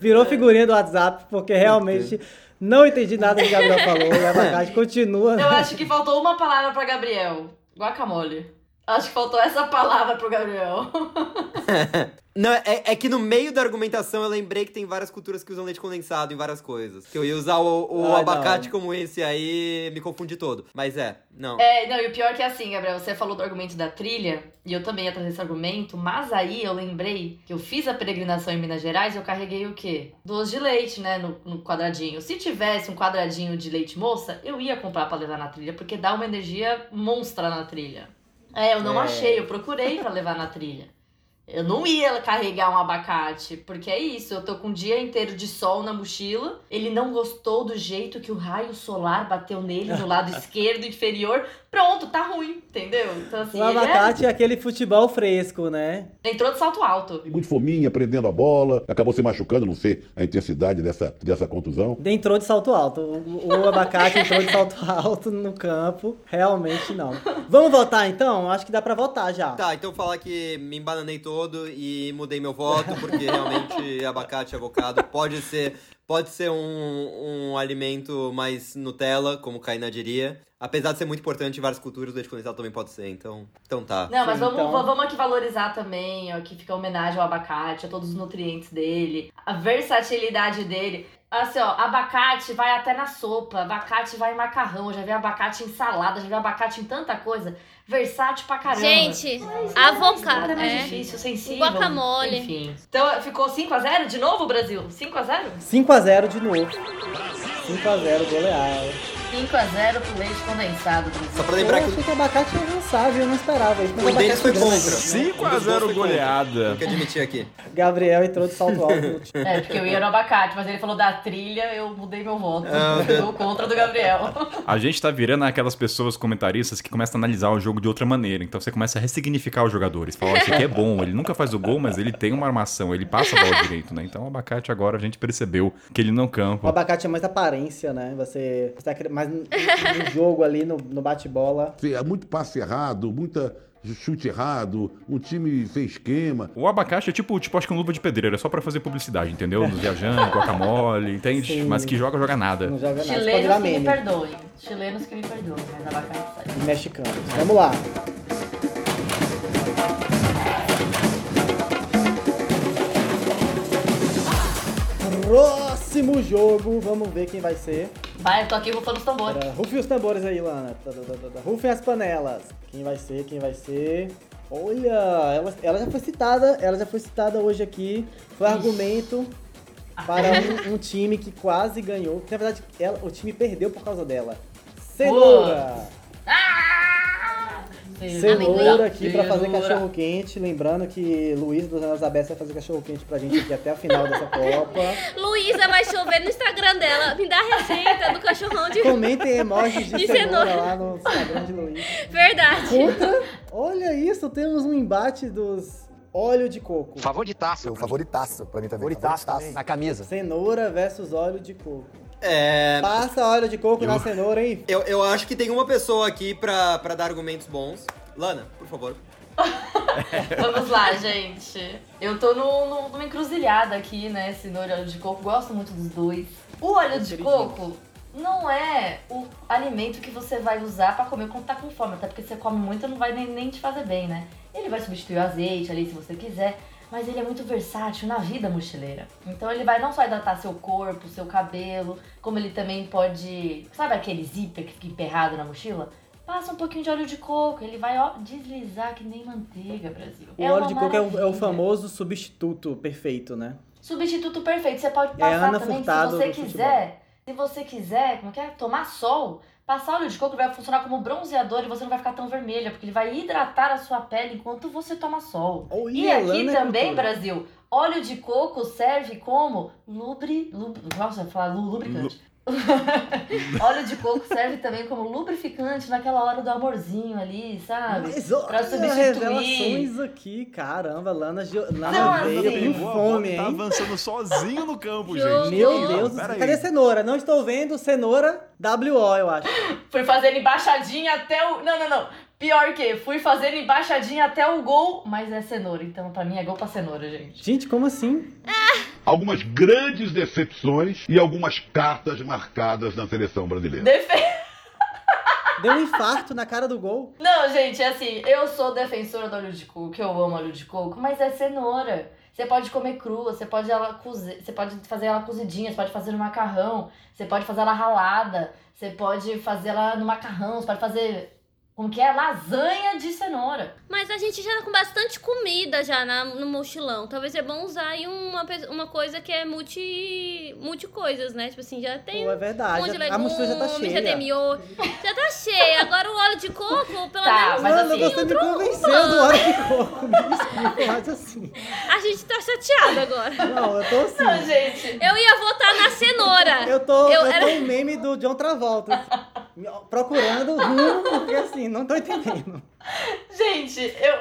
virou figurinha do WhatsApp, porque realmente não entendi nada que o Gabriel falou. E a abacate continua. Eu acho que faltou uma palavra pra Gabriel. Guacamole. Acho que faltou essa palavra pro Gabriel. Não, é, é que no meio da argumentação eu lembrei que tem várias culturas que usam leite condensado em várias coisas. Que eu ia usar o, o Ai, abacate não. como esse aí, me confundi todo. Mas é, não. É, não, e o pior é que é assim, Gabriel, você falou do argumento da trilha, e eu também ia trazer esse argumento, mas aí eu lembrei que eu fiz a peregrinação em Minas Gerais e eu carreguei o quê? Doce de leite, né, no, no quadradinho. Se tivesse um quadradinho de leite moça, eu ia comprar pra levar na trilha, porque dá uma energia monstra na trilha. É, eu não É. achei, eu procurei pra levar na trilha. Eu não ia carregar um abacate, porque é isso, eu tô com um dia inteiro de sol na mochila. Ele não gostou do jeito que o raio solar bateu nele no lado esquerdo inferior. Pronto, tá ruim, entendeu? Então assim, O abacate é aquele futebol fresco, né? é... entrou de salto alto. Muito fominha, prendendo a bola, acabou se machucando, não sei a intensidade dessa, dessa contusão. Entrou de salto alto. O, o abacate entrou de salto alto no campo. Realmente não. Vamos votar então? Acho que dá pra votar já. Tá, então falar que me embananei todo e mudei meu voto, porque realmente abacate e avocado pode ser, pode ser um, um alimento mais Nutella, como Kainá diria. Apesar de ser muito importante em várias culturas, o leite condensado também pode ser, então, então tá. Não, mas vamos, então- vamos aqui valorizar também, ó, que fica homenagem ao abacate, a todos os nutrientes dele, a versatilidade dele. Assim, ó, abacate vai até na sopa, abacate vai em macarrão, já vi abacate em salada, já vi abacate em tanta coisa. Versátil pra caramba. Gente, Nada avocado, é mais é. difícil, sensível. O guacamole. Enfim. Então ficou 5x0 de novo, Brasil? 5x0? 5x0 de novo. 5x0, goleada. 5x0 pro leite condensado. Só pra Eu lembrar que achei que o abacate ia avançar, viu? Eu não esperava isso. O deles abacate foi contra. né? 5 a dos 0 gols foi contra. goleada. Tenho que admitir aqui. Gabriel entrou de salto alto. É, porque eu ia no abacate, mas ele falou da trilha, eu mudei meu voto. Ah, Eu dou contra do Gabriel. A gente tá virando aquelas pessoas comentaristas que começam a analisar o jogo de outra maneira. Então você começa a ressignificar os jogadores. Fala, esse aqui é bom, ele nunca faz o gol, mas ele tem uma armação, ele passa a bola direito, né? Então o abacate agora a gente percebeu que ele não O campa. abacate é mais aparência, né? Você, você tá mais no, no jogo ali, no, no bate-bola. É muito passe errado, muita chute errado, um time sem esquema. O abacate é tipo, tipo, acho que um luva de pedreiro, é só pra fazer publicidade, entendeu? Nos viajantes, guacamole, entende? Sim. Mas que joga, joga nada. Não joga nada. Pode Chilenos que me perdoem. Chilenos que me perdoam, mas sai. E mexicanos. Vamos lá. Próximo jogo, vamos ver quem vai ser. Vai, eu tô aqui rufando os tambores. Pera, Rufem os tambores aí, Lana. Tá, tá, tá. Rufem as panelas. Quem vai ser? Quem vai ser? Olha, ela, ela já foi citada, ela já foi citada hoje aqui. Foi argumento para um, um time que quase ganhou. Na verdade, ela- o time perdeu por causa dela. Cenoura! Cenoura aqui pra fazer cachorro quente. Lembrando que Luiz dos Anos Abertos vai fazer cachorro quente pra gente aqui até a final dessa Copa. Luísa vai chover no Instagram dela. Me dá a receita do cachorrão de. Comentem emojis de, De cenoura, cenoura. lá no Instagram de Luiz. Verdade. Contra, olha isso, temos um embate dos óleo de coco. Favoritaço. O favoritaço pra mim também. Favoritaço Na camisa. Cenoura versus óleo de coco. É. Passa óleo de coco na cenoura, hein? Eu, eu acho que tem uma pessoa aqui pra, pra dar argumentos bons. Lana, por favor. Vamos lá, gente. Eu tô no, no- numa encruzilhada aqui, né? Cenoura e óleo de coco. Gosto muito dos dois. O óleo de coco não é o alimento que você vai usar pra comer quando tá com fome. Até porque você come muito não vai nem, nem te fazer bem, né? Ele vai substituir o azeite ali se você quiser. Mas ele é muito versátil na vida mochileira. Então ele vai não só hidratar seu corpo, seu cabelo, como ele também pode. Sabe aquele zíper que fica emperrado na mochila? Passa um pouquinho de óleo de coco, ele vai, ó, deslizar que nem manteiga, Brasil. O É óleo de coco é o, é o famoso substituto perfeito, né? Substituto perfeito. Você pode É passar Ana também, Furtado se você quiser. Se você quiser, como é que é? Tomar sol, passar óleo de coco vai funcionar como bronzeador e você não vai ficar tão vermelha, porque ele vai hidratar a sua pele enquanto você toma sol. Olha, e aqui Lana é também, cultura. Brasil, óleo de coco serve como lubri... lub- nossa, falar lu- lubricante. óleo de coco serve também como lubrificante naquela hora do amorzinho ali, sabe? Mas pra substituir. revelações aqui, caramba, Lana, Gio- Lana veio assim, com fome, Tá hein? avançando sozinho no campo, gente. Meu Deus, pera aí. cadê cenoura? Não estou vendo cenoura WO, eu acho. Fui fazendo embaixadinha até o. Não, não, não. Pior que, fui fazendo embaixadinha até o gol, mas é cenoura. Então, pra mim, é gol pra cenoura, gente. Gente, como assim? Algumas grandes decepções e algumas cartas marcadas na seleção brasileira. Defe... Deu um infarto na cara do gol. Não, gente, é assim, eu sou defensora do óleo de coco, eu amo óleo de coco, mas é cenoura. Você pode comer crua, você pode ela cozer, você pode fazer ela cozidinha, você pode fazer no macarrão, você pode fazer ela ralada, você pode fazer ela no macarrão, você pode fazer como que é lasanha de cenoura. Mas a gente já tá com bastante comida já na- no mochilão. Talvez é bom usar aí uma, uma coisa que é multi, multi coisas, né? Tipo assim, já tem Pô, é um verdade. monte de a legumes, mochila já tá já tem cheia. miojo. Já tá cheia. Agora o óleo de coco, pelo Tá, menos mas assim, você me outro convenceu humano. do óleo de coco. Me desculpa, mas assim. a gente tá chateado agora. Não, eu tô assim. Não, gente. Eu ia votar na cenoura. Eu tô, eu, Eu era- tô um meme do John Travolta. Procurando rumo, porque assim, não tô entendendo. Gente, eu.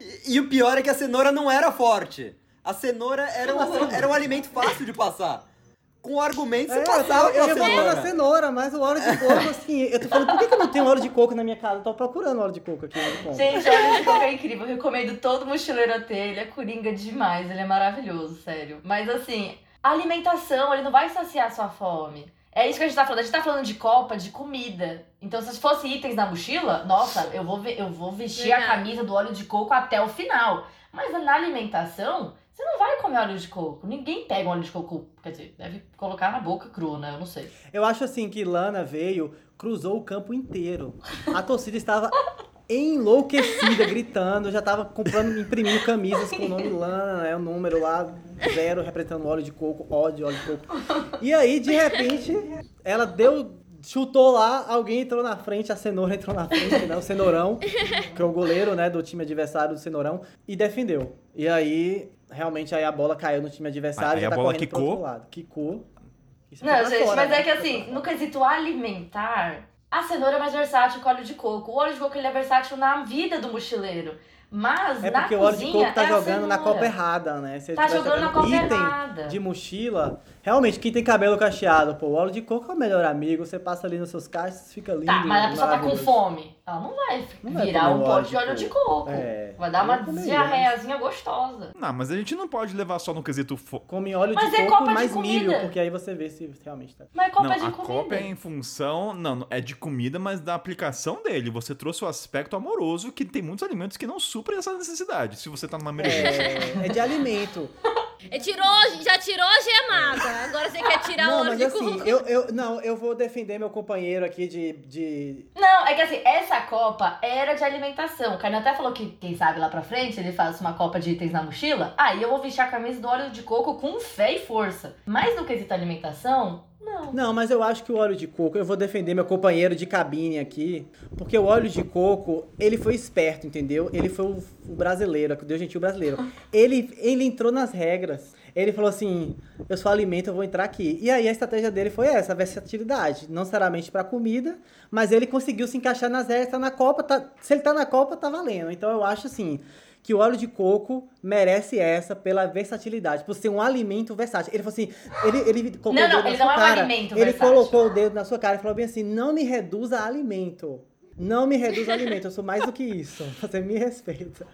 E, e o pior é que a cenoura não era forte. A cenoura era um, era um alimento fácil de passar. Com argumentos você É, passava eu, eu com a ia botar na cenoura. cenoura, mas o óleo de coco, assim, eu tô falando, por que, que eu não tenho óleo de coco na minha casa? Eu tô procurando óleo de coco aqui. Gente, óleo de coco é incrível. Eu recomendo todo mochileiro a ter. Ele é coringa demais. Ele é maravilhoso, sério. Mas assim, a alimentação, ele não vai saciar sua fome. É isso que a gente tá falando. A gente tá falando de copa, de comida. Então, se fosse itens na mochila, nossa, eu vou, eu vou vestir a camisa do óleo de coco até o final. Mas na alimentação, você não vai comer óleo de coco. Ninguém pega óleo de coco. Quer dizer, deve colocar na boca cru, né? Eu não sei. Eu acho assim que Lana veio, cruzou o campo inteiro. A torcida estava enlouquecida, gritando, já tava comprando, imprimindo camisas com o nome Lana, né? O número lá, zero, representando óleo de coco, ódio, óleo de coco. E aí, de repente, ela deu. Chutou lá, alguém entrou na frente, a cenoura entrou na frente, né? O cenourão, que é o goleiro, né, do time adversário do cenourão, e defendeu. E aí, realmente, aí a bola caiu no time adversário Aí e a tá bola correndo pro quicou? outro lado. Quicou. Isso foi Não, gente, fora, mas né? é que assim, no quesito alimentar, a cenoura é mais versátil que o óleo de coco. O óleo de coco ele é versátil na vida do mochileiro. Mas É na porque o óleo de cozinha coco tá é jogando na copa errada, né? Tá tiver jogando na copa item errada. de mochila, realmente, quem tem cabelo cacheado, pô, o óleo de coco é o melhor amigo. Você passa ali nos seus cachos, fica lindo. Tá, mas a pessoa tá com fome. Ela não vai Não vai virar um pote de óleo de coco. É, Vai dar uma comeria, diarreiazinha gostosa. Não, mas a gente não pode levar só no quesito. Come óleo Mas de é coco copa de mais milho, comida. porque aí você vê se realmente tá. Mas copa não, de a comida. copa é em função. Não, não, é de comida, mas da aplicação dele. Você trouxe o aspecto amoroso que tem muitos alimentos que não suprem essa necessidade. Se você tá numa emergência. É, é de alimento. Ele tirou, já tirou a gemada. Agora você quer tirar o Não, óleo mas de assim, coco. eu, eu, não, eu vou defender meu companheiro aqui de, de Não, é que assim, essa copa era de alimentação. O Kainan até falou que, quem sabe lá pra frente, ele faz uma copa de itens na mochila. Aí eu vou vestir a camisa do óleo de coco com fé e força. Mas no quesito alimentação, não. Não, mas eu acho que o óleo de coco, eu vou defender meu companheiro de cabine aqui, porque o óleo de coco, ele foi esperto, entendeu? Ele foi o, o brasileiro, o Deus gentil brasileiro. Ele, ele entrou nas regras. Ele falou assim: eu sou alimento, eu vou entrar aqui. E aí a estratégia dele foi essa, a versatilidade. Não necessariamente para comida, mas ele conseguiu se encaixar nas regras, tá na Copa, tá, se ele tá na Copa, tá valendo. Então eu acho assim. Que o óleo de coco merece essa pela versatilidade, por ser um alimento versátil. Ele falou assim: ele, ele colocou Não, o não, dedo na ele sua não é um cara. alimento Ele versátil. colocou o dedo na sua cara e falou bem assim: não me reduza a alimento. Não me reduza a alimento, eu sou mais do que isso. Você me respeita.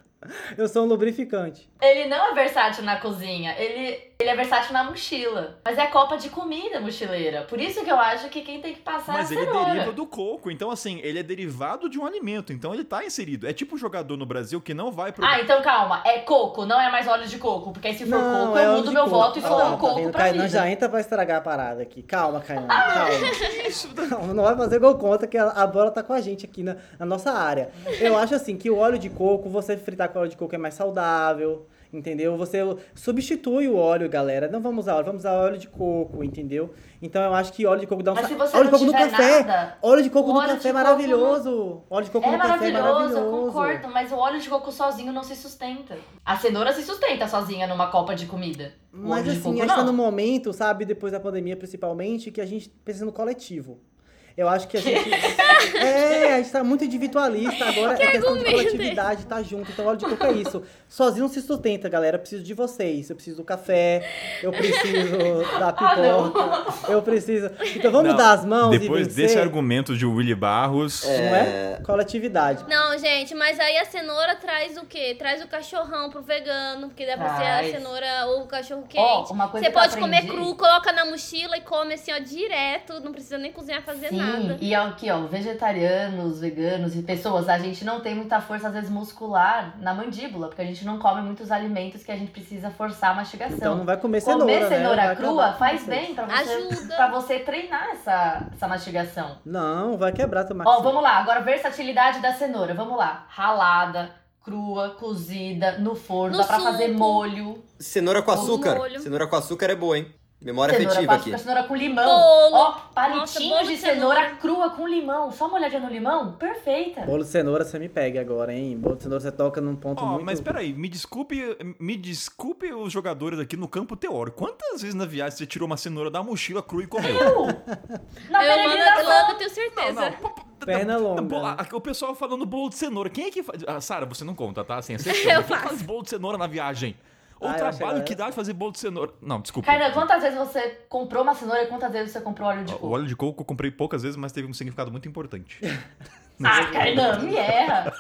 Eu sou um lubrificante. Ele não é versátil na cozinha, ele, ele é versátil na mochila. Mas é copa de comida mochileira. Por isso que eu acho que quem tem que passar Mas é a ele cenoura. deriva do coco. Então, assim, ele é derivado de um alimento. Então, ele tá inserido. É tipo um jogador no Brasil que não vai pro. Ah, então calma. É coco, não é mais óleo de coco. Porque aí se for coco, é eu mudo meu coco. voto e for lá, tá coco vendo? pra vida. já entra pra estragar a parada aqui. Calma, Kainan. Calma. Não, não vai fazer gol contra que a, a bola tá com a gente aqui na, na nossa área. Eu acho assim que o óleo de coco, você fritar com óleo de coco é mais saudável. Entendeu? Você substitui o óleo, galera. Não vamos usar óleo, vamos usar óleo de coco, entendeu? Então eu acho que óleo de coco dá um Mas se você óleo de coco no café. nada, óleo de coco no café é maravilhoso. Óleo de coco É no café é maravilhoso, eu concordo, mas o óleo de coco sozinho não se sustenta. A cenoura se sustenta sozinha numa copa de comida. O Mas óleo de assim, a gente tá num momento, sabe, depois da pandemia principalmente, que a gente pensa no coletivo. Eu acho que a gente. é, a gente tá muito individualista agora. é questão de coletividade, tá junto. Então, óleo de coco é isso. Sozinho não se sustenta, galera. Eu preciso de vocês. Eu preciso do café. Eu preciso da pipoca. eu preciso. Então vamos Não, dar as mãos Depois e vencer. desse argumento de Willy Barros. Não é? Coletividade. Não, gente, mas aí a cenoura traz o quê? Traz o cachorrão pro vegano, porque dá pra ser a Traz. cenoura ou o cachorro quente. Coisa Você que pode comer cru, coloca na mochila e come assim, ó, direto. Não precisa nem cozinhar, fazer Sim, nada. e aqui, ó, vegetarianos, veganos e pessoas, a gente não tem muita força, às vezes, muscular na mandíbula, porque a gente não come muitos alimentos que a gente precisa forçar a mastigação. Então não vai comer cenoura. Comer né? cenoura Vai crua faz vocês. bem pra você, Ajuda. pra você treinar essa, essa mastigação. Não, vai quebrar teu Ó, maxilar. vamos lá, agora versatilidade da cenoura. Vamos lá. Ralada, crua, cozida, no forno, No dá pra fazer suco. molho. Cenoura com açúcar. Cenoura com açúcar é boa, hein? Memória cenoura afetiva com aqui. cenoura com limão. Bolo. Ó, Nossa, palitinhos bolo de de cenoura cenoura. crua com limão. Só uma olhadinha no limão? Perfeita. Bolo de cenoura você me pega agora, hein? Bolo de cenoura você toca num ponto Ó, muito... mas peraí, me desculpe, me desculpe os jogadores aqui no campo teórico. Quantas vezes na viagem você tirou uma cenoura da mochila crua e comeu? Eu? Na eu, mando, peregrinação. eu tenho certeza. Perna longa. Bo- né? a- O pessoal falando bolo de cenoura. Quem é que faz? Ah, Sara, você não conta, tá? Sem exceção. Eu Quem faço. faz bolo de cenoura na viagem? O Ah, trabalho que dá de fazer bolo de cenoura. Não, desculpa. Kainan, quantas vezes você comprou uma cenoura e quantas vezes você comprou óleo de O coco? óleo de coco eu comprei poucas vezes, mas teve um significado muito importante. Ah, Kainan, me erra.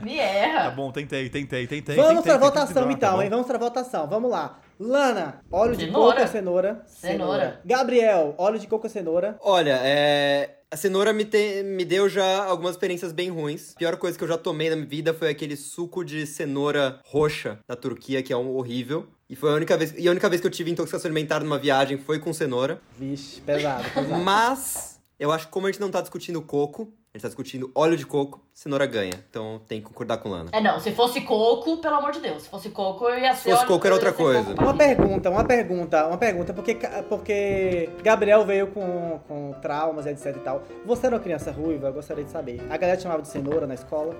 Me Tá erra. bom, tentei, tentei, tentei. Vamos tentei, pra votação equilibrar, então, tá hein? Vamos pra votação. Vamos lá. Lana, óleo de Cenoura. coco ou cenoura? Cenoura. Gabriel, óleo de coco ou cenoura? Olha, é. A cenoura me, te- me deu já algumas experiências bem ruins. A pior coisa que eu já tomei na minha vida foi aquele suco de cenoura roxa da Turquia, que é um horrível. E foi a única vez. E a única vez que eu tive intoxicação alimentar numa viagem foi com cenoura. Vixe, pesado, pesado. Mas eu acho que como a gente não tá discutindo coco, a gente tá discutindo óleo de coco, cenoura ganha. Então tem que concordar com Lana. É, não, se fosse coco, pelo amor de Deus. Se fosse coco, eu ia ser. fosse óleo- coco, era outra coisa. Uma pergunta, uma pergunta, uma pergunta, porque, porque Gabriel veio com, com traumas, etc e tal. Você era uma criança ruiva? Eu gostaria de saber. A galera te chamava de cenoura na escola?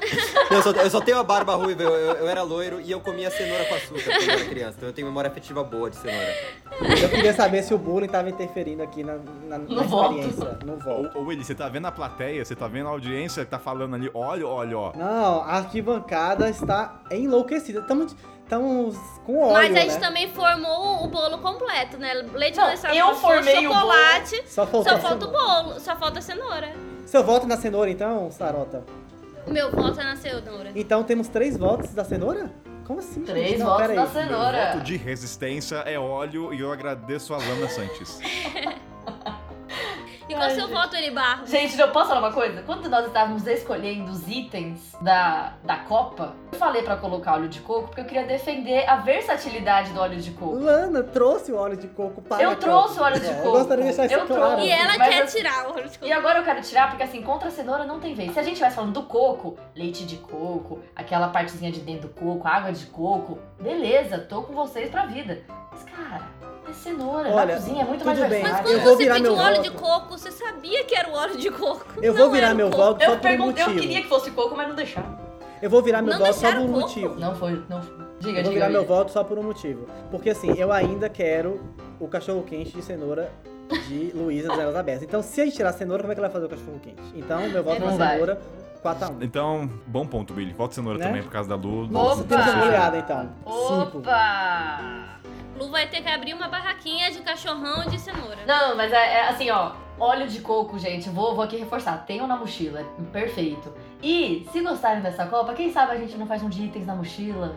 Eu só, eu só tenho a barba ruiva, eu, eu, eu era loiro e eu comia cenoura com açúcar quando eu era criança. Então eu tenho memória afetiva boa de cenoura. Eu queria saber se o bullying tava interferindo aqui na, na, na voto. experiência. No voto. Ô, ô Willy, você tá vendo a plateia, você tá vendo a audiência que tá falando ali, olha, olha, ó. Não, a arquibancada está enlouquecida. Estamos, estamos com óleo, Mas a gente né? também formou o bolo completo, né? Leite Não, condensado, eu formei o chocolate. Só faltou Só a falta o bolo, só falta a cenoura. Seu voto na cenoura, então, Sarota? O meu voto é na cenoura. Então temos três votos da cenoura? Como assim? Três gente? Não, votos da aí. Meu cenoura. voto de resistência é óleo e eu agradeço a Lana Santos. E qual o seu voto, Eri Barros? Gente, eu posso falar uma coisa? Quando nós estávamos escolhendo os itens da, da Copa, eu falei pra colocar óleo de coco porque eu queria defender a versatilidade do óleo de coco. Lana trouxe o óleo de coco para Eu a trouxe o óleo de É, coco. Eu gostaria de deixar isso Eu claro. trouxe. E ela Mas quer assim- tirar o óleo de coco. E agora eu quero tirar, porque assim, contra a cenoura não tem vez. Se a gente estivesse falando do coco, leite de coco, aquela partezinha de dentro do coco, água de coco, beleza, tô com vocês pra vida. Mas, cara, é cenoura. Olha, na cozinha é muito tudo mais bem. Mas quando Eu vou você virar pediu meu óleo voto. de coco, você sabia que era o óleo de coco. Eu Não vou virar era o meu coco. voto só Eu, por um perguntei, eu motivo. queria que fosse coco, mas não deixaram. Eu vou virar meu Não voto só por deixaram um coco? motivo. Não foi, não foi. Diga, Eu vou diga. virar meu amiga. voto só por um motivo. Porque assim, eu ainda quero o cachorro quente de cenoura de Luísa das Elas Abertas. Então, se a gente tirar a cenoura, como é que ela vai fazer o cachorro quente? Então, meu voto Não na vai. cenoura, 4x1. Então, bom ponto, Willy. Voto cenoura Né? também por causa da Lu. Nossa, Opa! temos uma goleada então. Cinco. Opa! Lu vai ter que abrir uma barraquinha de cachorrão de cenoura. Não, mas é, é assim, ó. Óleo de coco, gente, vou, vou aqui reforçar. Tenham na mochila. Perfeito. E, se gostarem dessa Copa, quem sabe a gente não faz um de itens na mochila?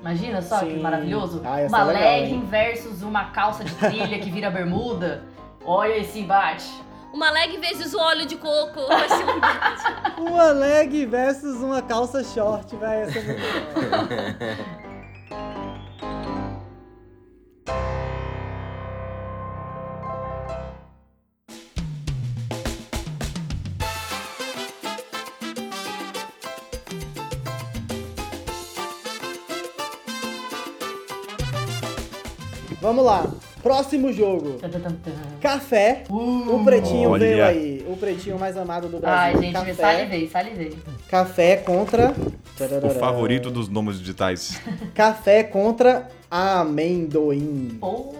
Imagina só que Sim. maravilhoso. Ah, uma legal, legging versus uma calça de trilha que vira bermuda. Olha esse embate. Uma leg vezes o óleo de coco. Um. Uma leg versus uma calça short, vai ser muito Vamos lá. Próximo jogo. Café. o pretinho Olha. veio aí. O pretinho mais amado do Brasil. Ai, gente, Café. salivei, salivei. Café contra. O favorito dos nomes digitais. Café contra amendoim. Oh.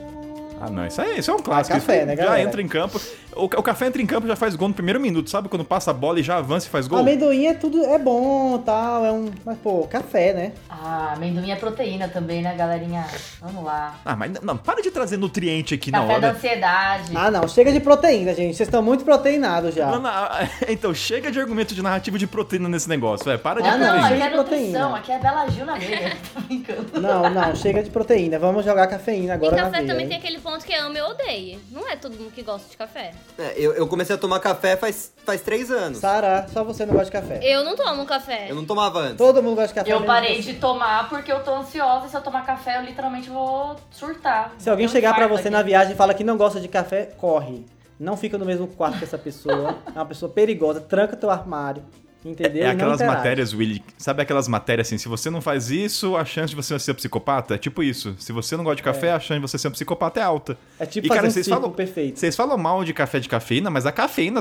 Ah, não, isso, aí, isso é um clássico. café, Isso né, já galera? entra em campo. O, o café entra em campo e já faz gol no primeiro minuto, sabe? Quando passa a bola e já avança e faz gol. Amendoim é tudo. É bom tal. É um. Mas, pô, café, né? Ah, amendoim é proteína também, né, galerinha? Vamos lá. Ah, mas não, para de trazer nutriente aqui na Café da hora. ansiedade. Ah, não. Chega de proteína, gente. Vocês estão muito proteinados já. Não, não, então, chega de argumento de narrativo de proteína nesse negócio, velho. Para de Ah, não, Não, proteína. aqui é Proteína. nutrição, aqui é Bela Gil na veia. Tô brincando. Não, não. Chega de proteína. Vamos jogar cafeína E agora na café veia, também hein? tem aquele ponto que ame ou odeie. Não é todo mundo que gosta de café. É, eu, eu comecei a tomar café faz, faz três anos. Sara, só você não gosta de café. Eu não tomo café. Eu não tomava antes. Todo mundo gosta de café. Eu menos parei você. de tomar porque eu tô ansiosa e se eu tomar café eu literalmente vou surtar. Se alguém um chegar pra infarto você aqui. na viagem e fala que não gosta de café, corre. Não fica no mesmo quarto que essa pessoa. É uma pessoa perigosa. Tranca teu armário. Entendeu? É não aquelas matérias, Willy. Sabe aquelas matérias assim? Se você não faz isso, a chance de você ser um psicopata é tipo isso. Se você não gosta de café, a chance de você ser um psicopata é alta. É tipo E, cara, um vocês falam- perfeito. Vocês falam mal de café de cafeína, mas a cafeína,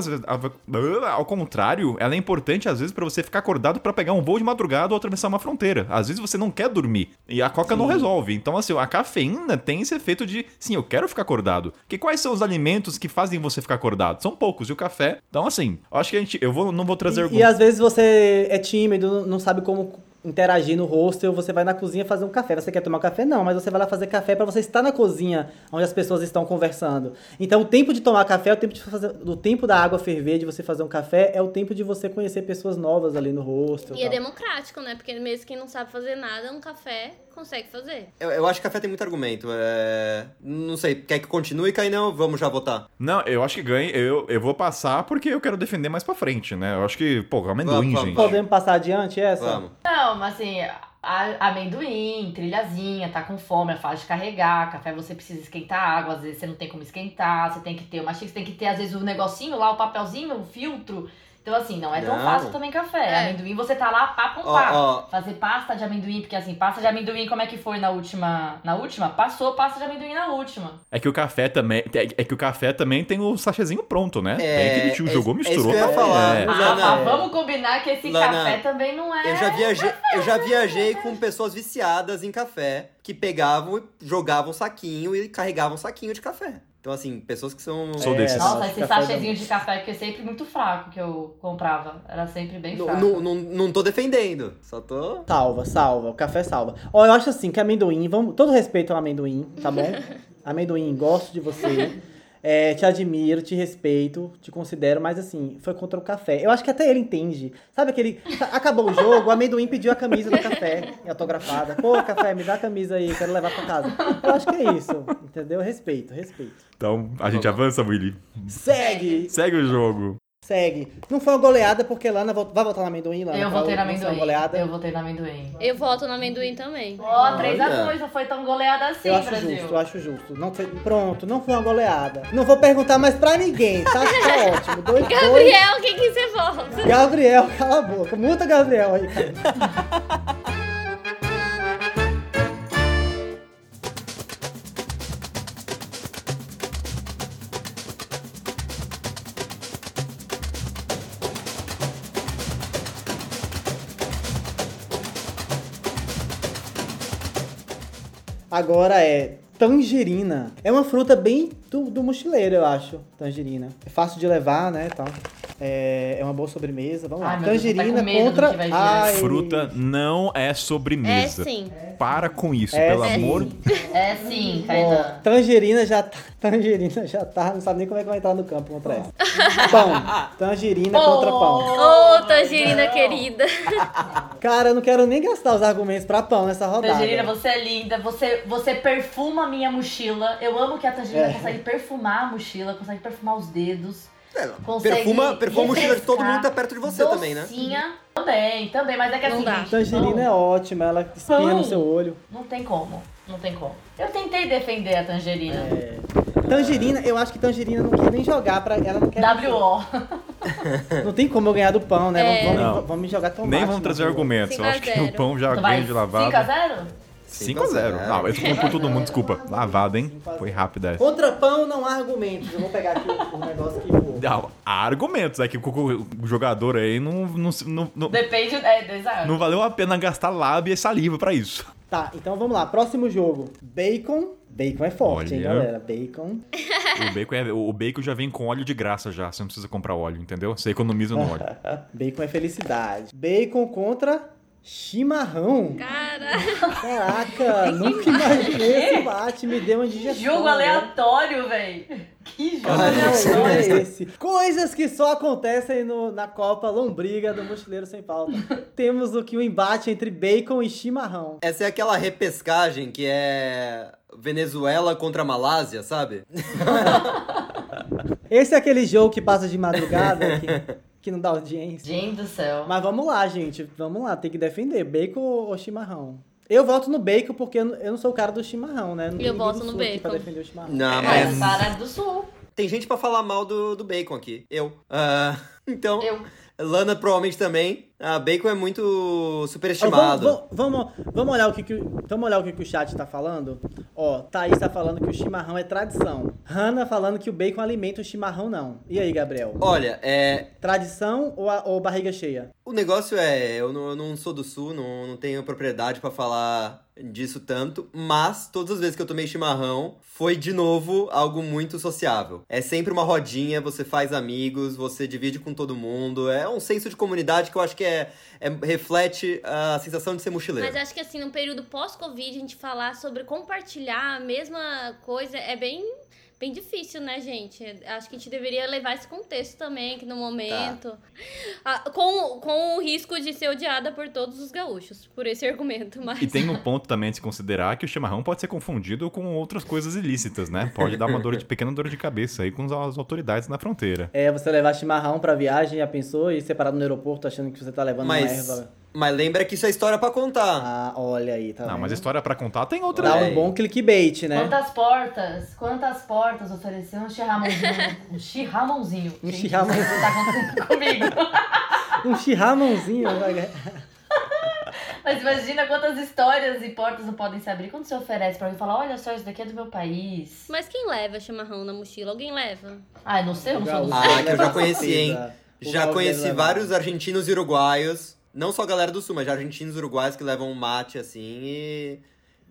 ao contrário, ela é importante às vezes pra você ficar acordado pra pegar um voo de madrugada ou atravessar uma fronteira. Às vezes você não quer dormir e a coca não resolve. Então, assim, a cafeína tem esse efeito de, sim, eu quero ficar acordado. Porque quais são os alimentos que fazem você ficar acordado? São poucos. E o café, então, assim, eu acho que a gente, eu vou, não vou trazer E, algum- e às vezes você é tímido, não sabe como interagir no hostel, você vai na cozinha fazer um café. Você quer tomar café? Não, mas você vai lá fazer café pra você estar na cozinha onde as pessoas estão conversando. Então o tempo de tomar café é o tempo de fazer, o tempo da água ferver, de você fazer um café, é o tempo de você conhecer pessoas novas ali no hostel. E é tal. democrático, né? Porque mesmo quem não sabe fazer nada, um café consegue fazer. Eu, eu acho que café tem muito argumento. É... Não sei, quer que continue, Cainão? Vamos já votar. Não, eu acho que ganha. Eu, eu vou passar porque eu quero defender mais pra frente, né? Eu acho que, pô, amendoim, Vamos, vamos, gente. Podemos passar adiante essa? Vamos. Não, mas assim, a- amendoim, trilhazinha, tá com fome, é fácil de carregar, café você precisa esquentar água, às vezes você não tem como esquentar, você tem que ter uma xícara, você tem que ter às vezes o negocinho lá, o papelzinho, o filtro, Então, assim, não é tão Não. fácil também café. É. Amendoim, você tá lá pá com Ó, pá. ó. Fazer pasta de amendoim, porque assim, pasta de amendoim, como é que foi na última? Na última? Passou pasta de amendoim na última. É que o café também. É é que o café também tem o sachêzinho pronto, né? É, tem aquele tio é- jogou, é isso misturou. que eu ia falar. é. Ah, mas vamos combinar que esse Lana, café também não é. Eu já viajei, eu já viajei com pessoas viciadas em café que pegavam e jogavam saquinho e carregavam saquinho de café. Então, assim, pessoas que são. Sou desses. Nossa, esse sachêzinho de café que é sempre muito fraco que eu comprava. Era sempre bem fraco. não, não, não tô defendendo, só tô. Salva, salva. O café salva. Ó, eu acho assim que amendoim, vamos, todo respeito ao amendoim, tá bom? amendoim, gosto de você. É, te admiro, te respeito, te considero, mas assim, foi contra o café. Eu acho que até ele entende. Sabe aquele. Acabou o jogo, o amendoim pediu a camisa do café, autografada. Pô, café, me dá a camisa aí, quero levar pra casa. Eu acho que é isso, entendeu? Respeito, respeito. Então, a gente avança, Willy. Segue! Segue o jogo. Segue. Não foi uma goleada porque Lana vo- vai votar no amendoim, Lana? Eu votei no amendoim. goleada. Eu votei no amendoim. Eu voto no amendoim também. Ó, 3 a Olha. 2 não foi tão goleada assim, Eu acho Brasil. justo, eu acho justo. Não foi- pronto, não foi uma goleada. Não vou perguntar mais pra ninguém, tá? Tá ótimo. Dois, dois. Gabriel, quem que você vota? Gabriel, cala a boca. Muta Gabriel aí, cara. Agora é tangerina. É uma fruta bem do, do mochileiro, eu acho. Tangerina. É fácil de levar, né, tal. É, é uma boa sobremesa. Vamos lá. Ai, Deus, tô tangerina do contra. que vai vir. Ai, Fruta não é É sobremesa. sim. Para com isso, É pelo sim. amor. É sim, Kainan. tangerina já tá. Tangerina já tá. Não sabe nem como é que vai entrar no campo contra essa. Pão. Tangerina contra pão. Ô, tangerina querida. Cara, eu não quero nem gastar os argumentos pra pão nessa rodada. Tangerina, você é linda, você, você perfuma a minha mochila. Eu amo que a Tangerina É. consegue perfumar a mochila, consegue perfumar os dedos. É, Consegue perfuma, perfuma a mochila de todo mundo que tá perto de você também, né? Docinha. Também, também, mas é que Não assim, dá. gente, Tangerina pão é ótima, ela espinha Pão. no seu olho. Não tem como, não tem como. Eu tentei defender a Tangerina. É. Tangerina, eu acho que Tangerina não quer nem jogar pra. Ela não quer. WO. Não tem como eu ganhar do pão, né? É. Vamos, vamos, vamos me jogar tomate. Nem vamos trazer argumentos. Eu 5 a acho que 0. o pão já vem de lavado. 5x0? 5x0. Não, eu tô falando por todo mundo, desculpa. Lavado, hein? Foi rápido essa. Contra pão não há argumentos. Eu vou pegar aqui o, o negócio que. Não, há argumentos. É que o, jogador aí não, não, não, não, Depende, é, exato. não valeu a pena gastar lábia e saliva pra isso. Tá, então vamos lá. Próximo jogo. Bacon. Bacon é forte, hein, Olha. galera? Bacon. O bacon, é- o bacon já vem com óleo de graça já. Você não precisa comprar óleo, entendeu? Você economiza no óleo. Bacon é felicidade. Bacon contra chimarrão. Cara, Caraca, nunca imaginei esse embate. Me deu uma digestão. Jogo aleatório, véi. Que jogo aleatório. é esse. Coisas que só acontecem no- na Copa Lombriga do Mochileiro Sem Pauta. Temos o que o embate entre bacon e chimarrão. Essa é aquela repescagem que é Venezuela contra Malásia, sabe? Esse é aquele jogo que passa de madrugada, que, que não dá audiência. Gente do céu. Mas vamos lá, gente. Vamos lá, tem que defender. Bacon ou chimarrão? Eu voto no bacon porque eu não- sou o cara do chimarrão, né? Não Eu voto no aqui Pra bacon. defender o chimarrão. Não, Mas mas Sara é do Sul. tem gente pra falar mal do, do bacon aqui. Eu. Ah, então, Eu. Lana provavelmente também. Ah, bacon é muito Ó, vamos, superestimado. vamos, vamos, vamos olhar o que, que o- vamos olhar o que, que o chat tá falando. Ó, Thaís tá falando que o chimarrão é tradição. Hanna falando que o bacon alimenta o chimarrão não. E aí, Gabriel? Olha, é, Tradição ou, a- ou barriga cheia? O negócio é, eu não, eu não sou do sul, não, não tenho propriedade pra falar disso tanto, mas todas as vezes que eu tomei chimarrão, foi de novo algo muito sociável. É sempre uma rodinha, você faz amigos, você divide com todo mundo, é um senso de comunidade que eu acho que é, é- reflete a sensação de ser mochileiro. mas acho que assim, no período pós-Covid, a gente falar sobre compartilhar a mesma coisa é bem, bem difícil, né, gente? Acho que a gente deveria levar esse contexto também, que no momento. Ah, com, com o risco de ser odiada por todos os gaúchos, por esse argumento. Mas... E tem um ponto também de se considerar que o chimarrão pode ser confundido com outras coisas ilícitas, né? Pode dar uma dor de, pequena dor de cabeça aí com as autoridades na fronteira. É, você levar chimarrão pra viagem, já pensou? E ser parado no aeroporto achando que você tá levando Mas- uma erva Mas lembra que isso é história pra contar. Ah, olha aí, tá Não, vendo? mas história pra contar tem outra. Dá É. um bom clickbait, né? Quantas portas, quantas portas ofereceu um chirramãozinho? Um chirramãozinho. Um isso Tá acontecendo comigo. Um chirramãozinho. vai- Mas imagina quantas histórias e portas não podem se abrir quando você oferece pra alguém falar, olha só, isso daqui é do meu país. Mas quem leva chimarrão na mochila? Alguém leva? Ah, não sei, eu não sou do Ah, que eu já conheci, hein? O Já conheci vários argentinos e uruguaios. Não só a galera do sul, mas já argentinos e uruguaios que levam um mate assim e,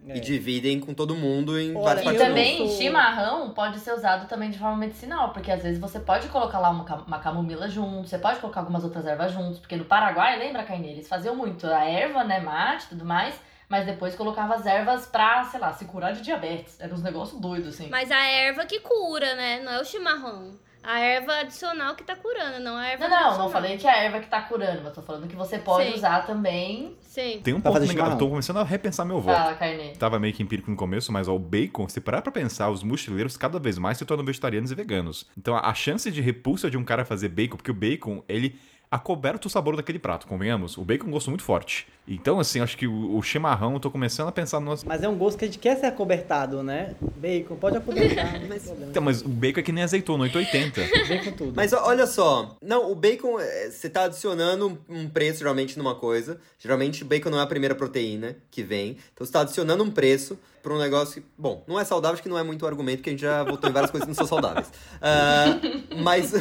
É. e dividem com todo mundo em Olha, vários E eu partidos. também, sou- chimarrão pode ser usado também de forma medicinal, porque às vezes você pode colocar lá uma, uma camomila junto, você pode colocar algumas outras ervas juntos, porque no Paraguai, lembra, Caine, eles faziam muito a erva, né, mate e tudo mais, mas depois colocava as ervas pra, sei lá, se curar de diabetes. Era uns negócios doidos, assim. Mas a erva que cura, né? Não é o chimarrão. A erva adicional que tá curando, não a erva Não, não, não falei que é a erva que tá curando, mas tô falando que você pode Sim. usar também. Sim. Tem um legal, eu chimarrão. tô começando a repensar meu voto. Fala, Carne. Tava meio que empírico no começo, mas ó, o bacon, se parar pra pensar, os mochileiros cada vez mais se tornam vegetarianos e veganos. Então a, a chance de repulsa de um cara fazer bacon, porque o bacon, ele acoberta o sabor daquele prato, convenhamos. O bacon é um gosto muito forte. Então, assim, acho que o, o chimarrão, eu tô começando a pensar no. Mas é um gosto que a gente quer ser acobertado, né? Bacon, pode acobertar. problema. Então, mas o bacon é que nem azeitona, 880. Vem com tudo. Mas olha só, não, o bacon, é, você tá adicionando um preço geralmente numa coisa. Geralmente bacon não é a primeira proteína que vem. Então você tá adicionando um preço pra um negócio que, bom, não é saudável, acho que não é muito argumento, que a gente já votou em várias coisas que não são saudáveis. Ah, mas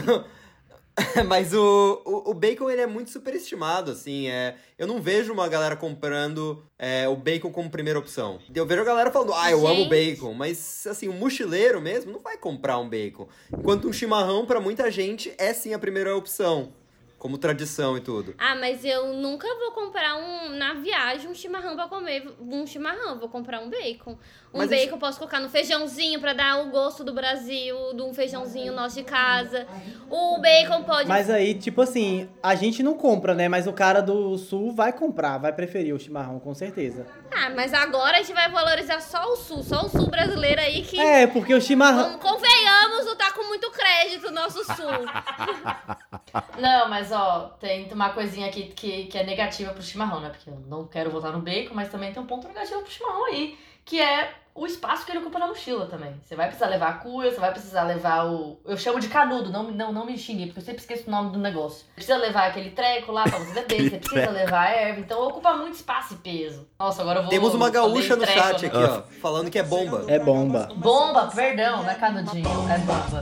mas o, o, o bacon ele é muito superestimado, assim. É, eu não vejo uma galera comprando é, o bacon como primeira opção. Eu vejo a galera falando, ah, eu amo Gente. bacon. Mas, assim, o mochileiro mesmo não vai comprar um bacon. Enquanto um chimarrão, pra muita gente, é sim a primeira opção. Como tradição e tudo. Ah, mas eu nunca vou comprar um na viagem um chimarrão pra comer um chimarrão. Vou comprar um bacon. Um Mas bacon gente- eu posso colocar no feijãozinho pra dar o gosto do Brasil, de um feijãozinho nosso de casa. O bacon pode. Mas aí, tipo assim, a gente não compra, né? Mas o cara do sul vai comprar, vai preferir o chimarrão, com certeza. Ah, mas agora a gente vai valorizar só o sul, só o sul brasileiro aí que. É, porque o chimarrão. Convenhamos, não tá com muito crédito o nosso sul. Não, mas ó, tem uma coisinha aqui que, que é negativa pro chimarrão, né? Porque eu não quero votar no bacon, mas também tem um ponto negativo pro chimarrão aí, que é o espaço que ele ocupa na mochila também. Você vai precisar levar a cuia, você vai precisar levar o. Eu chamo de canudo, não, não, não me xingue, porque eu sempre esqueço o nome do negócio. Você precisa levar aquele treco lá pra você beber, você precisa levar a erva, então ocupa muito espaço e peso. Nossa, agora eu vou. Temos uma gaúcha no treco, chat né? aqui, ó, falando que é bomba. É bomba. Bomba, perdão, não é canudinho, é bomba.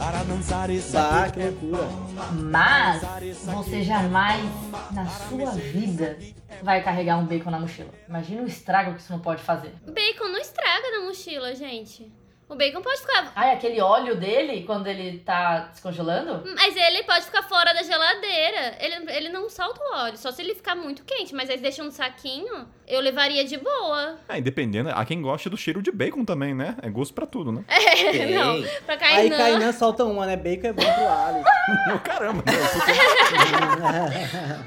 Bah, que loucura. Mas você jamais na sua vida vai carregar um bacon na mochila. Imagina o estrago que isso não pode fazer. bacon não estraga na mochila, gente. O bacon pode ficar. Ai, aquele óleo dele, quando ele tá descongelando? Mas ele pode ficar fora da geladeira. Ele, ele não solta o óleo, só se ele ficar muito quente. Mas aí deixa um saquinho, eu levaria de boa. É, e dependendo, há quem gosta do cheiro de bacon também, né? É gosto pra tudo, né? É, Tem. não. Pra Aí Kainan. Kainan solta uma, né? Bacon é bom pro alho. Meu caramba, sou-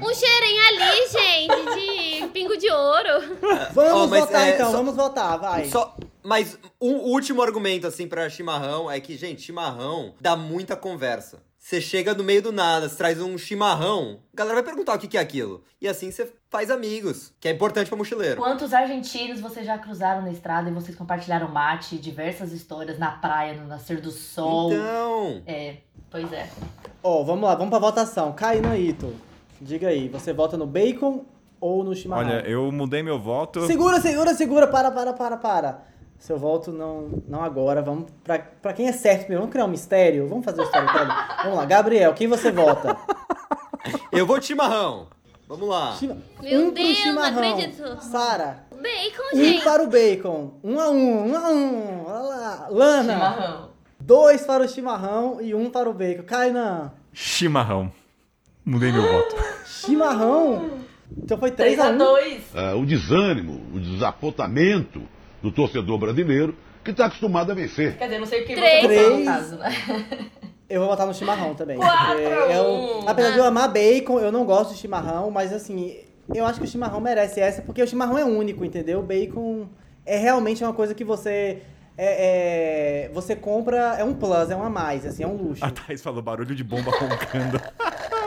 Um cheirinho ali, gente, de pingo de ouro. Vamos mas, votar é, então, só- vamos votar, vai. Só, mas um último argumento, assim, pra chimarrão é que, gente, chimarrão dá muita conversa. Você chega no meio do nada, você traz um chimarrão, a galera vai perguntar o que é aquilo. E assim você faz amigos, que é importante pra mochileiro. Quantos argentinos vocês já cruzaram na estrada e vocês compartilharam mate, diversas histórias na praia, no nascer do sol? Então, É, pois é. Ó, vamos lá, vamos pra votação. Kainan Ito, diga aí, você vota no bacon ou no chimarrão? Olha, eu mudei meu voto. Segura, segura, segura, para, para, para, para. Seu voto não, não agora, vamos pra, pra quem é certo primeiro, vamos criar um mistério, vamos fazer o storytelling. vamos lá, Gabriel, quem você vota? eu vou de chimarrão. Vamos lá. Chima- Meu um pro Deus, não chimarrão. acredito. Sara, Bacon, um gente. para o bacon. Um a um, um a um. Olha lá. Lana, Chimarrão. dois para o chimarrão e um para o bacon. Kainan, Chimarrão. Mudei meu voto. chimarrão. Então foi 3 3 a a 1 2 Ah, o desânimo, o desapontamento do torcedor brasileiro que está acostumado a vencer. Quer dizer, não sei o que Três. você votou no caso, né? Eu vou votar no chimarrão também. Quatro eu, um. apesar de eu amar bacon, eu não gosto de chimarrão, mas assim, eu acho que o chimarrão merece essa, porque o chimarrão é único, entendeu? O bacon é realmente uma coisa que você. É, é- você compra, é um plus, é um a mais, assim, é um luxo. A Thaís falou barulho de bomba roncando.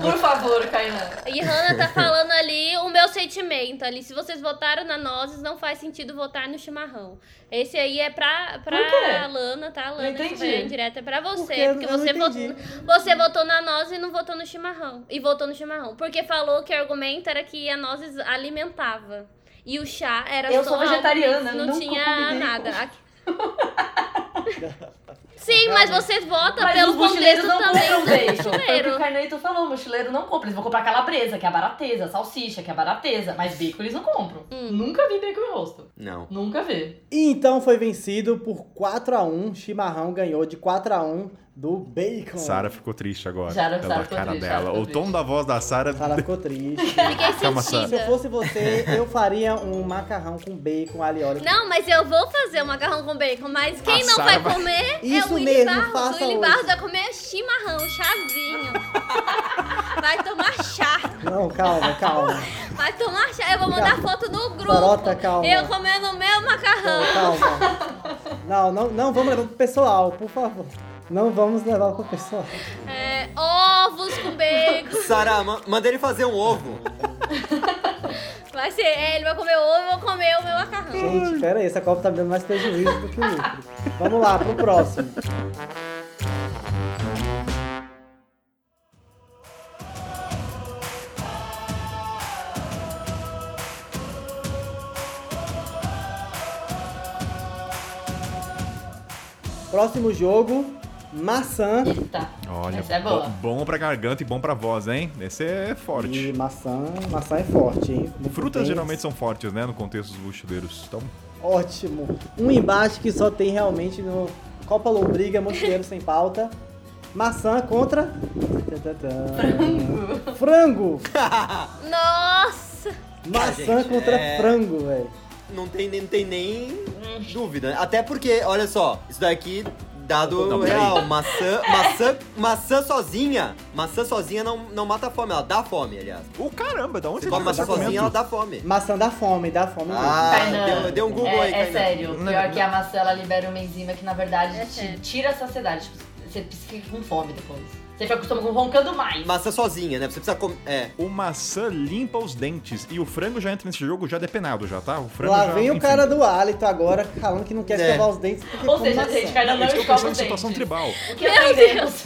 Por favor, Kainan. E Hannah tá falando ali o meu sentimento ali. Se vocês votaram na nozes, não faz sentido votar no chimarrão. Esse aí é pra, pra? Lana, tá? Lana, entendi. direto é pra você. Porque eu Porque, não você, votou, você votou na nozes e não votou no chimarrão. E votou no chimarrão. Porque falou que o argumento era que a nozes alimentava. E o chá era Eu só sou algo vegetariana, que não nunca tinha nada. Sim, mas vocês votam Mas pelo contexto não também compram bacon. O que o. Carneito falou, o mochileiro não compra. Eles vão comprar calabresa, que é a barateza, salsicha, que é a barateza. Mas bacon eles não compram. Hum. Nunca vi bacon em rosto. Não. Nunca vi. E então foi vencido por 4x1. Chimarrão ganhou de 4x1 do Bacon. Sara ficou triste agora. Sara- pela Sara ficou cara triste, Sara dela. O tom triste. da voz da Sara. Sara ficou triste. Fiquei Calma, sentida. Se eu fosse você, eu faria um macarrão com bacon, e óleo. Não, mas eu vou fazer o macarrão com bacon, mas quem A não Sara vai comer é Isso o Willy mesmo, Barros. faça O Willy. Barros vai comer chimarrão, chazinho. vai tomar chá. Não, calma, calma. Vai tomar chá. Eu vou mandar foto no grupo. Sarota, calma. Eu comendo o meu macarrão. Não, calma. Não, não, não vamos levar pro pessoal, por favor. Não vamos levar pro pessoal. É, ovos com bacon. Sara, ma- manda ele fazer um ovo. Vai ser, é, ele vai comer ovo, eu vou comer o meu macarrão. Gente, pera aí, essa Copa tá me dando mais prejuízo do que lucro. Vamos lá, pro próximo. Próximo jogo, maçã Eita. Olha, Essa é boa. bom, bom pra garganta e bom pra voz, hein? Esse é forte. e maçã, maçã é forte, hein? Muito Frutas bem. geralmente são fortes, né? No contexto dos mochileiros. Então, Ótimo. Um embate que só tem realmente no Copa Lombriga, Mochileiro Sem Pauta. Maçã contra... Frango. Frango. Nossa! Maçã gente, contra é- frango, velho. Não tem, nem- não tem nem dúvida. né? Até porque, olha só, isso daqui, dado Não, real, maçã, maçã, maçã sozinha, maçã sozinha não, não mata a fome, ela dá fome, aliás. o caramba, da onde Você você come maçã sozinha, ela dá fome. Maçã dá fome, dá fome mesmo. Ah, Kainan, deu, deu um Google é, aí, É Kainan. sério. Não, Pior que a maçã, ela libera uma enzima que, na verdade, É te sério. tira a saciedade. Tipo, você fica com fome depois. Você acostumado com roncando mais. Maçã sozinha, né? Você precisa comer. É. O maçã limpa os dentes. E o frango já entra nesse jogo já depenado, já, tá? O frango Lá já, vem o enfim. cara do hálito agora falando que não quer É. escovar os dentes porque Ou seja, gente, Kainan não Eles estão escova pensando em os situação dentes. tribal. O que aprendemos?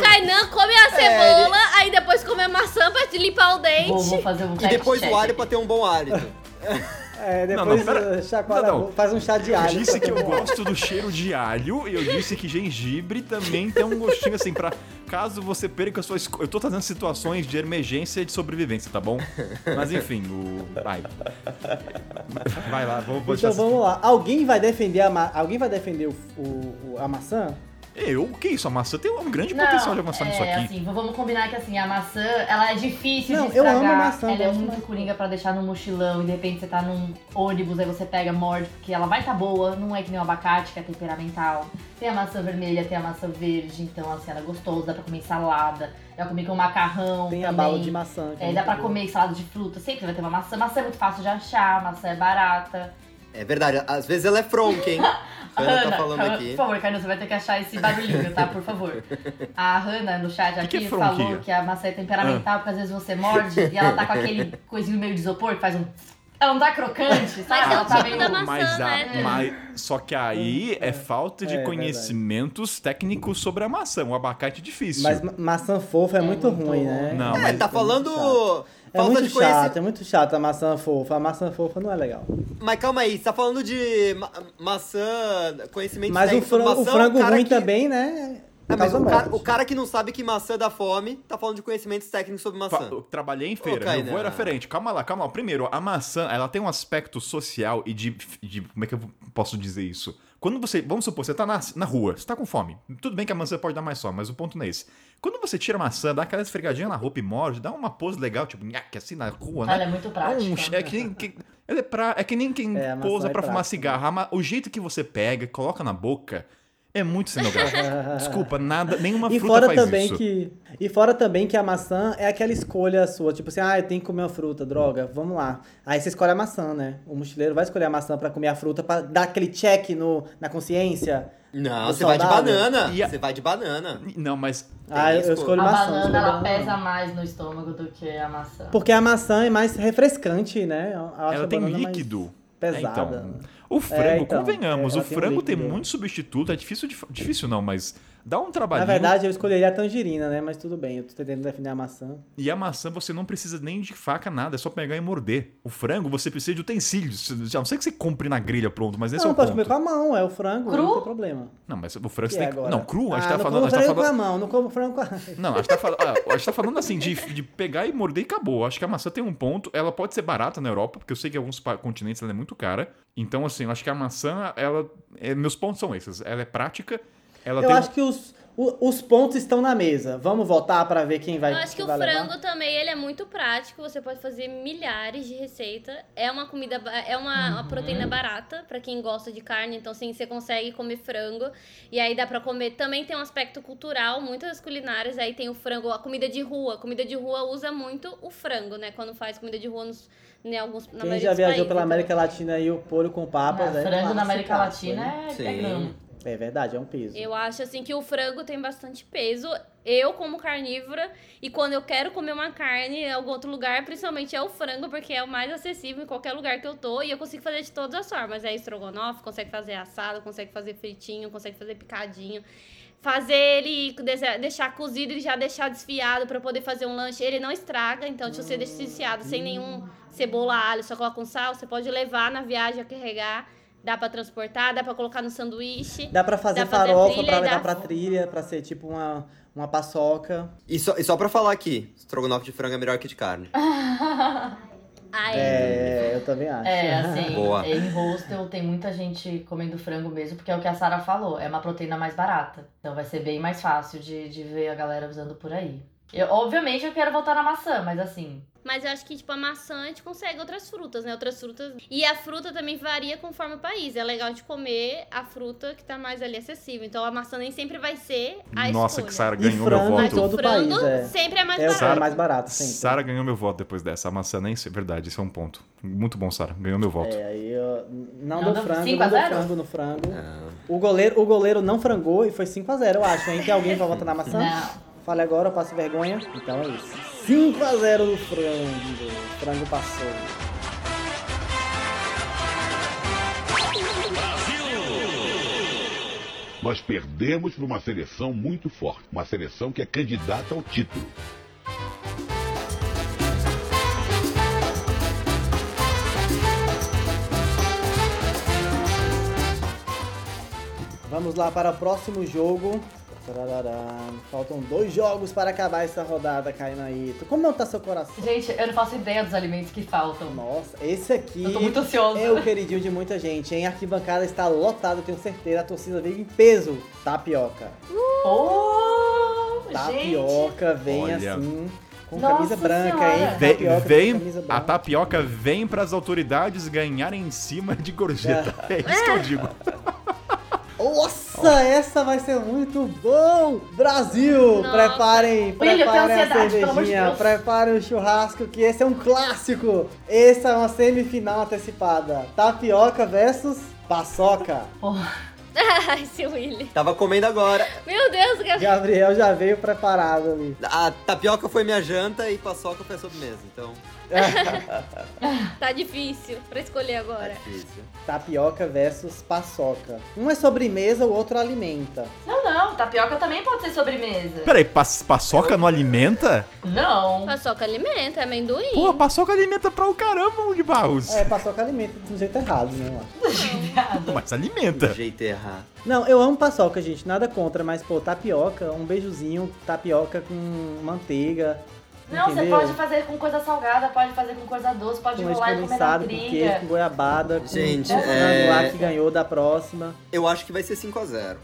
Kainan come a cebola, aí depois come a maçã pra te limpar o dente. Vou, vou fazer um E depois o alho pra ter um bom hálito. É, Não, depois não, pera- uh, chacoalha, Não, não. faz um chá de Eu alho. disse que eu gosto do cheiro de alho e eu disse que gengibre também tem um gostinho assim pra caso você perca a sua esco... Eu tô trazendo situações de emergência e de sobrevivência, tá bom? Mas enfim, o. Vai. Vai lá, vou, vou Então deixar- vamos lá. Alguém vai defender a, ma... Alguém vai defender o- o- a maçã? Eu? O que isso? A maçã tem um grande Não, potencial de avançar é, nisso aqui. assim, vamos combinar que assim, a maçã, ela é difícil Não, de eu estragar. amo maçã, ela é muito mais. coringa pra deixar no mochilão e de repente você tá num ônibus, aí você pega, morde, porque ela vai tá boa, não é que nem o abacate, que é temperamental. Tem a maçã vermelha, tem a maçã verde, então assim, ela é gostosa, dá pra comer salada, já comi com macarrão Tem a também. bala de maçã. que É, muito dá pra boa. comer salada de fruta, sempre vai ter uma maçã. Maçã é muito fácil de achar, maçã é barata. É verdade, às vezes ela é fronca, hein? A Ana tá falando aqui. Por favor, Carlos, você vai ter que achar esse barulhinho, tá? Por favor. A Hannah, no chat que aqui, é falou que a maçã é temperamental, porque às vezes você morde e ela tá com aquele coisinho meio de isopor que faz um... Ela não tá crocante, sabe? Mas é ela tá meio... da maçã. Mas, a, né? mas só que aí é falta de É, conhecimentos técnicos sobre a maçã. O abacate é difícil. Mas ma- maçã fofa é, muito muito ruim, né? Não, É, mas- tá falando chato. É falta muito de conhecimento. chato, é muito chato a maçã fofa. A maçã fofa não é legal. Mas calma aí, você tá falando de ma- maçã, conhecimento Mas o técnico sobre frango, o maçã, frango cara ruim que- também, né? É, mas o cara, o cara que não sabe que maçã dá fome, tá falando de conhecimentos técnicos sobre maçã. Fa- eu trabalhei em feira, Ô, meu avô era diferente. Calma lá, calma lá. Primeiro, a maçã, ela tem um aspecto social e de, de- Como é que eu posso dizer isso? Quando você. Vamos supor, você tá na, na rua, você tá com fome. Tudo bem que a maçã pode dar mais fome, mas o ponto não é esse. Quando você tira a maçã, dá aquela esfregadinha na roupa e morde, dá uma pose legal, tipo, nhaque, assim na rua, né? Ela é muito prática. Um, é, que nem, que, ela é, pra, é que nem quem É, pousa é pra fumar prática, cigarro. O jeito que você pega, coloca na boca, É muito cenográfico. Desculpa, nada, nenhuma E fruta fora faz também isso. que e fora também que a maçã é aquela escolha sua, tipo assim, ah, eu tenho que comer uma fruta, droga, vamos lá. Aí você escolhe a maçã, né? O mochileiro vai escolher a maçã pra comer a fruta pra dar aquele check no, na consciência. Não, você vai de banana. E a- Você vai de banana. Não, mas Ah, eu, escolho A maçã. banana, escolho ela banana. pesa mais no estômago do que a maçã. Porque a maçã é mais refrescante, né? Eu acho ela a tem banana líquido. Pesada. É, então, o frango, então, convenhamos, é, o frango tem muito substituto, é difícil de, difícil não, mas dá um Na trabalhinho. verdade, eu escolheria a tangerina, né? Mas tudo bem, eu tô tentando definir a maçã. E a maçã você não precisa nem de faca, nada, é só pegar e morder. O frango você precisa de utensílios. A não sei que você compre na grelha pronto, mas esse não, é o pode ponto. comer com a mão, é o frango, Cru? não tem problema. Não, mas o frango E você tem que. agora? Não, cru, a gente ah, tá não falando. como A gente tá frango com a falando... mão, não como frango com a... Não, a gente, tá falando, ah, a gente tá falando assim de, de pegar e morder e acabou. Acho que a maçã tem um ponto. Ela pode ser barata na Europa, porque eu sei que em alguns continentes ela é muito cara. Então, assim, eu acho que a maçã, ela. é, meus pontos são esses. Ela é prática, ela Eu tem. um acho que os, o- os pontos estão na mesa. Vamos votar pra ver quem vai Eu acho que o vai levar? frango também, ele é muito prático, você pode fazer milhares de receitas. É uma comida, é uma, uma proteína barata pra quem gosta de carne, então sim, você consegue comer frango. E aí dá pra comer, também tem um aspecto cultural, muitas culinárias, aí tem o frango, a comida de rua. A comida de rua usa muito o frango, né? Quando faz comida de rua nos, em alguns, na Quem já viajou países, pela então. América Latina aí, o polho com papas, Ah, é frango na América Latina né? é, é grande. É verdade, é um peso. Eu acho assim que o frango tem bastante peso. Eu, como carnívora, e quando eu quero comer uma carne em algum outro lugar, principalmente é o frango, porque é o mais acessível em qualquer lugar que eu tô. E eu consigo fazer de todas as formas. É estrogonofe, consegue fazer assado, consegue fazer fritinho, consegue fazer picadinho. Fazer ele deixar- cozido e já deixar desfiado pra poder fazer um lanche. Ele não estraga, então se você deixa desfiado sem nenhum cebola, alho, só coloca um sal, você pode levar na viagem a carregar. Dá pra transportar, dá pra colocar no sanduíche. Dá pra fazer Dá pra fazer farofa, trilha pra levar dá- pra trilha, pra ser tipo uma, uma paçoca. E só, e só pra falar aqui, estrogonofe de frango é melhor que de carne. Ai, É, eu também acho. É, assim, Boa. em hostel tem muita gente comendo frango mesmo, porque é o que a Sara falou, é uma proteína mais barata. Então vai ser bem mais fácil de, de ver a galera usando por aí. Eu, obviamente eu quero voltar na maçã, mas assim, Mas eu acho que, tipo, a maçã a gente consegue outras frutas, né? Outras frutas. E a fruta também varia conforme o país. É legal de comer a fruta que tá mais ali acessível. Então a maçã nem sempre vai ser a Nossa, escolha. que Sara E ganhou meu frango Mas voto. todo o frango país, é. sempre é mais É é barato. mais barato, sempre. Sara ganhou meu voto depois dessa. A maçã nem sei. Verdade, isso é um ponto. Muito bom, Sara. Ganhou meu voto. É, aí eu não, Não deu deu frango, 5 não 0? frango no frango. Ah, O goleiro, o goleiro não frangou e foi 5x0, eu acho, hein? Tem alguém pra votar na maçã? não. Fale agora, eu passo vergonha. Então é isso. 5x0 no frango. O frango passou. Nós perdemos para uma seleção muito forte, uma seleção que é candidata ao título. Vamos lá para o próximo jogo. Tararará. Faltam dois jogos para acabar essa rodada, Cainaíto. Como não tá seu coração? Gente, eu não faço ideia dos alimentos que faltam. Nossa, esse aqui Eu tô muito é o queridinho de muita gente, hein? A arquibancada está lotada, eu tenho certeza. A torcida veio em peso. Tapioca. Oh, gente. Tapioca vem Olha. assim, com Nossa camisa branca, Senhora. hein? Vem, Tapioca com vem camisa a branca. tapioca vem para as autoridades ganharem em cima de gorjeta. É isso que eu digo. Nossa, essa vai ser muito bom! Brasil! Nossa. Preparem, William, preparem a amor de cervejinha, Deus. preparem o churrasco, que esse é um clássico! Essa é uma semifinal antecipada. Tapioca versus paçoca. Ai, esse Willy. tava comendo agora. Meu Deus, Gabriel. Gabriel já veio preparado ali. A tapioca foi minha janta e paçoca foi a sobremesa, então Tá difícil pra escolher agora. difícil. Tapioca versus paçoca. Um é sobremesa, o outro alimenta. Não, não, tapioca também pode ser sobremesa. Peraí, pas, paçoca não alimenta? Não. Paçoca alimenta, é amendoim. Pô, paçoca alimenta pra o caramba, de Barros. É, paçoca alimenta do jeito errado, né? eu acho. Mas alimenta. Do jeito errado. Não, eu amo paçoca, gente, nada contra, mas, pô, tapioca, um beijozinho, tapioca com manteiga. Não, você entendeu? pode fazer com coisa salgada, pode fazer com coisa doce, pode Com enrolar e comer na condensado, com queijo, trilha. com goiabada, Gente, com é- lá que ganhou da próxima. Eu acho que vai ser 5x0.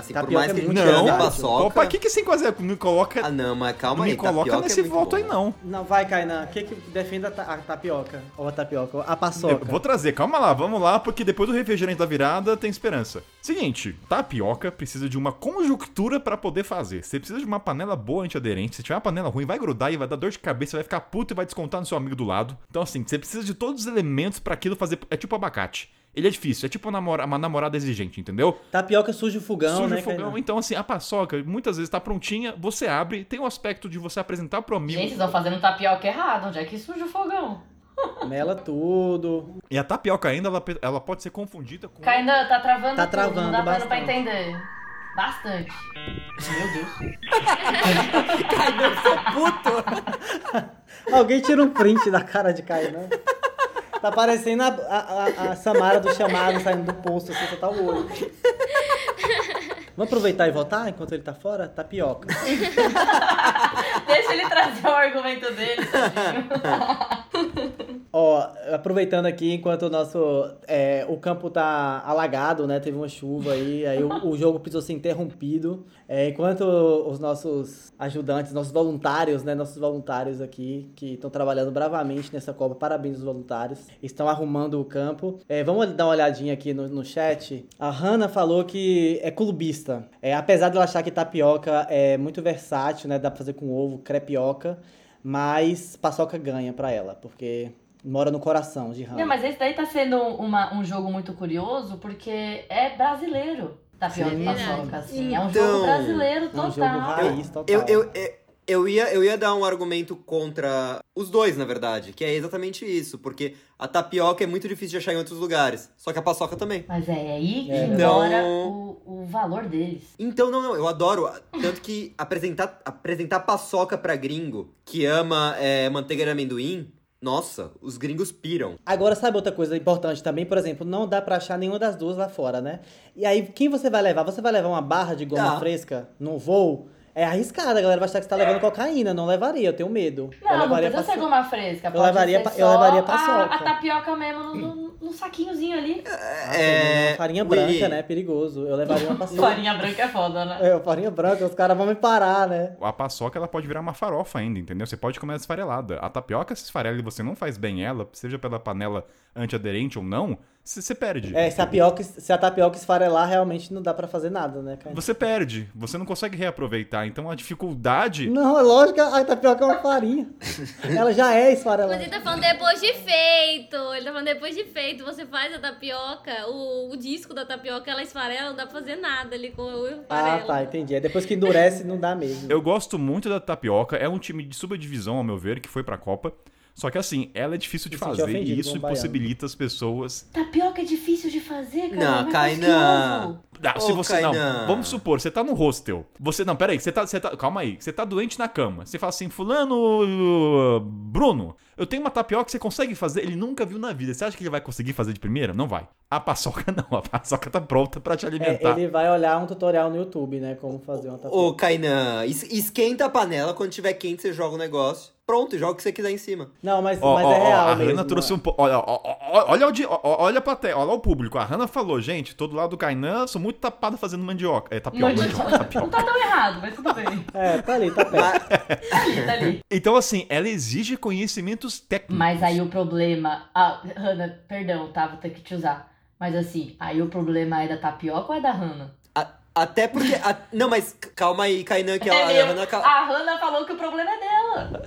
Assim, por Tapioca mais é que a gente ame versátil. paçoca... Opa, o que que sem fazer? Me coloca, Ah, não, mas calma não aí. me coloca é nesse muito voto bom. aí não. Não, vai, Kainan. O que que defende a, ta- a tapioca? Ou a tapioca? A Eu paçoca. vou trazer, calma lá, vamos lá, porque depois do refrigerante da virada tem esperança. Seguinte, tapioca precisa de uma conjuntura pra poder fazer. Você precisa de uma panela boa antiaderente. Se tiver uma panela ruim, vai grudar e vai dar dor de cabeça, vai ficar puto e vai descontar no seu amigo do lado. Então, assim, você precisa de todos os elementos pra aquilo fazer. É tipo abacate. Ele é difícil, é tipo uma namora- uma namorada exigente, entendeu? Tapioca suja o fogão, Suja né, o fogão. Kainan? Então, assim, a paçoca muitas vezes tá prontinha, você abre, tem o aspecto de você apresentar pro amigo. Gente, vocês estão fazendo tapioca errado. Onde é que suja o fogão? Mela tudo. E a tapioca ainda, ela, ela pode ser confundida com. Kainan, tá travando Tá tudo. travando Não dá dando pra bastante. entender. Bastante. Meu Deus. Alguém tira um print da cara de Kainan. Tá parecendo a, a, a- Samara do chamado saindo do poço, assim, só tá o olho. Vamos aproveitar e votar enquanto ele tá fora? Tapioca. Deixa ele trazer o argumento dele. Ó, aproveitando aqui, enquanto o nosso. é, o campo tá alagado, né? Teve uma chuva aí, aí o, o jogo precisou ser interrompido. É, enquanto os nossos ajudantes, nossos voluntários, né? Nossos voluntários aqui, que estão trabalhando bravamente nessa Copa, parabéns aos voluntários, estão arrumando o campo. É, vamos dar uma olhadinha aqui no, no chat. A Hanna falou que é clubista. É, apesar de ela achar que tapioca é muito versátil, né? Dá pra fazer com ovo, crepioca. Mas paçoca ganha pra ela, porque mora no coração de Hanna. Não, mas esse daí tá sendo uma- um jogo muito curioso porque é brasileiro. Tapioca Sim. e paçoca, assim. É um Então, jogo brasileiro É um total. jogo raiz total. Eu, eu, eu, eu ia, eu ia dar um argumento contra os dois, na verdade, que é exatamente isso, porque a tapioca é muito difícil de achar em outros lugares, só que a paçoca também. Mas é aí que É. Então- mora o, o valor deles. Então, não, não, eu adoro. Tanto que apresentar, apresentar paçoca pra gringo que ama é, manteiga de amendoim, nossa, os gringos piram. Agora, sabe outra coisa importante também? Por exemplo, não dá pra achar nenhuma das duas lá fora, né? E aí, quem você vai levar? Você vai levar uma barra de goma Tá. fresca no voo? É arriscado, a galera vai achar que você tá levando cocaína. Não levaria, eu tenho medo. eu Não, não levaria precisa ser goma fresca. Eu Pode levaria ser pa- só eu levaria a, paçoca. a tapioca mesmo no, no- no saquinhozinho ali. É, Farinha branca, né? Perigoso. Eu levaria uma paçoca. Farinha branca é foda, né? É, farinha branca, os caras vão me parar, né? A paçoca ela pode virar uma farofa ainda, entendeu? Você pode comer ela esfarelada. A tapioca se esfarela e você não faz bem ela, seja pela panela antiaderente ou não, você perde. É, se a, tapioca, se a tapioca esfarelar, realmente não dá pra fazer nada, né, cara? Você perde, você não consegue reaproveitar. Então a dificuldade. Não, é lógico, a tapioca é uma farinha. Ela já é Mas esfarelada. ele tá falando depois de feito. Ele tá falando depois de feito. Você faz a tapioca, o, o disco da tapioca, ela esfarela, não dá pra fazer nada ali com o Ah, esfarelo. tá, entendi. É depois que endurece, não dá mesmo. Eu gosto muito da tapioca, é um time de subdivisão, ao meu ver, que foi pra Copa. Só que assim, ela é difícil de fazer ofendido e isso impossibilita as pessoas. Tapioca é difícil de fazer, cara. Não, na- ovo. Ah, se você não, Kainan. vamos supor, você tá no hostel. Você não, peraí, você tá, você tá, calma aí, você tá doente na cama. Você fala assim, fulano, Bruno, eu tenho uma tapioca que você consegue fazer. Ele nunca viu na vida. Você acha que ele vai conseguir fazer de primeira? Não vai. A paçoca não, a paçoca tá pronta pra te É, alimentar. ele vai olhar um tutorial no YouTube, né? Como fazer uma tapioca. Ô, Kainan, es- esquenta a panela, quando tiver quente você joga o negócio. Pronto, joga o que você quiser em cima. Não, mas, Ó, mas ó, é real a mesmo. Hanna trouxe um pouco. Olha, olha, o di- ó, ó, olha a plateia, olha o público. A Hanna falou, gente, todo lado do Kainan, sou muito tapado fazendo mandioca. É tapioca, Mandioca. mandioca, Não tapioca. tá tão errado, mas tudo bem. É, tá ali, tá perto. Tá ali, tá ali. Então, assim, ela exige conhecimentos técnicos. Mas aí o problema. Ah, Hanna, perdão, tá? Vou ter que te usar. Mas assim, aí o problema é da tapioca ou é da Hanna? A- até porque. a- não, mas calma aí, Kainan, que a, É a, ca- A Hanna falou que o problema é dela.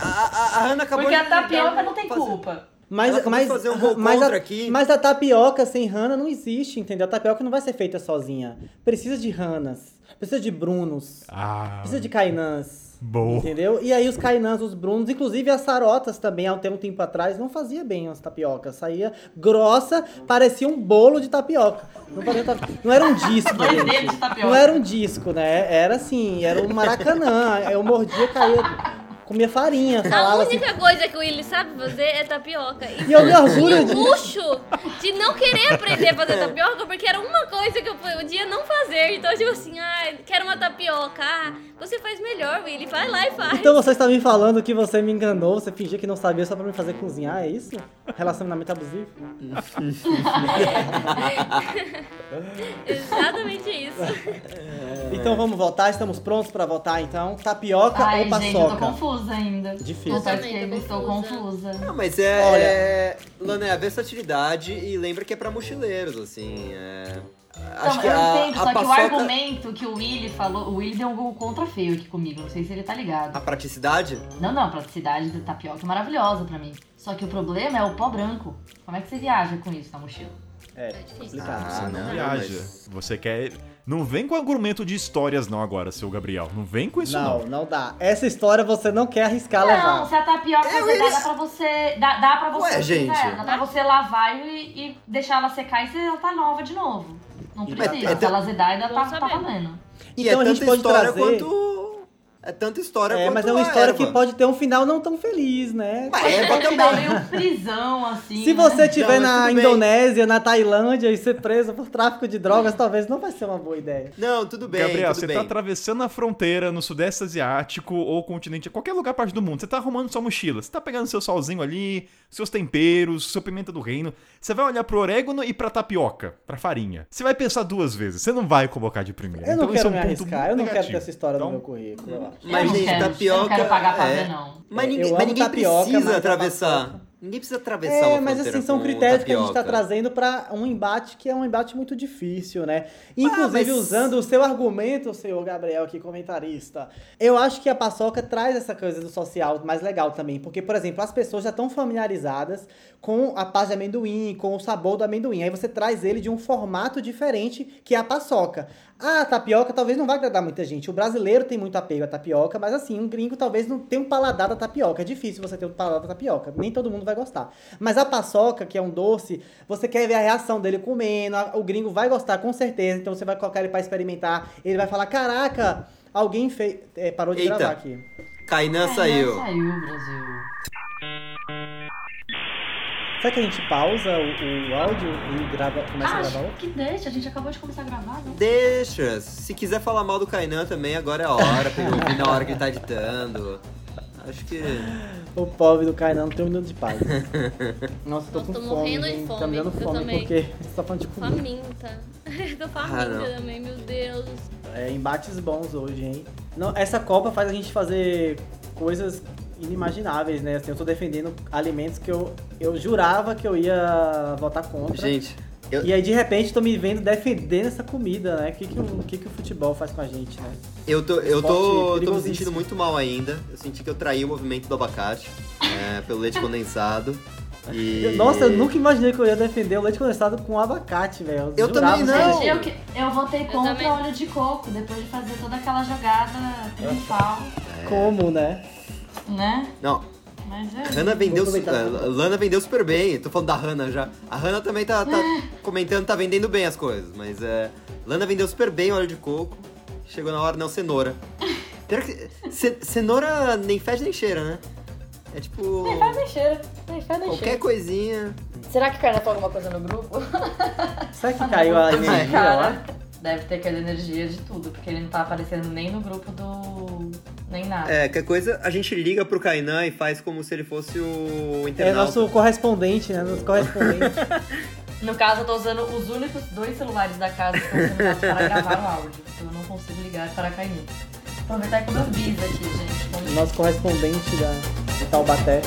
a, a, a Hannah acabou Porque de a tapioca não tem fazer- culpa. Mas, Ela mas, fazer um gol mas, a, aqui. mas a tapioca sem rana não existe, entendeu? A tapioca não vai ser feita sozinha. Precisa de ranas, precisa de brunos, Ah, precisa de cainãs. Boa. Entendeu? E aí os cainãs, os brunos, inclusive as sarotas também, há um tempo, atrás, não fazia bem as tapiocas. Saía grossa, parecia um bolo de tapioca. Não, parecia tap- não era um disco, gente. tapioca. Não era um disco, né? Era assim, era um maracanã. Eu mordia, caía, comia farinha, A falava assim. única coisa que o Willy sabe fazer é tapioca. E eu me orgulho de- luxo de não querer aprender a fazer tapioca, porque era uma coisa que eu podia não fazer. Então, tipo assim, ah, quero uma tapioca. Ah, Você faz melhor, Willy. Vai lá e faz. Então você está me falando que você me enganou, você fingia que não sabia só pra me fazer cozinhar, é isso? Relacionamento abusivo? Exatamente isso. Então vamos votar, estamos prontos pra votar então? Tapioca Ai, ou gente, eu tô paçoca? confusa ainda. Difícil. Confesso também que tô estou confusa. confusa. Não, mas é, Olha. é. Lana, é a versatilidade e lembra que é pra mochileiros, assim. É. Então, eu a- entendo, a só que o paçoca- argumento que o Willy falou, o Willy deu um gol contra feio aqui comigo, não sei se ele tá ligado. A praticidade? Não, não, a praticidade da tapioca é maravilhosa pra mim. Só que o problema é o pó branco. Como é que você viaja com isso na mochila? É, difícil. complicado. Você não não, viaja. mas- Você quer. Não vem com argumento de histórias, não, agora, seu Gabriel. Não vem com isso, Não, não. não dá. Essa história você não quer arriscar Não, levar. se a tapioca É, azedar, eles- dá pra você. Dá, dá pra você. Ué, se quiser, gente. Dá pra você lavar e, e deixar ela secar e você ela tá nova de novo. Não precisa. é- é se ela azedar, ainda Bom tá, tá valendo. E Então é a gente tanta pode história trazer- quanto. É tanta história É, quanto. mas é uma a história erva. que pode ter um final não tão feliz, né? Mas Pode erva ter um final também. meio prisão, assim. Se né? você estiver na tudo bem. Indonésia, na Tailândia e ser preso por tráfico de drogas, talvez não vai ser uma boa ideia. Não, tudo bem. Gabriel, tudo você bem. tá atravessando a fronteira no Sudeste Asiático ou continente, qualquer lugar parte do mundo. Você tá arrumando sua mochila. Você tá pegando seu salzinho ali, seus temperos, sua pimenta do reino. Você vai olhar pro orégano e pra tapioca, pra farinha. Você vai pensar duas vezes. Você não vai colocar de primeira. Eu não então, quero isso é um me arriscar, eu não quero ter negativo. essa história Então, no meu currículo. Mas, gente, quero, tapioca. Eu não quero pagar pra é. ver, não. Mas ninguém, mas ninguém tapioca, precisa mas a atravessar. Ninguém precisa atravessar É, uma mas assim, são critérios que a gente tá tapioca. trazendo pra um embate que é um embate muito difícil, né? Inclusive, mas- usando o seu argumento, senhor Gabriel, aqui, comentarista, eu acho que a paçoca traz essa coisa do social mais legal também. Porque, por exemplo, as pessoas já estão familiarizadas com a paz de amendoim, com o sabor do amendoim. Aí você traz ele de um formato diferente, que é a paçoca. A tapioca talvez não vai agradar muita gente. O brasileiro tem muito apego à tapioca, mas assim, um gringo talvez não tenha um paladar da tapioca. É difícil você ter um paladar da tapioca. Nem todo mundo vai gostar. Mas a paçoca, que é um doce, você quer ver a reação dele comendo. O gringo vai gostar com certeza. Então você vai colocar ele pra experimentar. Ele vai falar: Caraca, alguém fez. É, parou de Eita. gravar aqui. Kainan Ai, saiu. não Saiu, Brasil. Será que a gente pausa o, o áudio e grava, começa a Ah, gravar acho outro? que deixa, a gente acabou de começar a gravar, não? Deixa. Se quiser falar mal do Kainan também, agora é a hora. Pra ele ouvir na hora que ele tá editando. Acho que. O pobre do Kainan não tem um minuto de paz. Nossa, tô Nossa, com tô fome. morrendo de gente. Tá fome. me dando Eu fome também. porque você tá falando de comida. Faminta. Tô Ah, faminta não. também, meu Deus. É, embates bons hoje, hein? Não, essa Copa faz a gente fazer coisas inimagináveis, né? Assim, eu tô defendendo alimentos que eu, eu jurava que eu ia votar contra. Gente, eu, E aí, de repente, tô me vendo defendendo essa comida, né? O que, que, o, o que, que o futebol faz com a gente, né? eu tô, eu tô, tô me sentindo muito mal ainda. Eu senti que eu traí o movimento do abacate é, pelo leite condensado. E... Eu- Nossa, eu nunca imaginei que eu ia defender o leite condensado com abacate, velho. Eu jurava também não. Eu, eu votei Eu contra também. óleo de coco, depois de fazer toda aquela jogada triunfal, Como, né? Né? Não, Mas é. Hannah vendeu. Lana vendeu super bem. Tô falando da Hannah já. A Hannah também tá, tá comentando, tá vendendo bem as coisas. Mas é. Lana vendeu super bem óleo de coco. Chegou na hora, não, cenoura. Pior que. ce- cenoura nem fede nem cheira, né? É tipo. Nem faz nem cheira. Nem faz nem Qualquer cheira. coisinha. Será que o cara falou alguma coisa no grupo? Será que caiu a energia lá? deve ter aquela energia de tudo, porque ele não tá aparecendo nem no grupo do. Nem nada. É, qualquer coisa, a gente liga pro Kainan e faz como se ele fosse o É internauta. nosso correspondente, né? Nosso correspondente. No caso, eu tô usando os únicos dois celulares da casa que estão sendo usados para gravar o áudio. Então eu não consigo ligar para a Caimã. Aproveitar comer um bis aqui, gente. Nosso correspondente da, de Taubaté.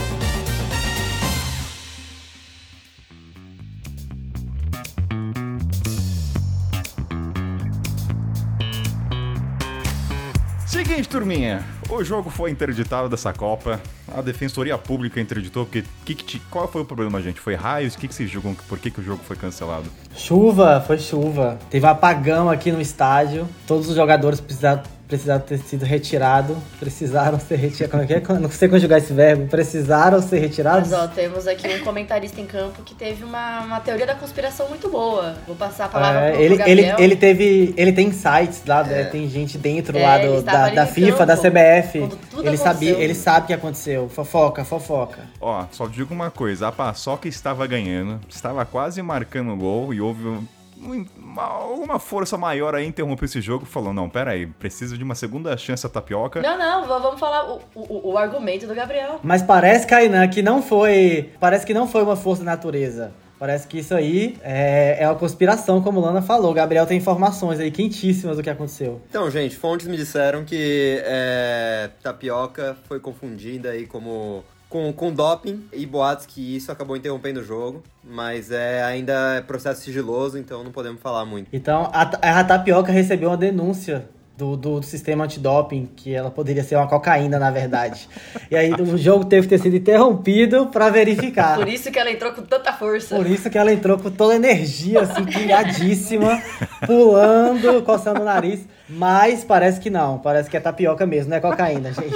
Seguinte, turminha. O jogo foi interditado dessa Copa. A Defensoria Pública interditou, porque que que qual foi o problema, gente? Foi raios? O que, que vocês julgam? Por que, que o jogo foi cancelado? Chuva, foi chuva. Teve apagão aqui no estádio. Todos os jogadores precisaram, precisaram ter sido retirados. Precisaram ser retirados. Como é que é? Não sei conjugar esse verbo. Precisaram ser retirados. Mas ó, temos aqui um comentarista em campo que teve uma, uma teoria da conspiração muito boa. Vou passar a palavra É, pro, ele, pro ele, Gabriel. ele teve. Ele tem sites lá, É. né, tem gente dentro É, lá do, da, da FIFA, da campo, CBF. quando tudo Ele sabia, ele sabe o que aconteceu. Fofoca, fofoca. Ó, só digo uma coisa: a Paçoca estava ganhando, estava quase marcando o gol e houve. Um- uma, alguma força maior aí interrompeu esse jogo e falou: não, pera aí, precisa de uma segunda chance a tapioca. Não, não, vamos falar o, o, o argumento do Gabriel. Mas parece, Kainan, que não foi. Parece que não foi uma força da natureza. Parece que isso aí é, é uma conspiração, como o Lana falou. O Gabriel tem informações aí quentíssimas do que aconteceu. Então, gente, fontes me disseram que é, tapioca foi confundida aí como com, com doping e boatos que isso acabou interrompendo o jogo, mas é ainda é processo sigiloso, então não podemos falar muito. Então, a, a Tapioca recebeu uma denúncia do, do, do sistema antidoping, que ela poderia ser uma cocaína, na verdade. e aí o jogo teve que ter sido interrompido pra verificar. Por isso que ela entrou com tanta força. Por isso que ela entrou com toda a energia, assim, pilhadíssima, pulando, coçando o nariz. Mas parece que não, parece que é tapioca mesmo, não é cocaína, gente.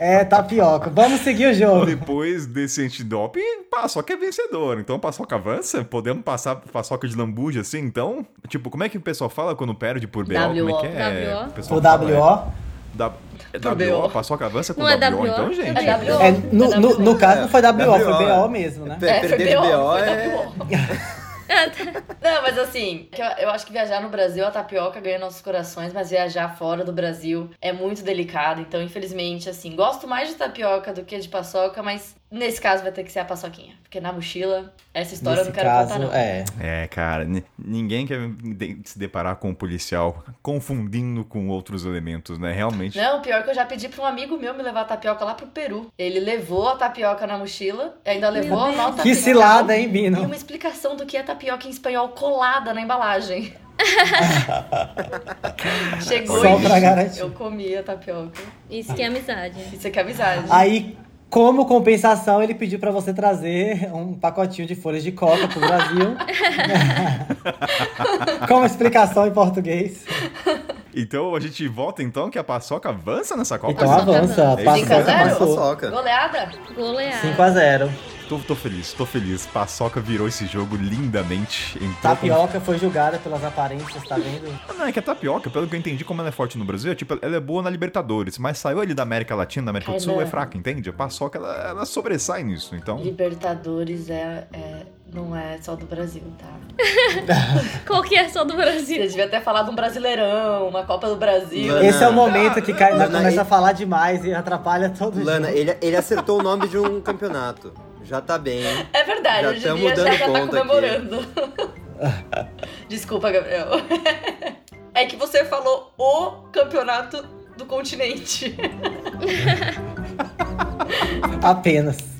É, é tapioca. Vamos seguir o jogo. Depois desse antidoping, paçoca é vencedor. Então paçoca avança? Podemos passar paçoca de lambuja assim? Então, tipo, como é que o pessoal fala quando perde por BO? Como é que é? O pessoal O fala, WO. é, da, é WO? Paçoca avança com Não é WO, então, gente? É WO. É, no, no, no caso não foi WO, foi é. BO mesmo, né? É, foi BO, BO é... Não, mas assim, que eu, eu acho que viajar no Brasil, a tapioca ganha nossos corações, mas viajar fora do Brasil é muito delicado. Então, infelizmente, assim, gosto mais de tapioca do que de paçoca, mas nesse caso vai ter que ser a paçoquinha. Porque na mochila, essa história eu Nesse não quero caso, contar, não. é. É, cara, ni- ninguém quer se deparar com um policial confundindo com outros elementos, né? Realmente. Não, pior que eu já pedi pra um amigo meu me levar a tapioca lá pro Peru. Ele levou a tapioca na mochila, ainda levou a nota Que cilada, hein, E Bino? uma explicação do que é tapioca em espanhol colada na embalagem. Chegou Só e pra garantir. eu comi a tapioca. Isso que é amizade. Isso aqui é amizade. Aí, como compensação, ele pediu pra você trazer um pacotinho de folhas de coca pro Brasil. como explicação em português. Então a gente volta então que a paçoca avança nessa Copa? Então Paçoca avança. avança. Passa, 5 a 0? passou. Paçoca. Goleada? Goleada. 5x0. Tô, tô feliz, tô feliz. Paçoca virou esse jogo lindamente. Tapioca foi julgada pelas aparências, tá vendo? Não, é que a tapioca, pelo que eu entendi, como ela é forte no Brasil, é, tipo, ela é boa na Libertadores, mas saiu ali da América Latina, da América do Sul, Caramba. é fraca, entende? A paçoca, ela, ela sobressai nisso, então... Libertadores é, é- não é só do Brasil, tá? Qual que é só do Você Brasil? devia ter falado um Brasileirão, uma Copa do Brasil. Lana. Esse é o momento que Lana, começa e- a falar demais e atrapalha todo o Lana, jogo. ele, ele acertou o nome de um campeonato. Já tá bem. É verdade, Já já, dando já tá conta comemorando. Desculpa, Gabriel. É que você falou o campeonato do continente. Apenas.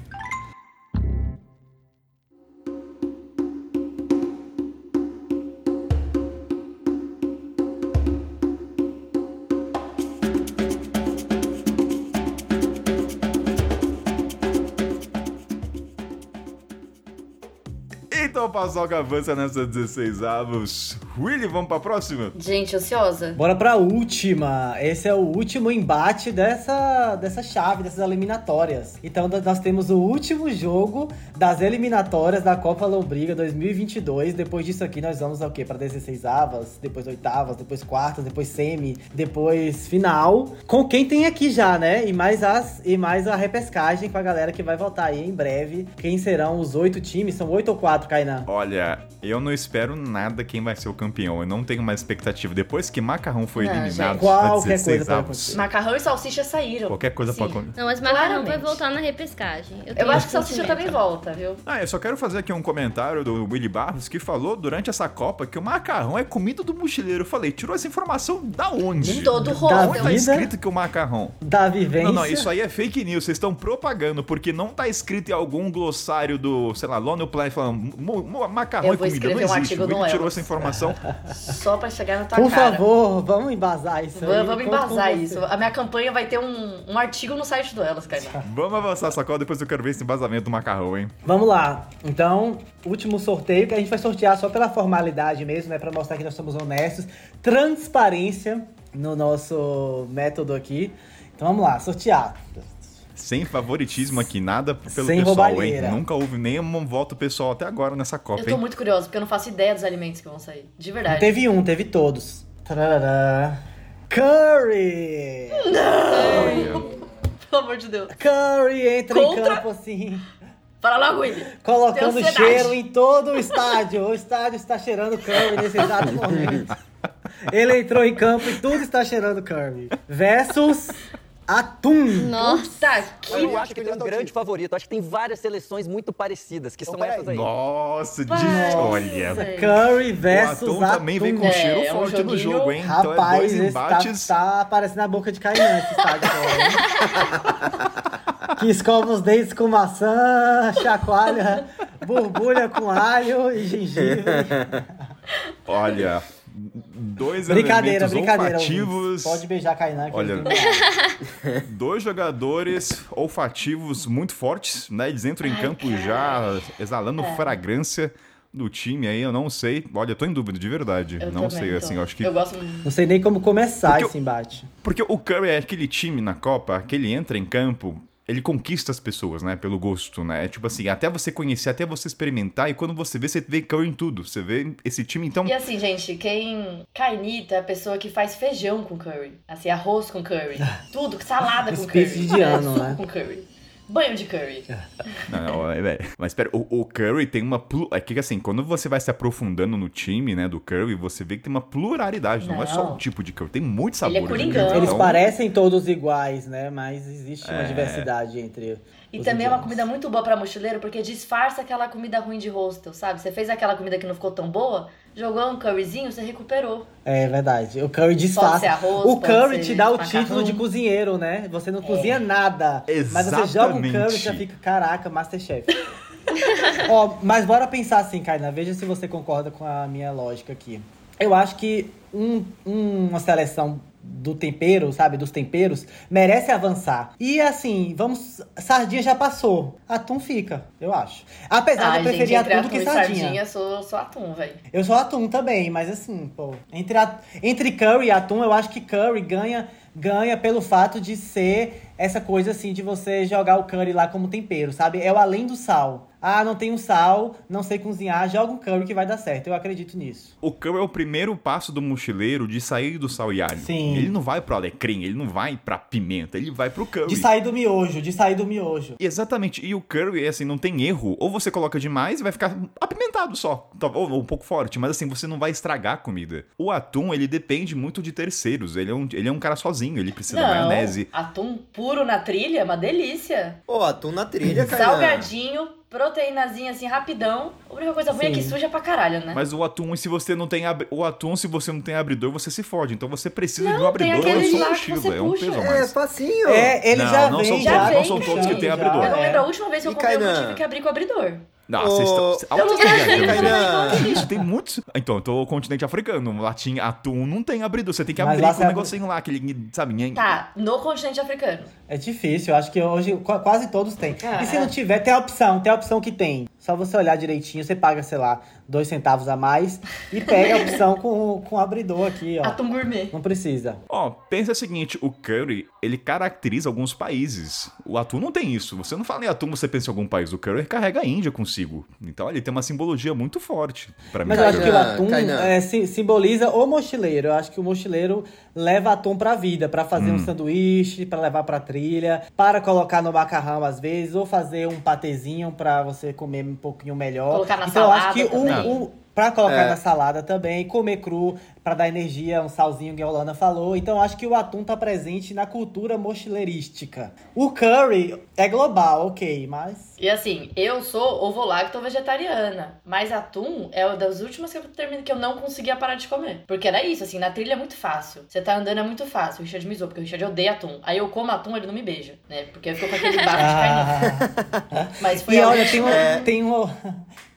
Paçoca avança nessa 16 avos. Willy, vamos pra próxima? Gente, ansiosa. Bora pra última. Esse é o último embate dessa, dessa chave, dessas eliminatórias. Então da- nós temos o último jogo das eliminatórias da Copa Lombriga 2022. Depois disso aqui nós vamos ao quê? Pra 16 avas, depois oitavas, depois quartas, depois semi, depois final. Com quem tem aqui já, né? E mais as e mais a repescagem com a galera que vai voltar aí em breve. Quem serão os oito times? São oito ou quatro, Kainan? Olha, eu não espero nada quem vai ser o campeão. Eu não tenho mais expectativa. Depois que Macarrão foi Não, eliminado gente. Qualquer coisa 16 pode avos, acontecer. Macarrão e salsicha saíram. qualquer coisa Sim. pode acontecer. Não, mas Macarrão vai Claramente. voltar na repescagem. Eu tenho acho que salsicha também volta, viu? Ah, eu só quero fazer aqui um comentário do Willy Barros que falou durante essa Copa que o macarrão é comida do mochileiro. Eu falei, tirou essa informação da onde? De todo o Da Onde tá escrito que o macarrão? Da vivência. Não, não, isso aí é fake news. Vocês estão propagando, porque não tá escrito em algum glossário do, sei lá, Lonely Planet falando "Mo- mo- macarrão Eu vou comida. Não escrever um existe. artigo O tirou essa informação. Só pra chegar na tua Por cara. favor, vamos embasar isso aí. Vamos, vamos embasar você. isso. A minha campanha vai ter um, um artigo no site do Elas, Kainan. Vamos avançar essa cola, depois eu quero ver esse embasamento do macarrão, hein? Vamos lá. Então, último sorteio que a gente vai sortear só pela formalidade mesmo, né? Pra mostrar que nós somos honestos. Transparência no nosso método aqui. Então vamos lá, sortear. Sem favoritismo aqui, nada pelo Sem pessoal, roubalheira. hein? Nunca houve nenhum voto pessoal até agora nessa Copa, Eu tô hein? muito curiosa, porque eu não faço ideia dos alimentos que vão sair. De Não verdade. teve um, teve todos. Tarará. Curry! Pelo amor de Deus. Curry entra em Contra- campo assim. Fala logo, William. Colocando cheiro em todo o estádio. O estádio está cheirando Curry nesse exato momento. Ele entrou em campo e tudo está cheirando Curry. Versus Atum. Nossa, que... Eu acho que ele é um grande favorito. Acho que tem várias seleções muito parecidas, que são essas aí. Nossa, de... Olha. Curry O versus Atum também vem com É, cheiro é um forte no joguinho- jogo, hein? Rapaz, então é dois esse embates. tá, tá parecendo a boca de Kainan esse estádio agora? Que escova os dentes com maçã, chacoalha, borbulha com alho e gengibre. Olha, dois Brincadeira, elementos brincadeira. olfativos. Pode beijar Kainan que Olha. Dois jogadores olfativos muito fortes, né? Eles entram em Ai, campo cara. já exalando É. fragrância do time aí, eu não sei. Olha, eu tô em dúvida, de verdade. Eu não sei, tô. assim, eu acho que. Eu gosto... Não sei nem como começar Porque esse embate. Porque o Curry é aquele time na Copa que ele entra em campo, ele conquista as pessoas, né? Pelo gosto, né? É tipo assim, até você conhecer, até você experimentar, e quando você vê, você vê Curry em tudo. Você vê esse time, então. E assim, gente, quem. Kainita é a pessoa que faz feijão com curry. Assim, arroz com curry. Tudo, salada com curry. Espeto de ano, suco né? com curry. Banho de curry. Não, não, é, é. Mas pera, o, o Curry tem uma. plu- É que assim, quando você vai se aprofundando no time, né, do Curry, você vê que tem uma pluralidade. Não, é só Não. um tipo de Curry, tem muito Ele é sabor. coringão. Eles então, parecem todos iguais, né? Mas existe uma É. diversidade entre. E os também é uma indianos. comida muito boa pra mochileiro, porque disfarça aquela comida ruim de hostel, sabe? Você fez aquela comida que não ficou tão boa, jogou um curryzinho, você recuperou. É verdade. O curry Pode disfarça. ser arroz, o pode curry ser te dá o macarrão. título de cozinheiro, né? Você não É. cozinha nada. Mas você joga um curry e Exatamente. já fica, caraca, Masterchef. Ó, mas bora pensar assim, Kaina. Veja se você concorda com a minha lógica aqui. Eu acho que um- um- uma seleção do tempero, sabe, dos temperos, merece avançar. E assim, vamos. Sardinha já passou. Atum fica, eu acho. Apesar de Ai, eu gente, preferir entre atum do atum que e sardinha. sardinha, sou, sou atum, velho. Eu sou atum também, mas assim, pô, entre, a- entre curry e atum, eu acho que curry ganha, ganha pelo fato de ser essa coisa assim de você jogar o curry lá como tempero, sabe? É o além do sal. Ah, não tenho sal, não sei cozinhar, joga um curry que vai dar certo. Eu acredito nisso. O Curry é o primeiro passo do mochileiro de sair do sal e alho. Sim. Ele não vai pro alecrim, ele não vai pra pimenta, ele vai pro curry. De sair do miojo, de sair do miojo. Exatamente. E o curry, assim, não tem erro. Ou você coloca demais e vai ficar apimentado só. Tá- Ou, um pouco forte. Mas assim, você não vai estragar a comida. O atum, ele depende muito de terceiros. Ele é um, ele é um cara sozinho. Ele precisa da Não, maionese. atum puro na trilha é uma delícia. Pô, atum na trilha, cara. Salgadinho, proteínazinha assim, rapidão. A única coisa ruim é que Sim. suja pra caralho, né? Mas o atum, se você não tem ab- o atum, se você não tem abridor, você se fode. Então você precisa Não, de um tem abridor. aquele É só lá um que mochila, você é um puxa. peso a É, mais. facinho. É, ele Não, já não vem. são Já todos, vem não são todos que já. abridor. Eu não É. lembro a última vez que eu comprei, eu tive que abrir com o abridor. Não, vocês estão. Isso, tem muitos. Então, eu tô no continente africano. Lá tinha atum, não tem abridor. Você tem que Mas abrir com um negocinho lá, aquele, sabe? nhen- Tá, no continente africano. É difícil, eu acho que hoje qu- quase todos têm. Ah, e se é. não tiver, tem a opção, tem a opção que tem. Só você olhar direitinho, você paga, sei lá, dois centavos a mais e pega a opção com, com abridor aqui, ó. Atum gourmet. Não precisa. Ó, pensa o seguinte, o curry, ele caracteriza alguns países. O atum não tem isso. Você não fala em atum, você pensa em algum país. O curry carrega a Índia consigo. Então ele tem uma simbologia muito forte pra mim. Mas eu acho que o atum é, si- simboliza o mochileiro. Eu acho que o mochileiro leva atum pra vida, pra fazer um sanduíche, pra levar pra trilha, para colocar no macarrão às vezes, ou fazer um patezinho pra você comer um pouquinho melhor. Colocar na então eu acho salada que o, também. o- Pra colocar É. na salada também, comer cru, pra dar energia, um salzinho que a Holanda falou. Então eu acho que o atum tá presente na cultura mochileirística. O curry é global, ok, mas. E assim, eu sou ovo-lacto vegetariana, mas atum é uma das últimas que eu termino que eu não conseguia parar de comer. Porque era isso, assim, na trilha é muito fácil. Você tá andando é muito fácil. O Richard me zoou, porque o Richard odeia atum. Aí eu como atum, ele não me beija, né? Porque eu fico com aquele bafo de carne. Ah. Mas foi E olha, tem última- uma, tem, uma,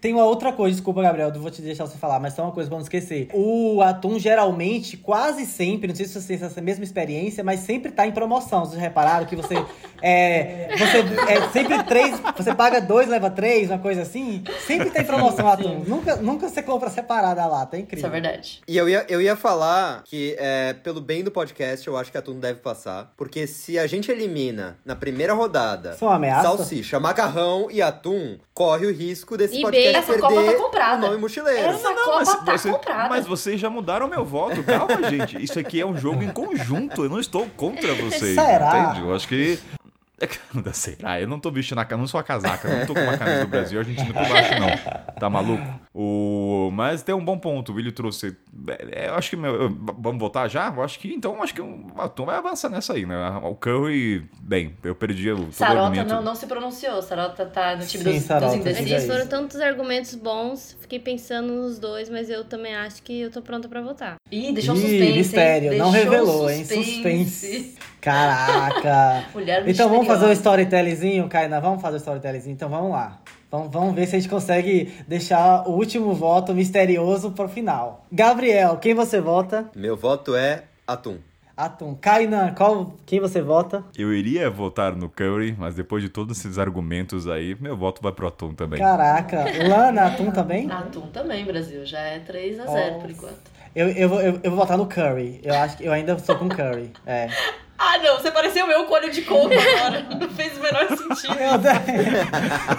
tem uma outra coisa, desculpa, Gabriel, não vou te deixar você falar, mas só uma coisa pra não esquecer. O atum, geralmente, quase sempre, não sei se você tem essa mesma experiência, mas sempre tá em promoção. Vocês já repararam que você. É, você é sempre três. Você paga dois, leva três, uma coisa assim? Sempre tem promoção atum. Nunca, nunca você compra separada a lata, é incrível. Isso é verdade. E eu ia, eu ia falar que, é, pelo bem do podcast, eu acho que atum deve passar. Porque se a gente elimina na primeira rodada é salsicha, macarrão e atum, corre o risco desse E podcast bem, essa perder Copa tá comprada. o nome mochileiro. Essa Não, Copa mas, tá você- comprada. mas vocês já mudaram meu voto. Calma, gente. Isso aqui é um jogo em conjunto. Eu não estou contra vocês. Será? Entende? Eu acho que. Será? Eu não tô vestindo a não sou a casaca, eu não tô com uma camisa do Brasil, a gente não por baixo, não. Tá maluco? O... Mas tem um bom ponto, o Willi trouxe. É, eu acho que. Meu... Vamos voltar já? Eu acho que. Então, acho que o Atum vai avançar nessa aí, né? O Curry, bem, eu perdi o. Sarota argumento. não, não se pronunciou. Sarota tá no time Sim, dos, Sarota, dos Mas indecisos. foram tantos argumentos bons, fiquei pensando nos dois, mas eu também acho que eu tô pronta pra votar. Ih, deixou um Ih, suspense. hein? mistério, não Deixou revelou, hein? Suspense. Caraca. Mulher Então vamos fazer o misteriosa. storytellingzinho, Kainá? Vamos fazer o storytellingzinho? Então vamos lá. Vamos, vamos ver se a gente consegue deixar o último voto misterioso pro final. Gabriel, quem você vota? Meu voto é Atum. Atum. Kainan, qual, quem você vota? Eu iria votar no Curry, mas depois de todos esses argumentos aí, meu voto vai pro Atum também. Caraca. Lana, Atum também? Atum também, Brasil. Já é 3 a 0 por Nossa. enquanto. Eu, eu, vou- eu, eu vou votar no Curry. Eu acho que eu ainda sou com Curry. É. Ah, não. Você pareceu eu com olho de coco agora. Não fez o menor sentido. Eu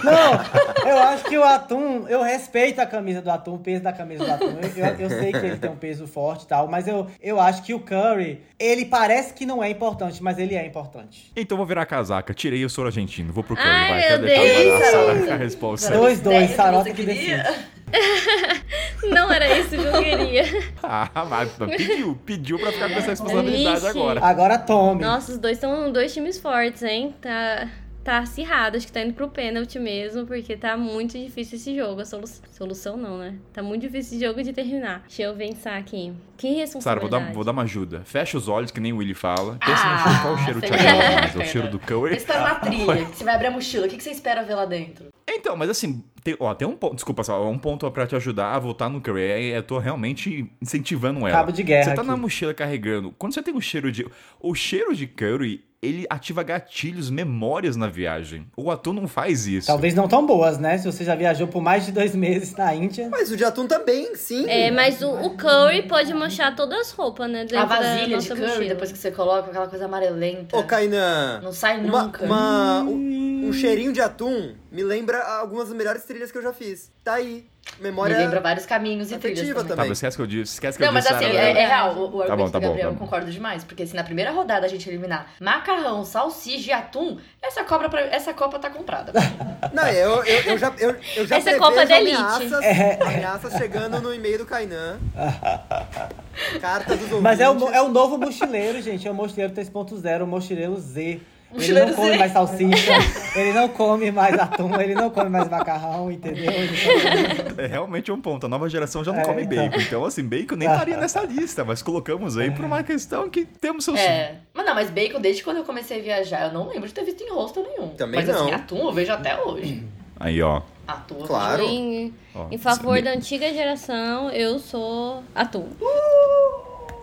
Não, eu acho que o Atum, eu respeito a camisa do Atum, o peso da camisa do Atum. Eu, eu- eu sei que ele tem um peso forte e tal, mas eu, eu acho que o Curry, ele parece que não é importante, mas ele é importante. Então vou virar casaca. Tirei o soro argentino. Vou pro Curry. Ai, vai. meu Deus. agora a resposta. Dois, dois, Sério que Sarota que queria? decide. Não era isso que eu queria. Ah, mas pediu. Pediu pra ficar com essa responsabilidade Vixe. agora. Agora tome. Nossa, os dois são dois times fortes, hein? Tá, tá acirrado, acho que tá indo pro pênalti mesmo, porque tá muito difícil esse jogo. A solu- solução não, né? Tá muito difícil esse jogo de terminar. Deixa eu pensar aqui. Que Sara, vou responsabilidade. dar, vou dar uma ajuda. Fecha os olhos, que nem o Willy fala. Pensa no Ah, cheiro. Qual o cheiro mais? É o cheiro do? Esse tá na trilha. que Você vai abrir a mochila. O que você espera ver lá dentro? Então, mas assim, tem, ó, tem um ponto. Desculpa, Sara, um ponto pra te ajudar a votar no Curry. É, Eu tô realmente incentivando ela. Cabo de guerra Você tá aqui. na mochila carregando. Quando você tem um cheiro de. O cheiro de Curry, ele ativa gatilhos, memórias na viagem. O ator não faz isso. Talvez não tão boas, né? Se você já viajou por mais de dois meses na Índia. Mas o de Atum também, sim. É, mas o, o Curry pode manchar todas as roupas, né? Dentro A da vasilha de curry, mochila. depois que você coloca aquela coisa amarelenta. Ô, Kainan. Não sai Uma, nunca. uma- um, um cheirinho de atum me lembra algumas das melhores trilhas que eu já fiz. Tá aí. Memória Me lembra vários caminhos e trilhas também. Tá, também. mas esquece que eu disse. Esquece que Não, eu mas disse. assim, Sara, é, eu- é real. O, o Tá argumento bom, tá do bom, Gabriel tá eu bom. concordo demais. Porque se na primeira rodada a gente eliminar macarrão, salsicha e atum, essa, cobra pra- essa copa tá comprada. Não, eu, eu, eu já, eu, eu já Essa é Copa da Elite. ameaças, É. ameaças chegando no e-mail do Kainan. Carta dos ouvintes. Mas é o, é o novo mochileiro, gente. É o mochileiro 3.0, o mochileiro Z. Ele não come mais salsicha, ele não come mais atum, ele não come mais macarrão, entendeu? Só- É realmente um ponto. A nova geração já não É, come então. bacon. Então, assim, bacon nem estaria nessa lista, mas colocamos aí por uma questão que temos seus. É. Mas não, mas bacon, desde quando eu comecei a viajar, eu não lembro de ter visto em rosto nenhum. Também mas assim, não. atum eu vejo até hoje. Aí, ó. Atum Claro. Em, em favor da antiga geração, eu sou atum.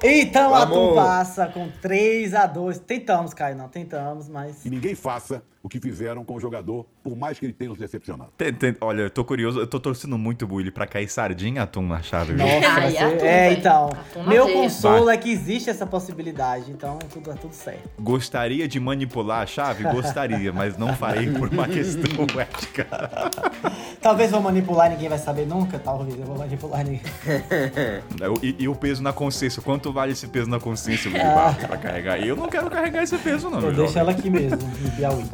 Então o atum Vamos. passa com 3 a 2 Tentamos, Caio, não tentamos, mas. E ninguém faça o que fizeram com o jogador, por mais que ele tenha nos decepcionado. Tem- tem- olha, eu tô curioso, eu tô torcendo muito, Willy, pra cair sardinha e atum na chave. Nossa, Ai, atum, É, velho. então. Atum Meu veia. consolo é que existe essa possibilidade, então tudo, é tudo certo. Gostaria de manipular a chave? Gostaria, mas não farei por uma questão ética. Talvez vou manipular e ninguém vai saber nunca, talvez eu vou manipular ninguém. E, e o peso na consciência? Quanto vale esse peso na consciência, Willy Ah. Barros, pra carregar? Eu não quero carregar esse peso, não, deixo jovem. ela aqui mesmo, em Piauí.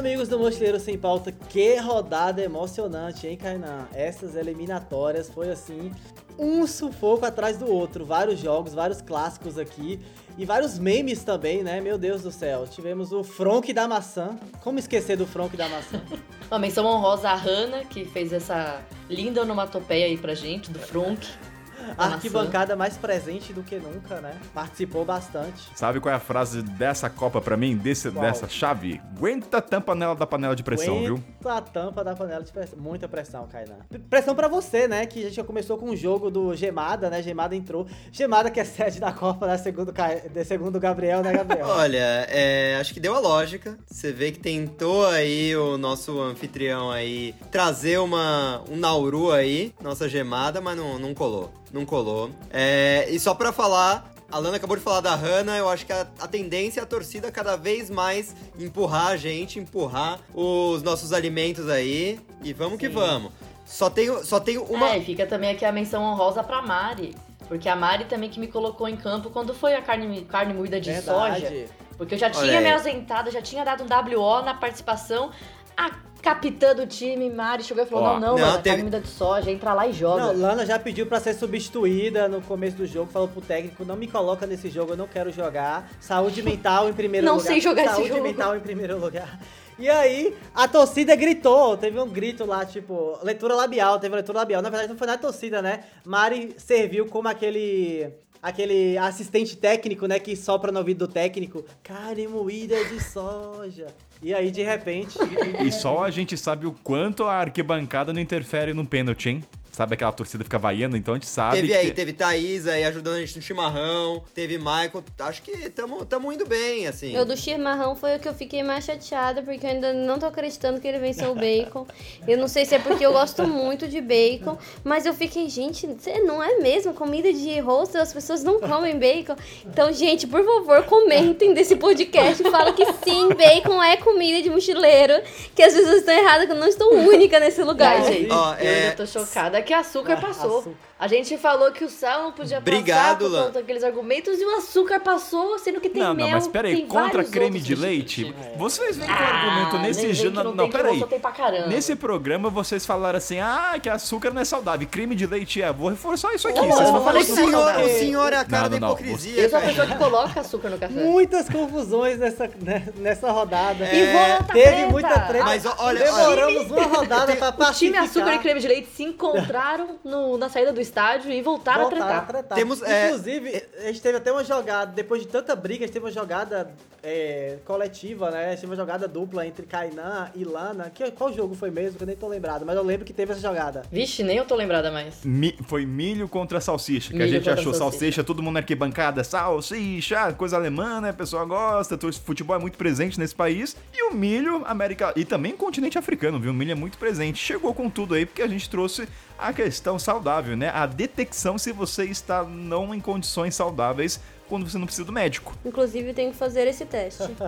Amigos do Mochileiro Sem Pauta, que rodada emocionante, hein, Kainan? Essas eliminatórias foi assim, um sufoco atrás do outro. Vários jogos, vários clássicos aqui e vários memes também, né? Meu Deus do céu. Tivemos o Fronk da maçã. Como esquecer do Fronk da maçã? Uma menção honrosa à Hannah, que fez essa linda onomatopeia aí pra gente, do Frunk. A arquibancada mais presente do que nunca, né? Participou bastante. Sabe qual é a frase dessa Copa pra mim, desse, Qual? dessa chave? Aguenta a tampa nela da panela de pressão, viu? Aguenta a tampa da panela de pressão. Muita pressão, Kainan. Pressão pra você, né? Que a gente já começou com o jogo do Gemada, né? Gemada entrou. Gemada que é sede da Copa, né? Segundo, Ca- de- segundo o Gabriel, né, Gabriel? Olha, é, acho que deu a lógica. Você vê que tentou aí o nosso anfitrião aí trazer uma, um Nauru aí, nossa gemada, mas não, não colou. Não colou. É, e só pra falar, a Lana acabou de falar da Hannah, eu acho que a, a tendência é a torcida cada vez mais empurrar a gente, empurrar os nossos alimentos aí. E vamos que vamos. Só tenho, só tenho uma. É, e fica também aqui a menção honrosa pra Mari. Porque a Mari também que me colocou em campo quando foi a carne, carne moída de Verdade. soja. Porque eu já Olha tinha aí. me ausentado, já tinha dado um WO na participação. A capitã do time, Mari, chegou e falou: Ó, não, não, não, mano, teve- carne moída de soja, entra lá e joga. Não, Lana já pediu pra ser substituída no começo do jogo, falou pro técnico, não me coloca nesse jogo, eu não quero jogar. Saúde mental em primeiro Não lugar. sei jogar esse Saúde jogo. mental em primeiro lugar. E aí, a torcida gritou, teve um grito lá, tipo, leitura labial, teve leitura labial. Na verdade, não foi na torcida, né? Mari serviu como aquele aquele assistente técnico, né, que sopra no ouvido do técnico, carne moída de soja. E aí, de repente, E só a gente sabe o quanto a arquibancada não interfere no pênalti, hein? Sabe aquela torcida fica vaiando, então a gente sabe Teve que... aí, teve Thaís aí ajudando a gente no chimarrão, teve Michael, acho que tamo, tamo indo bem, assim. Eu do chimarrão foi o que eu fiquei mais chateada, porque eu ainda não tô acreditando que ele venceu o bacon. Eu não sei se é porque eu gosto muito de bacon, mas eu fiquei, gente, não é mesmo? Comida de rosto, as pessoas não comem bacon. Então, gente, por favor, comentem desse podcast e fala que sim, bacon é comida de mochileiro, que as pessoas estão erradas, que eu não estou única nesse lugar, Ai, gente. Ó, eu é- ainda tô chocada que açúcar Ah, passou. açúcar. A gente falou que o sal não podia Obrigado, passar por conta daqueles argumentos e o açúcar passou, sendo que tem Não, mel, não, mas peraí, tem contra vários creme outros de leite, substitutos. vocês vêm com Ah, argumento nesse que Não, não que peraí. Nesse programa vocês falaram assim: ah, que açúcar não é saudável, creme de leite é. Vou reforçar isso aqui. Não, vocês não não O falaram não é senhor, saudável. o senhor é a cara Não, da não, não. hipocrisia, Eu sou a cara. pessoa que coloca açúcar no café. muitas confusões nessa, né, nessa rodada. E volta, Teve treta. muita treta. Mas, olha, Demoramos uma rodada pra O time pacificar. açúcar e creme de leite se encontraram no- na saída do estádio e voltaram, Voltaram a tretar. Temos, é, Inclusive, a gente teve até uma jogada, depois de tanta briga, a gente teve uma jogada é, coletiva, né? A gente teve uma jogada dupla entre Kainan e Lana. Que, qual jogo foi mesmo? Que eu nem tô lembrado, mas eu lembro que teve essa jogada. Vixe, nem eu tô lembrada mais. Mi- foi milho contra salsicha, que a Milho gente contra achou salsicha. salsicha. todo mundo na arquibancada, salsicha, coisa alemã, né? A pessoa gosta, o futebol é muito presente nesse país. E o milho, América. E também continente africano, viu? O milho é muito presente. Chegou com tudo aí, porque a gente trouxe a questão saudável, né? A detecção se você está não em condições saudáveis quando você não precisa do médico. Inclusive, tenho que fazer esse teste.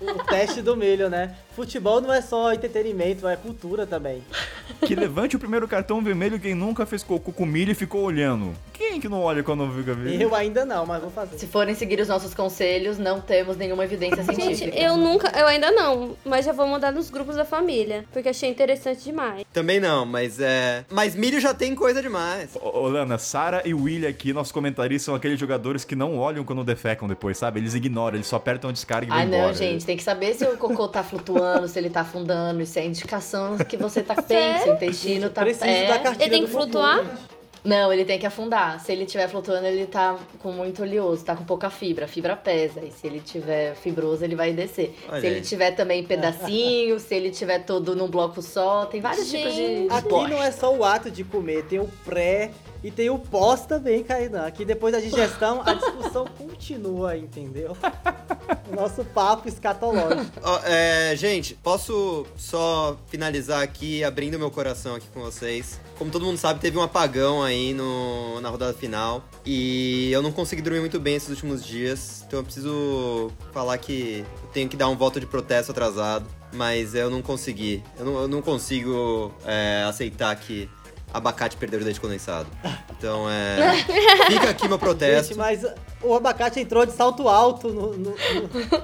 O teste do milho, né? Futebol não é só entretenimento, é cultura também. Que levante o primeiro cartão vermelho quem nunca fez cocô com milho e ficou olhando. Quem que não olha quando fica vendo? Eu ainda não, mas vou fazer. Se forem seguir os nossos conselhos, não temos nenhuma evidência científica. Gente, eu nunca, eu ainda não, mas já vou mandar nos grupos da família, porque achei interessante demais. Também não, mas é. Mas milho já tem coisa demais. Ô, ô, Lana, Sara e William aqui, nossos comentaristas, são aqueles jogadores que não olham quando defecam depois, sabe? Eles ignoram, eles só apertam a descarga e vão Ai, não, embora. gente, tem que saber se o cocô tá flutuando, se ele tá afundando, isso é indicação que você tá bem, Sério? seu intestino tá Preciso é... da cartilha Ele tem que flutuar? gente. Não, ele tem que afundar. Se ele estiver flutuando, ele tá com muito oleoso, tá com pouca fibra. A fibra pesa. E se ele tiver fibroso, ele vai descer. Olha se ele aí. tiver também pedacinho, se ele tiver todo num bloco só, tem vários tipos de. Gente. de Aqui bosta. não é só o ato de comer, tem o pré e tem o pós também, Kainan. Aqui depois da digestão, a discussão continua, entendeu? O nosso papo escatológico. Ó, é, gente, posso só finalizar aqui, abrindo meu coração aqui com vocês. Como todo mundo sabe, teve um apagão aí no, na rodada final. E eu não consegui dormir muito bem esses últimos dias. Então eu preciso falar que eu tenho que dar um voto de protesto atrasado. Mas eu não consegui. Eu não, eu não consigo é, aceitar que abacate perdeu o leite condensado. Então é. Fica aqui meu protesto. Gente, mas o abacate entrou de salto alto no. no- no-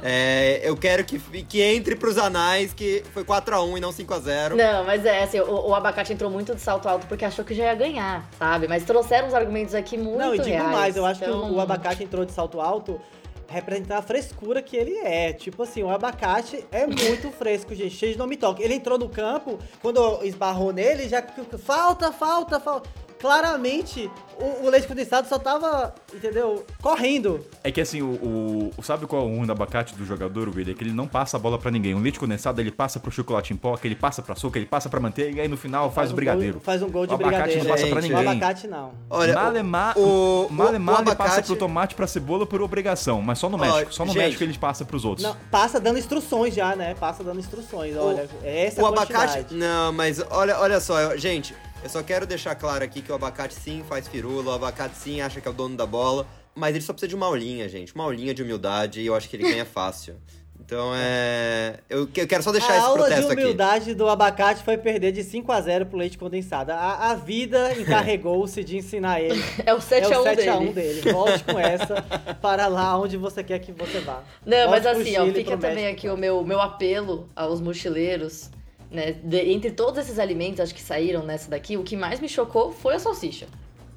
É, eu quero que, que entre pros anais que foi 4x1 e não 5x0. Não, mas é assim, o, o abacate entrou muito de salto alto porque achou que já ia ganhar, sabe? Mas trouxeram uns argumentos aqui muito Não, e digo reais. mais, eu acho que então- o, o abacate entrou de salto alto representar a frescura que ele é. Tipo assim, o abacate é muito fresco, gente, cheio de nome toque. Ele entrou no campo, quando esbarrou nele, já falta, falta, falta. Claramente, o, o leite condensado só tava, entendeu, correndo. É que assim, o, o- sabe qual é o ruim do abacate do jogador, William? É que ele não passa a bola pra ninguém. O leite condensado, ele passa pro chocolate em pó, que ele passa pra açúcar, ele passa pra manteiga e aí no final faz, o um brigadeiro. gol- faz um gol de o abacate brigadeiro. não passa pra Gente, O ninguém. abacate não. Olha, Malemar, o- o- Malemar o ele passa abacate- pro tomate, pra cebola, por obrigação. Mas só no México. Só no gente. México ele passa pros outros. Não, passa dando instruções já, né? Passa dando instruções. Olha, essa o é a abacate. quantidade. Não, mas olha, olha só, gente, eu só quero deixar claro aqui que o abacate sim faz firula, o abacate sim acha que é o dono da bola, mas ele só precisa de uma aulinha, gente. Uma aulinha de humildade e eu acho que ele ganha fácil. Então é. Eu, que- eu quero só deixar a esse aula de protesto aqui. humildade do abacate foi perder de 5 a 0 pro leite condensado. A, a vida encarregou-se de ensinar ele. É o 7 é a o 1 7 a dele. 1 dele. Volte com essa para lá onde você quer que você vá. Não, Volte mas assim, ó, fica também aqui o meu, meu apelo aos mochileiros, né? De- entre todos esses alimentos, acho que saíram nessa daqui, o que mais me chocou foi a salsicha.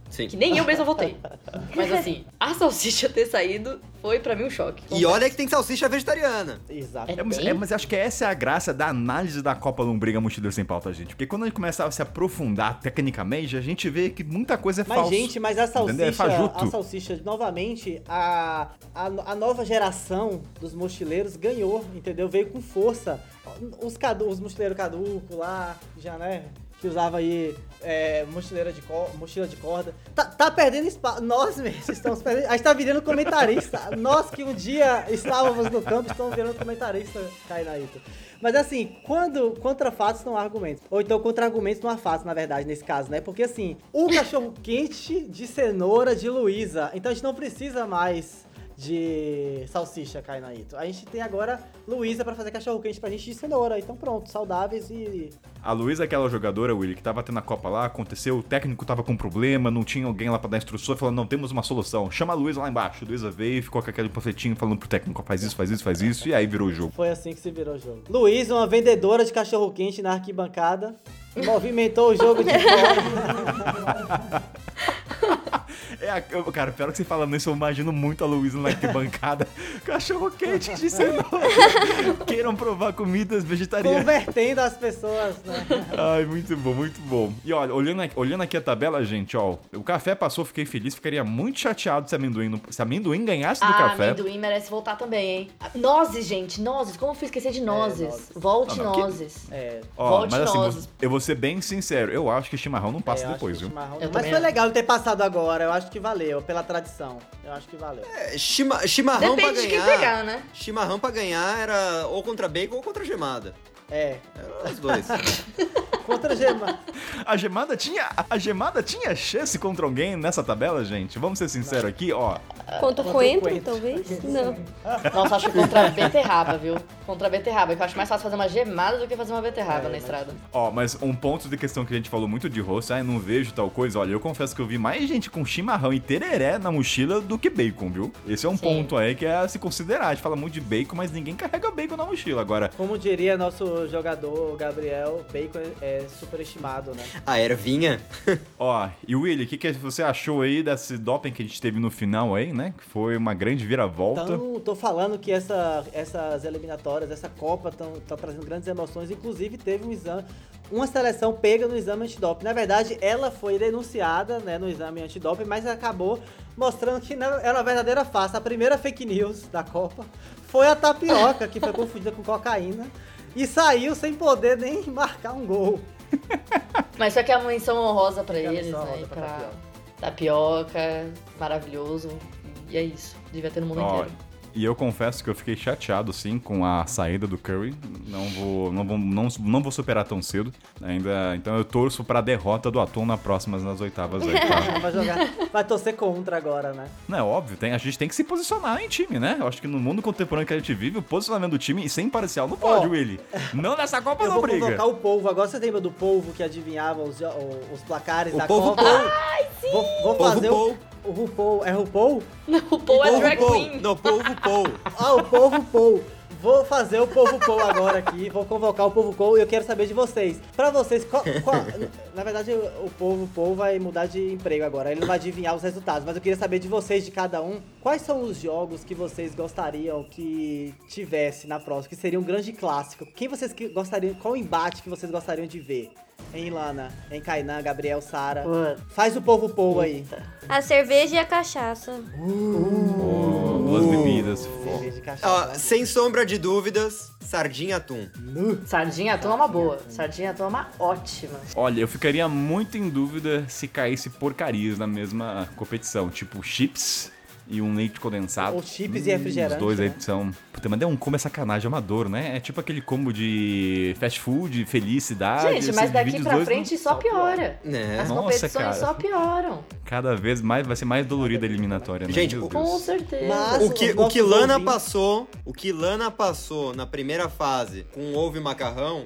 Sim. Que nem eu mesma votei. Mas assim, a salsicha ter saído foi pra mim um choque. E olha que tem salsicha vegetariana. Exato. É, mas, é, mas acho que essa é a graça da análise da Copa Lombriga Mochileiro Sem Pauta, gente. Porque quando a gente começa a se aprofundar tecnicamente, a gente vê que muita coisa é Mas, falsa. gente, mas a? É salsicha, fajuto. a salsicha, novamente, a, a, a nova geração dos mochileiros ganhou, entendeu? Veio com força. Os, cadu, os mochileiros caduco lá, já, né? Que usava aí é, mochileira de mochila de corda. Tá, tá perdendo espaço. Nós mesmo estamos perdendo. A gente tá virando comentarista. Nós que um dia estávamos no campo estamos virando comentarista, Kainaito. Mas assim, quando contra fatos não há argumentos. Ou então contra argumentos não há fatos, na verdade, nesse caso, né? Porque assim, o cachorro quente de cenoura de Luísa. Então a gente não precisa mais de salsicha, Kainaito. A gente tem agora Luísa pra fazer cachorro quente pra gente de cenoura. Então pronto, saudáveis e. A Luísa é aquela jogadora, Willy, que tava tendo a Copa lá, aconteceu, o técnico tava com problema, não tinha alguém lá pra dar instrução, falando, não, temos uma solução. Chama a Luísa lá embaixo. A Luísa veio e ficou com aquele panfletinho falando pro técnico, faz isso, faz isso, faz isso, e aí virou o jogo. Foi assim que se virou o jogo. Luísa, uma vendedora de cachorro quente na arquibancada. Movimentou o jogo de bola. É, a- eu- cara, pior que você falando isso, eu imagino muito a Luísa na arquibancada. Cachorro quente de cenoura. Queiram provar comidas vegetarianas. Convertendo as pessoas, né? Ai, muito bom, muito bom. E olha, olhando aqui, olhando aqui a tabela, gente, ó, o café passou, fiquei feliz, ficaria muito chateado se amendoim, não- se amendoim ganhasse do Ah, café. amendoim merece voltar também, hein? Nozes, gente, nozes. Como eu fui esquecer de nozes? Volte Ah, não, que- nozes. É. Ó, Volte mas assim, nozes. vou- eu vou ser bem sincero, eu acho que chimarrão não passa É, depois, que viu? Mas foi legal ter passado agora. Eu acho que valeu, pela tradição. Eu acho que valeu. É, chima- chimarrão Depende pra de quem ganhar. pegar, né? Chimarrão pra ganhar era ou contra bacon ou contra gemada. É. Os dois. Contra Gema. A gemada tinha, a gemada tinha chance contra alguém nessa tabela, gente? Vamos ser sinceros aqui, ó. Contra o coentro, talvez? Não. Nossa, acho que contra a beterraba, viu? Contra a beterraba. Que eu acho mais fácil fazer uma gemada do que fazer uma beterraba na estrada. Ó, mas um ponto de questão que a gente falou muito de rosto, ah, não vejo tal coisa. Olha, eu confesso que eu vi mais gente com chimarrão e tereré na mochila do que bacon, viu? Esse é um Sim. ponto aí que é a se considerar. A gente fala muito de bacon, mas ninguém carrega bacon na mochila. Agora, Como diria nosso jogador Gabriel, bacon é, é superestimado, né? A ervinha. ó, e Willy, o que, que você achou aí desse doping que a gente teve no final aí, né? Que foi uma grande viravolta. Então, tô falando que essa- essas eliminatórias, essa Copa, estão trazendo grandes emoções. Inclusive, teve um exame, uma seleção pega no exame antidoping. Na verdade, ela foi denunciada né, no exame antidoping, mas acabou mostrando que não- era uma verdadeira farsa. A primeira fake news da Copa foi a tapioca, que foi confundida com cocaína. E saiu sem poder nem marcar um gol. Mas só que a menção honrosa pra Fica a eles, né? E pra pra tapioca, maravilhoso. E é isso. Devia ter no mundo inteiro. E eu confesso que eu fiquei chateado, sim, com a saída do Curry. Não vou, não vou, não, não vou superar tão cedo. Ainda, então eu torço pra derrota do Atom na próximas, nas oitavas aí, tá? Vai jogar, vai torcer contra agora, né? Não, é óbvio, tem, a gente tem que se posicionar em time, né? Eu acho que no mundo contemporâneo que a gente vive, o posicionamento do time e sem parcial não pode, Ó, Willy. Não nessa Copa Eu não vou briga. convocar o povo. Agora você lembra do povo que adivinhava os, os placares O da povo Copa? Paul. Vou, vou Povo fazer Paul. o, o RuPaul. É RuPaul? O Paul é Povo drag Paul. queen. Não, povo Paul. Ah, o povo Paul. Vou fazer o povo Paul agora aqui. Vou convocar o povo Paul e eu quero saber de vocês. Pra vocês, qual, qual- na verdade, o, o povo Paul vai mudar de emprego agora. Ele não vai adivinhar os resultados. Mas eu queria saber de vocês, de cada um, quais são os jogos que vocês gostariam que tivesse na próxima, que seria um grande clássico. Quem vocês que gostariam, qual embate que vocês gostariam de ver? Em Lana, em Kainan, Gabriel, Sara. Faz o povo Paul aí. A cerveja e a cachaça. Oh, duas bebidas. Cerveja Ó, cachaça. sem sombra de dúvidas, sardinha atum. Sardinha atum é uma boa. Sardinha atum é uma ótima. Olha, eu ficaria muito em dúvida se caísse porcarias na mesma competição, tipo chips e um leite condensado. Ou chips e refrigerante, Os dois aí né? são. Puta, mas é um combo é sacanagem amador, né? É tipo aquele combo de fast food, felicidade. Gente, você mas daqui pra dois frente só piora. É. As Nossa, competições cara. só pioram. Cada vez mais vai ser mais dolorida a eliminatória, né? Gente, Meu o- Deus. Com certeza. Mas- O que, o que Lana ouvintes- passou, o que Lana passou na primeira fase com ovo e macarrão,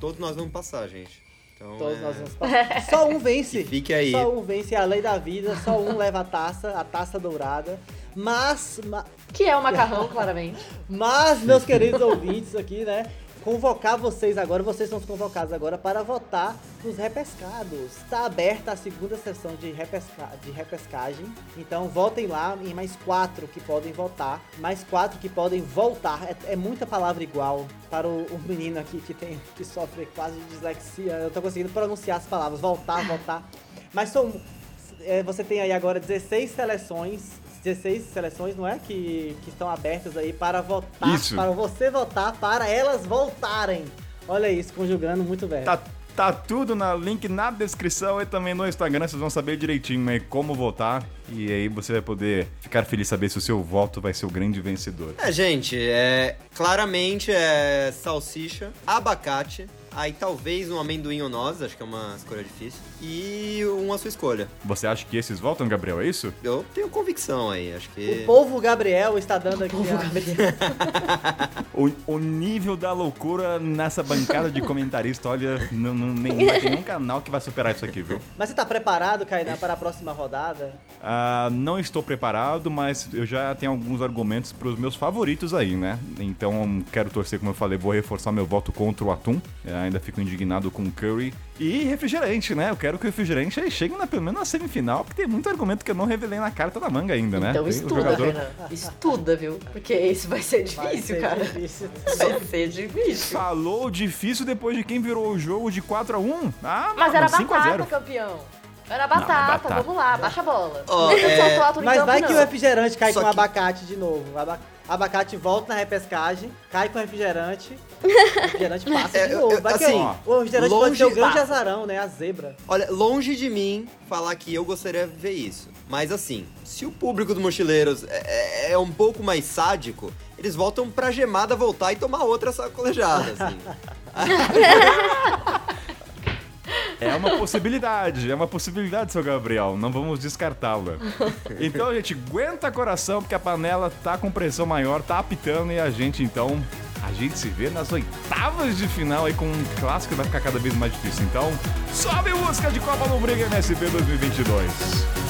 todos nós vamos passar, gente. Então, Todos é, nós vamos passar. Só um vence. Fique aí. Só um vence, é a lei da vida. Só um leva a taça, a taça dourada. Mas, ma- Que é o macarrão, claramente. mas, meus queridos ouvintes aqui, né? Convocar vocês agora, vocês são os convocados agora para votar nos repescados. Está aberta a segunda sessão de, repesca de repescagem. Então votem lá em mais quatro que podem votar. Mais quatro que podem voltar. É, é muita palavra igual para o, o menino aqui que tem que sofre quase de dislexia. Eu tô conseguindo pronunciar as palavras. Voltar, voltar. Mas são. é, você tem aí agora 16 seleções. 16 seleções, não é? Que, que estão abertas aí para votar. Isso. Para você votar, para elas voltarem. Olha isso, conjugando muito bem. Tá, tá tudo na link na descrição e também no Instagram, vocês vão saber direitinho aí como votar. E aí você vai poder ficar feliz saber se o seu voto vai ser o grande vencedor. É, gente, é claramente é salsicha, abacate, aí talvez um amendoim ou noz, acho que é uma escolha difícil, e uma sua escolha. Você acha que esses votam, Gabriel? É isso? Eu tenho convicção aí, acho que O povo Gabriel está dando aqui. O, o nível da loucura nessa bancada de comentarista, olha, não, não, nem, não vai ter nenhum canal que vai superar isso aqui, viu? Mas você tá preparado, Kainan, para a próxima rodada? Ah, não estou preparado, mas eu já tenho alguns argumentos para os meus favoritos aí, né? Então quero torcer, como eu falei, vou reforçar meu voto contra o Atum. Eu ainda fico indignado com o Curry. E refrigerante, né? Eu quero que o refrigerante aí chegue na, pelo menos na semifinal, porque tem muito argumento que eu não revelei na carta da manga ainda, né? Então Tem estuda, jogador- Renan. Estuda, viu? Porque isso vai ser Vai difícil, ser cara. difícil. Vai ser difícil. Falou difícil depois de quem virou o jogo de 4x1? Ah, Mas mano, era 5 a 0. batata, campeão. Era batata, batata. vamos lá, baixa a bola. Não é, Mas campo, vai que não. o refrigerante cai Só com que- abacate de novo. Aba- Abacate volta na repescagem, cai com refrigerante. O refrigerante passa É, de eu- novo. eu- Vai que assim, o refrigerante pode longe- ser o grande azarão, né? A zebra. Olha, longe de mim falar que eu gostaria de ver isso. Mas assim, se o público do Mochileiros é, é- é um pouco mais sádico, eles voltam pra gemada voltar e tomar outra sacolejada, assim. É uma possibilidade, é uma possibilidade, seu Gabriel. Não vamos descartá-la. Então, gente, aguenta coração, porque a panela tá com pressão maior, tá apitando e a gente, então. A gente se vê nas oitavas de final aí com um clássico que vai ficar cada vez mais difícil. Então, sobe música de Copa no Briga MSP 2022.